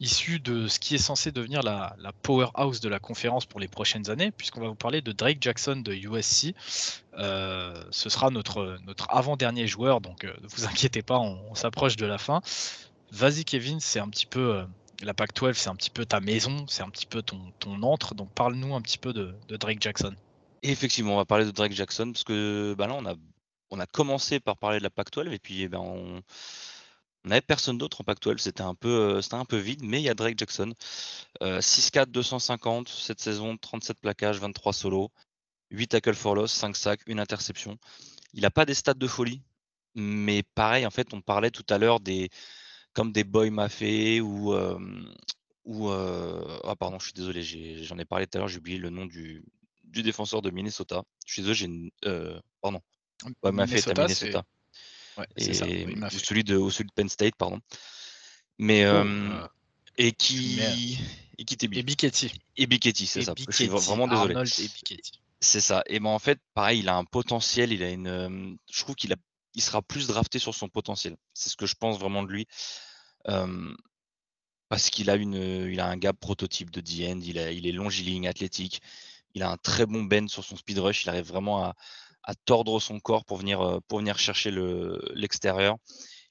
issu de ce qui est censé devenir la, powerhouse de la conférence pour les prochaines années, puisqu'on va vous parler de Drake Jackson de USC. Euh, ce sera notre, notre avant-dernier joueur, donc euh, ne vous inquiétez pas, on, s'approche de la fin. Vas-y Kevin, c'est un petit peu euh, la Pac-12, c'est un petit peu ta maison, c'est un petit peu ton, ton entre. Donc parle-nous un petit peu de, Drake Jackson. effectivement, on va parler de Drake Jackson parce que bah là, on a, on a commencé par parler de la Pac-12 et puis eh ben, on n'avait personne d'autre en Pac-12. C'était un, peu, c'était un peu vide, mais il y a Drake Jackson. 6-4, 250 cette saison, 37 plaquages, 23 solos, 8 tackles for loss, 5 sacs, une interception. Il n'a pas des stats de folie, mais pareil, en fait, on parlait tout à l'heure des comme des Boy Maffé ou ou ah pardon, je suis désolé, j'en ai, parlé tout à l'heure, j'ai oublié le nom du, du défenseur de Minnesota. Je suis désolé, j'ai euh, pardon. Boy Maffé est à Et, celui de, celui de Penn State, pardon. Mais oh, et qui et qui était Et Biketti. Et Biketti, c'est ça. Je suis vraiment désolé. C'est ça. Et ben en fait, pareil, il a un potentiel, il a une. je trouve qu'il a il sera plus drafté sur son potentiel. C'est ce que je pense vraiment de lui. parce qu'il a, une, il a un gap prototype de D-end, il, il, est longiligne, athlétique, il a un très bon bend sur son speed rush, il arrive vraiment à, tordre son corps pour venir, pour venir chercher l'extérieur.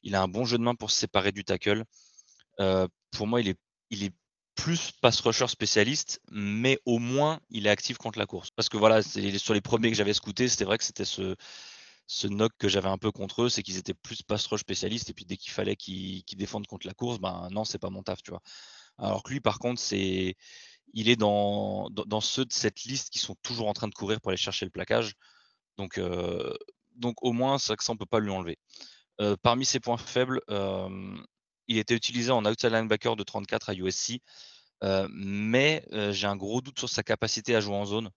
il a un bon jeu de main pour se séparer du tackle. pour moi, il est, il est plus pass rusher spécialiste, mais au moins il est actif contre la course. Parce que voilà, sur les premiers que j'avais scoutés, c'était vrai que c'était ce, ce knock que j'avais un peu contre eux, c'est qu'ils étaient plus pass rush spécialistes, et puis dès qu'il fallait qu'ils défendent contre la course, ben non, c'est pas mon taf, tu vois. Alors que lui, par contre, c'est il est dans, dans, ceux de cette liste qui sont toujours en train de courir pour aller chercher le plaquage. Donc, euh, donc au moins, ça, ça on peut pas lui enlever. Euh, parmi ses points faibles, euh, il était utilisé en outside linebacker de 34 à USC, mais j'ai un gros doute sur sa capacité à jouer en zone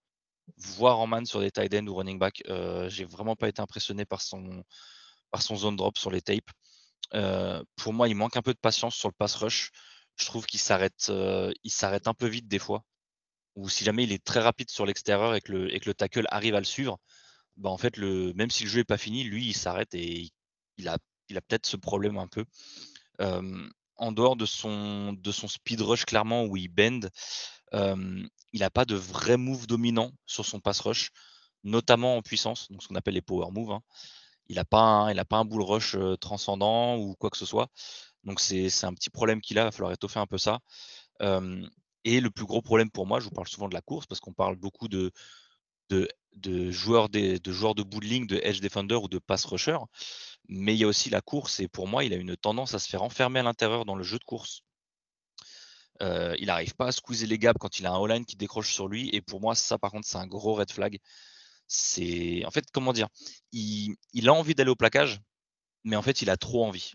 voir en man sur des tight ends ou running back. J'ai vraiment pas été impressionné par son, zone drop sur les tapes. Pour moi, il manque un peu de patience sur le pass rush. Je trouve qu'il s'arrête, il s'arrête un peu vite des fois. Ou si jamais il est très rapide sur l'extérieur et que le tackle arrive à le suivre, bah en fait, le, même si le jeu n'est pas fini, lui, il s'arrête et il a, il a peut-être ce problème un peu. en dehors de son, de son speed rush, clairement, où il bend, il n'a pas de vrai move dominant sur son pass rush, notamment en puissance, donc ce qu'on appelle les power moves. Hein. Il n'a pas, un, pas un bull rush transcendant ou quoi que ce soit. Donc c'est un petit problème qu'il a, il va falloir étoffer un peu ça. et le plus gros problème pour moi, je vous parle souvent de la course, parce qu'on parle beaucoup de, de, joueurs, de, joueurs de de edge defender ou de pass rusher. Mais il y a aussi la course, et pour moi, il a une tendance à se faire enfermer à l'intérieur dans le jeu de course. Euh, il n'arrive pas à squeezer les gaps quand il a un all-line qui décroche sur lui. Et pour moi, ça, par contre, c'est un gros red flag. C'est en fait, comment dire, il, a envie d'aller au plaquage, mais en fait, il a trop envie.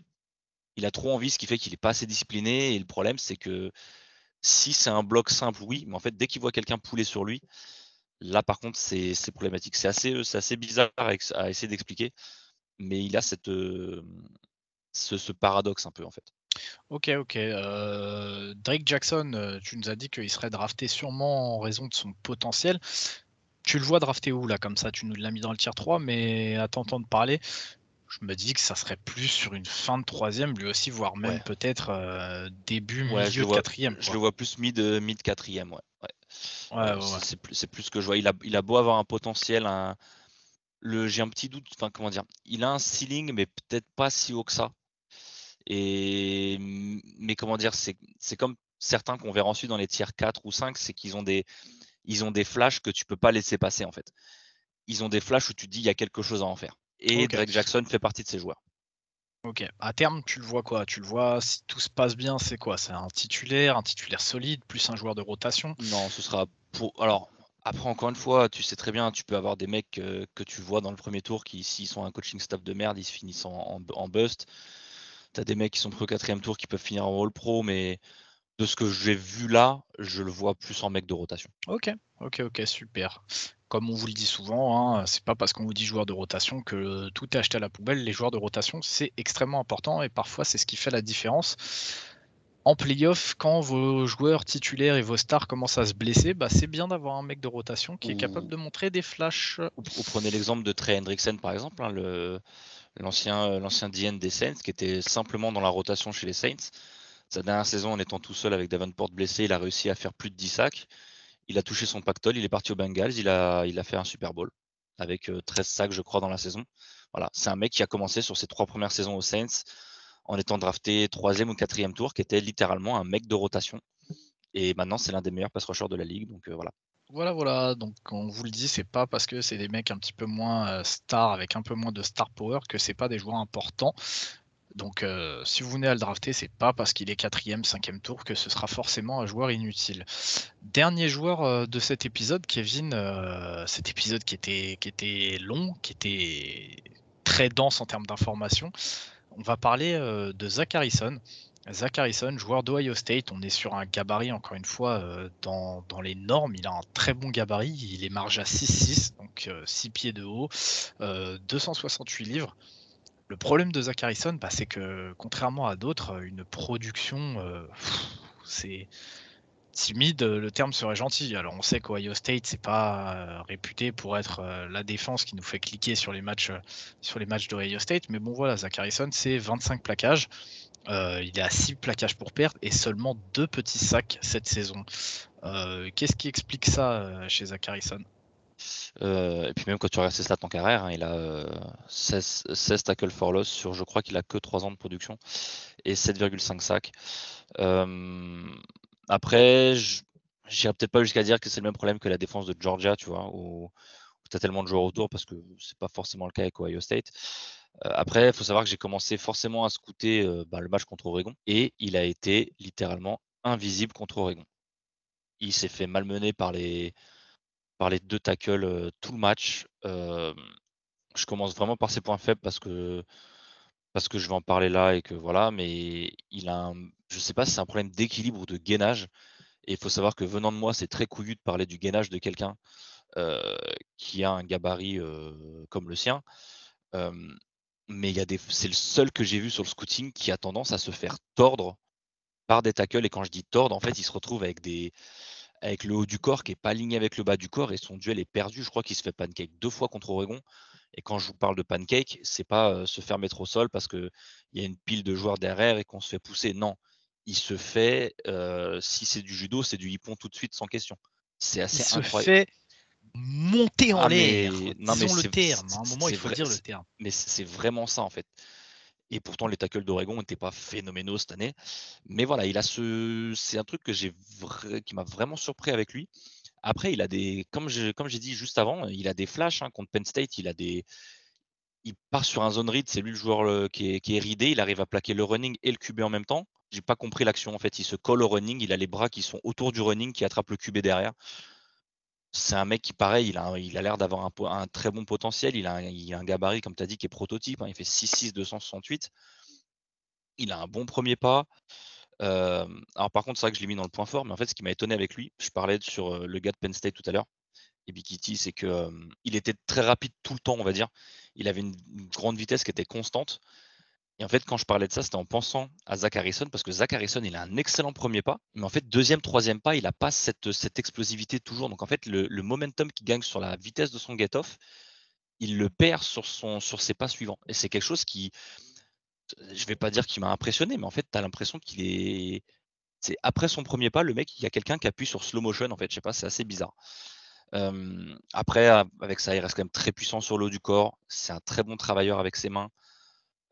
Il a trop envie, ce qui fait qu'il n'est pas assez discipliné. Et le problème, c'est que si c'est un bloc simple, oui, mais en fait, dès qu'il voit quelqu'un pouler sur lui, là, par contre, c'est problématique. C'est assez, assez bizarre à, essayer d'expliquer, mais il a cette, euh, ce paradoxe un peu, en fait. Ok, ok. Euh, Drake Jackson, euh, tu nous as dit qu'il serait drafté sûrement en raison de son potentiel. Tu le vois drafté où là comme ça? Tu nous l'as mis dans le tier 3, mais à t'entendre parler, je me dis que ça serait plus sur une fin de troisième, lui aussi, voire même peut-être euh, début, milieu de quatrième. Je le vois plus mid, mid quatrième, ouais. C'est plus, plus ce que je vois. Il a, il a beau avoir un potentiel, un, le, j'ai un petit doute, enfin comment dire, il a un ceiling, mais peut-être pas si haut que ça. Et, mais comment dire, c'est comme certains qu'on verra ensuite dans les tiers 4 ou 5, c'est qu'ils ont des, ils ont des flashs que tu peux pas laisser passer en fait. Ils ont des flashs où tu dis il y a quelque chose à en faire. Et Drake Jackson fait partie de ces joueurs. Ok. À terme, tu le vois quoi? Tu le vois si tout se passe bien, c'est quoi? C'est un titulaire, un titulaire solide, plus un joueur de rotation? Non, ce sera pour. Alors, après, encore une fois, tu sais très bien, tu peux avoir des mecs que tu vois dans le premier tour qui, s'ils sont un coaching staff de merde, ils se finissent en, en bust. T'as des mecs qui sont pris au quatrième tour qui peuvent finir en All Pro, mais de ce que j'ai vu là, je le vois plus en mec de rotation. Ok, ok, ok, super. Comme on vous le dit souvent, hein, c'est pas parce qu'on vous dit joueur de rotation que tout est acheté à la poubelle. Les joueurs de rotation, c'est extrêmement important et parfois c'est ce qui fait la différence. En playoff, quand vos joueurs titulaires et vos stars commencent à se blesser, bah, c'est bien d'avoir un mec de rotation qui est capable de montrer des flashs. Vous prenez l'exemple de Trey Hendrickson par exemple, hein, le, l'ancien euh, l'ancien DN des Saints, qui était simplement dans la rotation chez les Saints. Sa dernière saison, en étant tout seul avec Davenport blessé, il a réussi à faire plus de 10 sacs. Il a touché son pactole, il est parti aux Bengals, il a, fait un Super Bowl avec 13 euh, sacs, je crois, dans la saison. Voilà, c'est un mec qui a commencé sur ses trois premières saisons aux Saints en étant drafté troisième ou quatrième tour, qui était littéralement un mec de rotation. Et maintenant, c'est l'un des meilleurs pass rushers de la ligue. Donc voilà. Voilà, voilà. Donc, on vous le dit, c'est pas parce que c'est des mecs un petit peu moins stars, avec un peu moins de star power, que c'est pas des joueurs importants. Donc, si vous venez à le drafter, c'est pas parce qu'il est quatrième, cinquième tour que ce sera forcément un joueur inutile. Dernier joueur de cet épisode, Kevin, cet épisode qui était, qui était long, qui était très dense en termes d'informations. On va parler de Zach Harrison. Zach Harrison, joueur d'Ohio State, on est sur un gabarit, encore une fois, dans, dans, les normes. Il a un très bon gabarit. Il est marge à 6-6, donc 6 pieds de haut, 268 livres. Le problème de Zach Harrison, bah, c'est que contrairement à d'autres, une production, euh, c'est timide, le terme serait gentil. Alors on sait qu'Ohio State, c'est pas euh, réputé pour être euh, la défense qui nous fait cliquer sur les matchs, d'Ohio State, mais bon voilà, Zach Harrison, c'est 25 plaquages. il est à 6 plaquages pour perte et seulement 2 petits sacs cette saison. Qu'est-ce qui explique ça chez Zach Harrison? Euh, et puis même quand tu regardes ses stats en carrière, hein, il a 16, 16 tackles for loss sur, je crois qu'il a que 3 ans de production et 7,5 sacs. Euh, après, j'irai peut-être pas jusqu'à dire que c'est le même problème que la défense de Georgia, tu vois, où, tu as tellement de joueurs autour parce que c'est pas forcément le cas avec Ohio State. Euh, après, il faut savoir que j'ai commencé forcément à scouter bah, le match contre Oregon et il a été littéralement invisible contre Oregon. Il s'est fait malmener par les, les deux tackles tout le match. je commence vraiment par ses points faibles parce que parce que je vais en parler là et que voilà, mais il a un, je sais pas si c'est un problème d'équilibre ou de gainage. Et il faut savoir que venant de moi, c'est très couillu de parler du gainage de quelqu'un qui a un gabarit comme le sien. mais il y a des, c'est le seul que j'ai vu sur le scouting qui a tendance à se faire tordre par des tackles. Et quand je dis tordre, en fait, il se retrouve avec des, avec le haut du corps qui n'est pas aligné avec le bas du corps et son duel est perdu. Je crois qu'il se fait pancake deux fois contre Oregon. Et quand je vous parle de pancake, c'est pas se faire mettre au sol parce qu'il y a une pile de joueurs derrière et qu'on se fait pousser. Non, il se fait, si c'est du judo, c'est du hippon tout de suite sans question. C'est assez il Se fait monter en ah, l'air. Non, mais le terme. À un moment, il faut dire le terme. Mais c'est vraiment ça en fait. Et pourtant, les tackles d'Oregon n'étaient pas phénoménaux cette année. Mais voilà, il a ce, c'est un truc que j'ai qui m'a vraiment surpris avec lui. Après, il a des, comme j'ai comme dit juste avant, il a des flashs hein, contre Penn State. Il a des, il part sur un zone read. C'est lui le joueur qui, est, qui, est, ridé. Il arrive à plaquer le running et le QB en même temps. J'ai pas compris l'action en fait. Il se colle au running. Il a les bras qui sont autour du running, qui attrape le QB derrière c'est un mec qui, pareil, il a, l'air d'avoir un, très bon potentiel. Il a, un, gabarit, comme tu as dit, qui est prototype. Hein. il fait 6'6, 268. Il a un bon premier pas. alors, par contre, c'est vrai que je l'ai mis dans le point fort, mais en fait, ce qui m'a étonné avec lui, je parlais sur le gars de Penn State tout à l'heure, et Bikiti, c'est qu'il était très rapide tout le temps, on va dire. Il avait une grande vitesse qui était constante. Et en fait, quand je parlais de ça, c'était en pensant à Zach Harrison, parce que Zach Harrison, il a un excellent premier pas, mais en fait, deuxième, troisième pas, il n'a pas cette, explosivité toujours. Donc en fait, le, momentum qui gagne sur la vitesse de son get-off, il le perd sur, ses pas suivants. Et c'est quelque chose qui, je ne vais pas dire qu'il m'a impressionné, mais en fait, tu as l'impression qu'il est. C'est après son premier pas, le mec, il y a quelqu'un qui appuie sur slow motion, en fait. Je sais pas, c'est assez bizarre. après, avec ça, il reste quand même très puissant sur le haut du corps. C'est un très bon travailleur avec ses mains.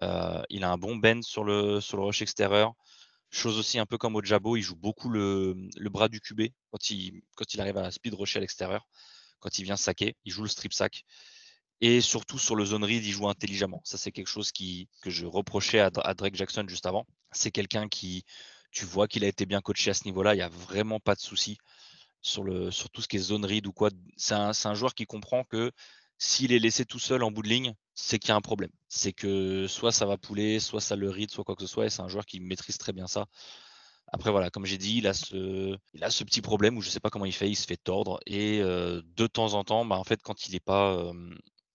Euh, il a un bon bend sur le, sur le rush extérieur. Chose aussi un peu comme au Jabo, il joue beaucoup le, bras du QB quand il, arrive à speed rusher à l'extérieur. Quand il vient saquer, il joue le strip sack. Et surtout sur le zone read, il joue intelligemment. Ça, c'est quelque chose que je reprochais à, Drake Jackson juste avant. C'est quelqu'un qui, tu vois qu'il a été bien coaché à ce niveau-là. Il n'y a vraiment pas de souci sur, tout ce qui est zone read ou quoi. C'est un, joueur qui comprend que s'il est laissé tout seul en bout de ligne, c'est qu'il y a un problème. C'est que soit ça va pouler, soit ça le ride, soit quoi que ce soit. Et c'est un joueur qui maîtrise très bien ça. Après, voilà, comme j'ai dit, il a, ce, il a ce petit problème où je ne sais pas comment il fait, il se fait tordre. Et euh, de temps en temps, bah, en fait, quand il n'est pas. Euh,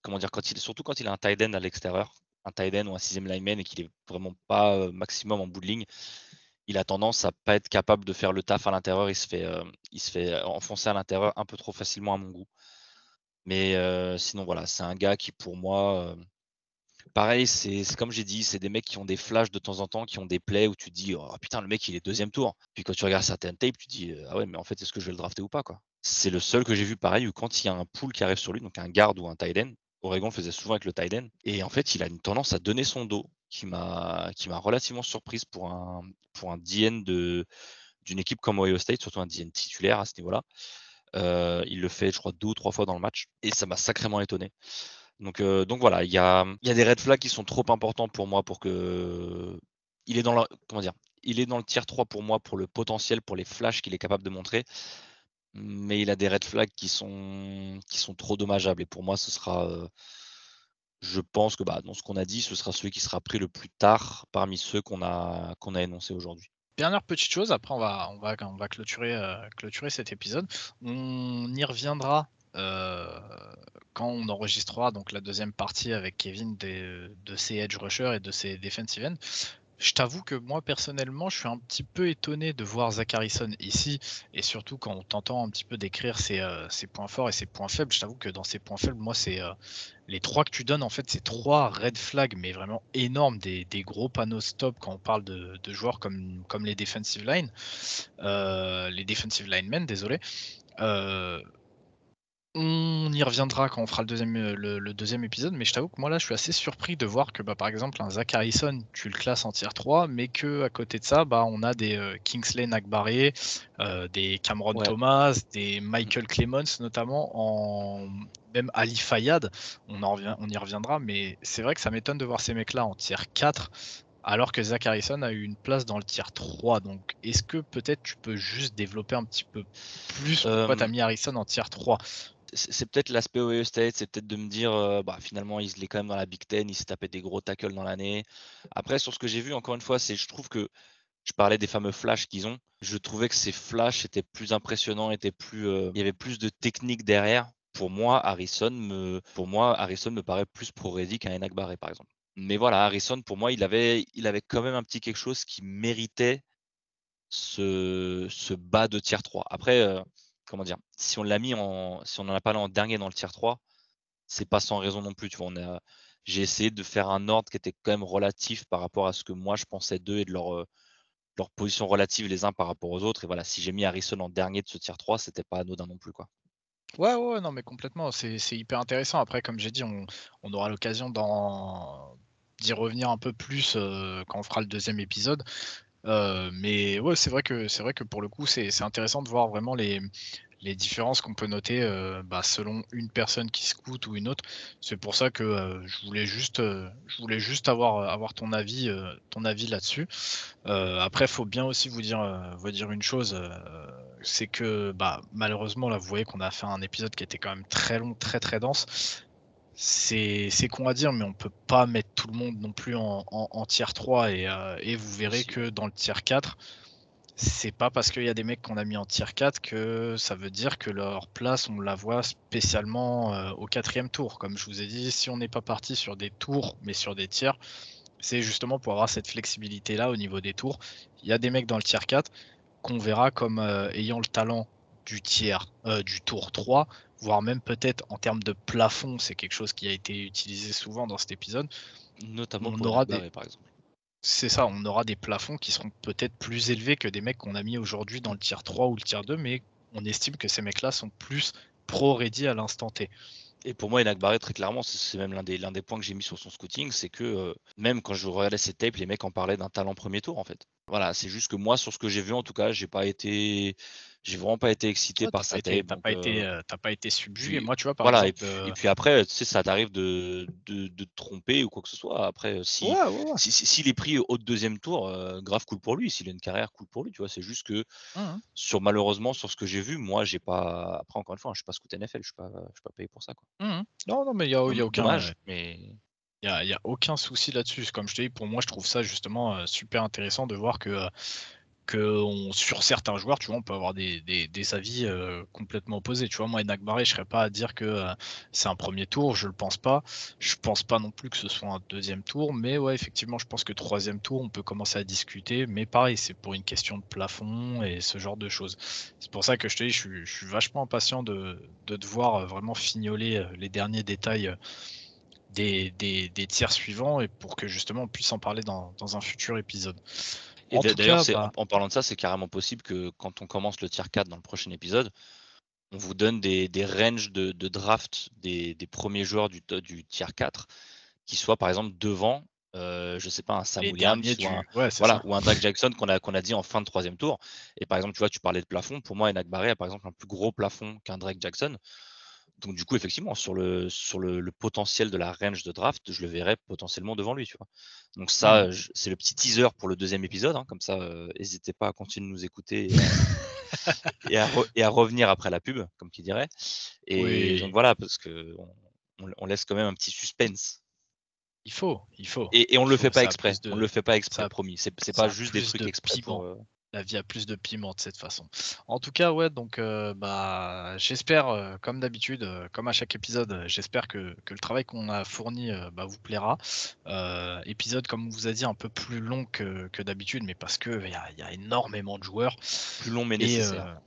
comment dire quand il, Surtout quand il a un tight end à l'extérieur, un tight end ou un sixième lineman et qu'il est vraiment pas euh, maximum en bout de ligne, il a tendance à pas être capable de faire le taf à l'intérieur. Il, il se fait enfoncer à l'intérieur un peu trop facilement à mon goût. Mais sinon, voilà, c'est un gars qui, pour moi, pareil, c'est comme j'ai dit, c'est des mecs qui ont des flashs de temps en temps, qui ont des plays où tu dis, oh putain, le mec, il est deuxième tour. Puis quand tu regardes certaines tapes, tu dis, ah ouais, mais en fait, est-ce que je vais le drafter ou pas, quoi? C'est le seul que j'ai vu pareil où quand il y a un pool qui arrive sur lui, donc un garde ou un tight end, Oregon faisait souvent avec le tight end, et en fait, il a une tendance à donner son dos, qui m'a relativement surprise pour un pour un DN d'une équipe comme Ohio State, surtout un DN titulaire à ce niveau-là. Euh, il le fait, je crois, deux ou trois fois dans le match, et ça m'a sacrément étonné. Donc, euh, voilà, il y a, des red flags qui sont trop importants pour moi pour que il est dans la, comment le tier 3 pour moi pour le potentiel, pour les flashs qu'il est capable de montrer. Mais il a des red flags qui sont, trop dommageables. Et pour moi, ce sera, euh, je pense que bah, dans ce qu'on a dit, ce sera celui qui sera pris le plus tard parmi ceux qu'on a énoncés aujourd'hui. Dernière petite chose, après on va, clôturer, euh, clôturer cet épisode. On y reviendra euh, quand on enregistrera donc la deuxième partie avec Kevin de ses edge rushers et de ses defensive ends. Je t'avoue que moi personnellement, je suis un petit peu étonné de voir Zach Harrison ici, et surtout quand on t'entend un petit peu décrire ses, euh, points forts et ses points faibles. Je t'avoue que dans ses points faibles, moi, c'est euh, les trois que tu donnes en fait, c'est trois red flags, mais vraiment énormes, des, gros panneaux stop quand on parle de, joueurs comme, les defensive line, euh, les defensive linemen, désolé. On y reviendra quand on fera le deuxième, euh, le, deuxième épisode, mais je t'avoue que moi là je suis assez surpris de voir que bah, par exemple un Zach Harrison, tu le classes en tier 3, mais que à côté de ça, bah, on a des euh, Kingsley Nagbaré, euh, des Cameron Thomas, des Michael Clemens notamment, en même Ali Fayad, on, en revient, on y reviendra, mais c'est vrai que ça m'étonne de voir ces mecs-là en tier 4, alors que Zach Harrison a eu une place dans le tier 3. Donc est-ce que peut-être tu peux juste développer un petit peu plus pourquoi tu as mis Harrison en tier 3 c'est peut-être l'aspect Ohio State, c'est peut-être de me dire, euh, bah, finalement, il est quand même dans la Big Ten, il s'est tapé des gros tackles dans l'année. Après, sur ce que j'ai vu, encore une fois, c'est je trouve que je parlais des fameux flashs qu'ils ont. Je trouvais que ces flashs étaient plus impressionnants, étaient plus, euh, il y avait plus de technique derrière. Pour moi, Harrison me, pour moi, Harrison me paraît plus pro-ready qu'un Enak Barré, par exemple. Mais voilà, Harrison, pour moi, il avait, il avait quand même un petit quelque chose qui méritait ce, ce bas de tier 3. Après, euh, comment dire, si on l'a mis en, si on a pas là en dernier dans le tier 3, c'est pas sans raison non plus. Tu vois, j'ai essayé de faire un ordre qui était quand même relatif par rapport à ce que moi je pensais d'eux et de leur, euh, position relative les uns par rapport aux autres. Et voilà, si j'ai mis Harrison en dernier de ce tier 3, c'était pas anodin non plus, quoi. Ouais, ouais, non, mais complètement. C'est, hyper intéressant. Après, comme j'ai dit, on, on aura l'occasion d'y revenir un peu plus euh, quand on fera le deuxième épisode. Euh, mais ouais, c'est vrai que c'est vrai que pour le coup, c'est intéressant de voir vraiment les, les différences qu'on peut noter euh, bah, selon une personne qui scout ou une autre. C'est pour ça que euh, je voulais juste, je voulais juste avoir, avoir ton avis, ton avis là-dessus. après, faut bien aussi vous dire, vous dire une chose, c'est que bah, malheureusement là, vous voyez qu'on a fait un épisode qui était quand même très long, très très dense c'est con à dire, mais on peut pas mettre tout le monde non plus en, en, tier 3 euh, et, vous verrez que dans le tier 4, c'est pas parce qu'il y a des mecs qu'on a mis en tier 4 que ça veut dire que leur place, on la voit spécialement euh, au quatrième tour. Comme je vous ai dit, si on n'est pas parti sur des tours, mais sur des tiers, c'est justement pour avoir cette flexibilité-là au niveau des tours. Il y a des mecs dans le tier 4 qu'on verra comme euh, ayant le talent du tiers, du tour 3, voire même peut-être en termes de plafond, c'est quelque chose qui a été utilisé souvent dans cet épisode. Notamment on aura des... par exemple. C'est ça, on aura des plafonds qui seront peut-être plus élevés que des mecs qu'on a mis aujourd'hui dans le tier 3 ou le tier 2, mais on estime que ces mecs-là sont plus pro-ready à l'instant T. Et pour moi, Enak Barré, très clairement, c'est même l'un des, des points que j'ai mis sur son scouting, c'est que euh, même quand je regardais ses tapes, les mecs en parlaient d'un talent premier tour, en fait. Voilà, c'est juste que moi, sur ce que j'ai vu, en tout cas, j'ai pas été, j'ai vraiment pas été excité par ça. T'as pas, été, euh, pas été subjugué. Moi, tu vois, par voilà, exemple. Et, puis, après, tu sais, ça t'arrive de, de, de, te tromper ou quoi que ce soit. Après, si s'il si, est pris au deuxième tour, grave cool pour lui. S'il a une carrière, cool pour lui. Tu vois, c'est juste que mmh sur malheureusement sur ce que j'ai vu, moi, j'ai pas. Après, encore une fois, je suis pas scout NFL, je suis pas, je suis pas payé pour ça. Quoi. Mmh non, non, mais il y a, y a aucun. Dommage, mais il n'y a, aucun souci là-dessus. Comme je te dis, pour moi, je trouve ça justement super intéressant de voir que que sur certains joueurs, tu vois, on peut avoir des, avis euh, complètement opposés. Tu vois, moi, Enak Barré, je serais pas à dire que euh, c'est un premier tour, je le pense pas. Je pense pas non plus que ce soit un deuxième tour, mais ouais, effectivement, je pense que troisième tour, on peut commencer à discuter. Mais pareil, c'est pour une question de plafond et ce genre de choses. C'est pour ça que je te dis, je suis, vachement impatient de, de devoir euh, vraiment fignoler les derniers détails. Des, tiers suivants et pour que justement on puisse en parler dans un futur épisode. Et d'ailleurs, bah en, parlant de ça, c'est carrément possible que quand on commence le tier 4 dans le prochain épisode, on vous donne des, ranges de, draft des, premiers joueurs du, du tier 4 qui soient par exemple devant je sais pas, un Sam Les Williams ou un, ouais, voilà, ou un Drake Jackson qu'on a, qu'on a dit en fin de troisième tour. Et par exemple, tu vois, tu parlais de plafond. Pour moi, Enak Barré a par exemple un plus gros plafond qu'un Drake Jackson. Donc du coup, effectivement, sur le, sur le, le potentiel de la range de draft, je le verrais potentiellement devant lui. Tu vois. Donc ça, c'est le petit teaser pour le deuxième épisode. hein, comme ça, euh, n'hésitez pas à continuer de nous écouter et à, et à re- et à revenir après la pub, comme qui dirait. Et Oui. donc voilà, parce que on, laisse quand même un petit suspense. Il faut, il faut. Et, et on Il le fait pas exprès. de- On le fait pas exprès, ça promis. C'est pas juste des trucs de exprès pour. piment. euh, La vie a plus de piment de cette façon. En tout cas, ouais, donc euh, bah, j'espère, euh, comme d'habitude, euh, comme à chaque épisode, j'espère que, que le travail qu'on a fourni bah, vous plaira. Épisode, comme on vous a dit, un peu plus long que, que d'habitude, mais parce qu'il y a, y a énormément de joueurs. plus long mais nécessaire.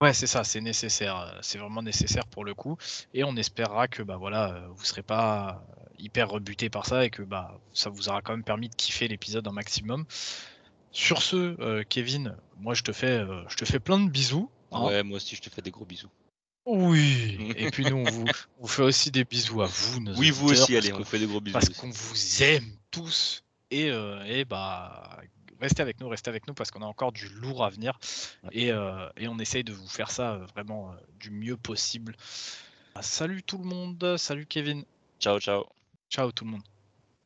ouais, c'est ça, c'est nécessaire, c'est vraiment nécessaire pour le coup. Et on espérera que bah voilà, vous serez pas hyper rebuté par ça et que bah ça vous aura quand même permis de kiffer l'épisode un maximum. Sur ce, euh, Kevin, moi je te fais, euh, je te fais plein de bisous. hein. Ouais, moi aussi, je te fais des gros bisous. Oui. Et puis nous, on vous, on fait aussi des bisous à vous, nos Oui, vous aussi, allez, on fait des gros bisous. parce qu'on vous aime tous et, euh, et bah restez avec nous, restez avec nous parce qu'on a encore du lourd à venir et, euh, et on essaye de vous faire ça vraiment euh, du mieux possible. Ah, salut tout le monde, salut Kevin, Ciao, ciao. ciao tout le monde.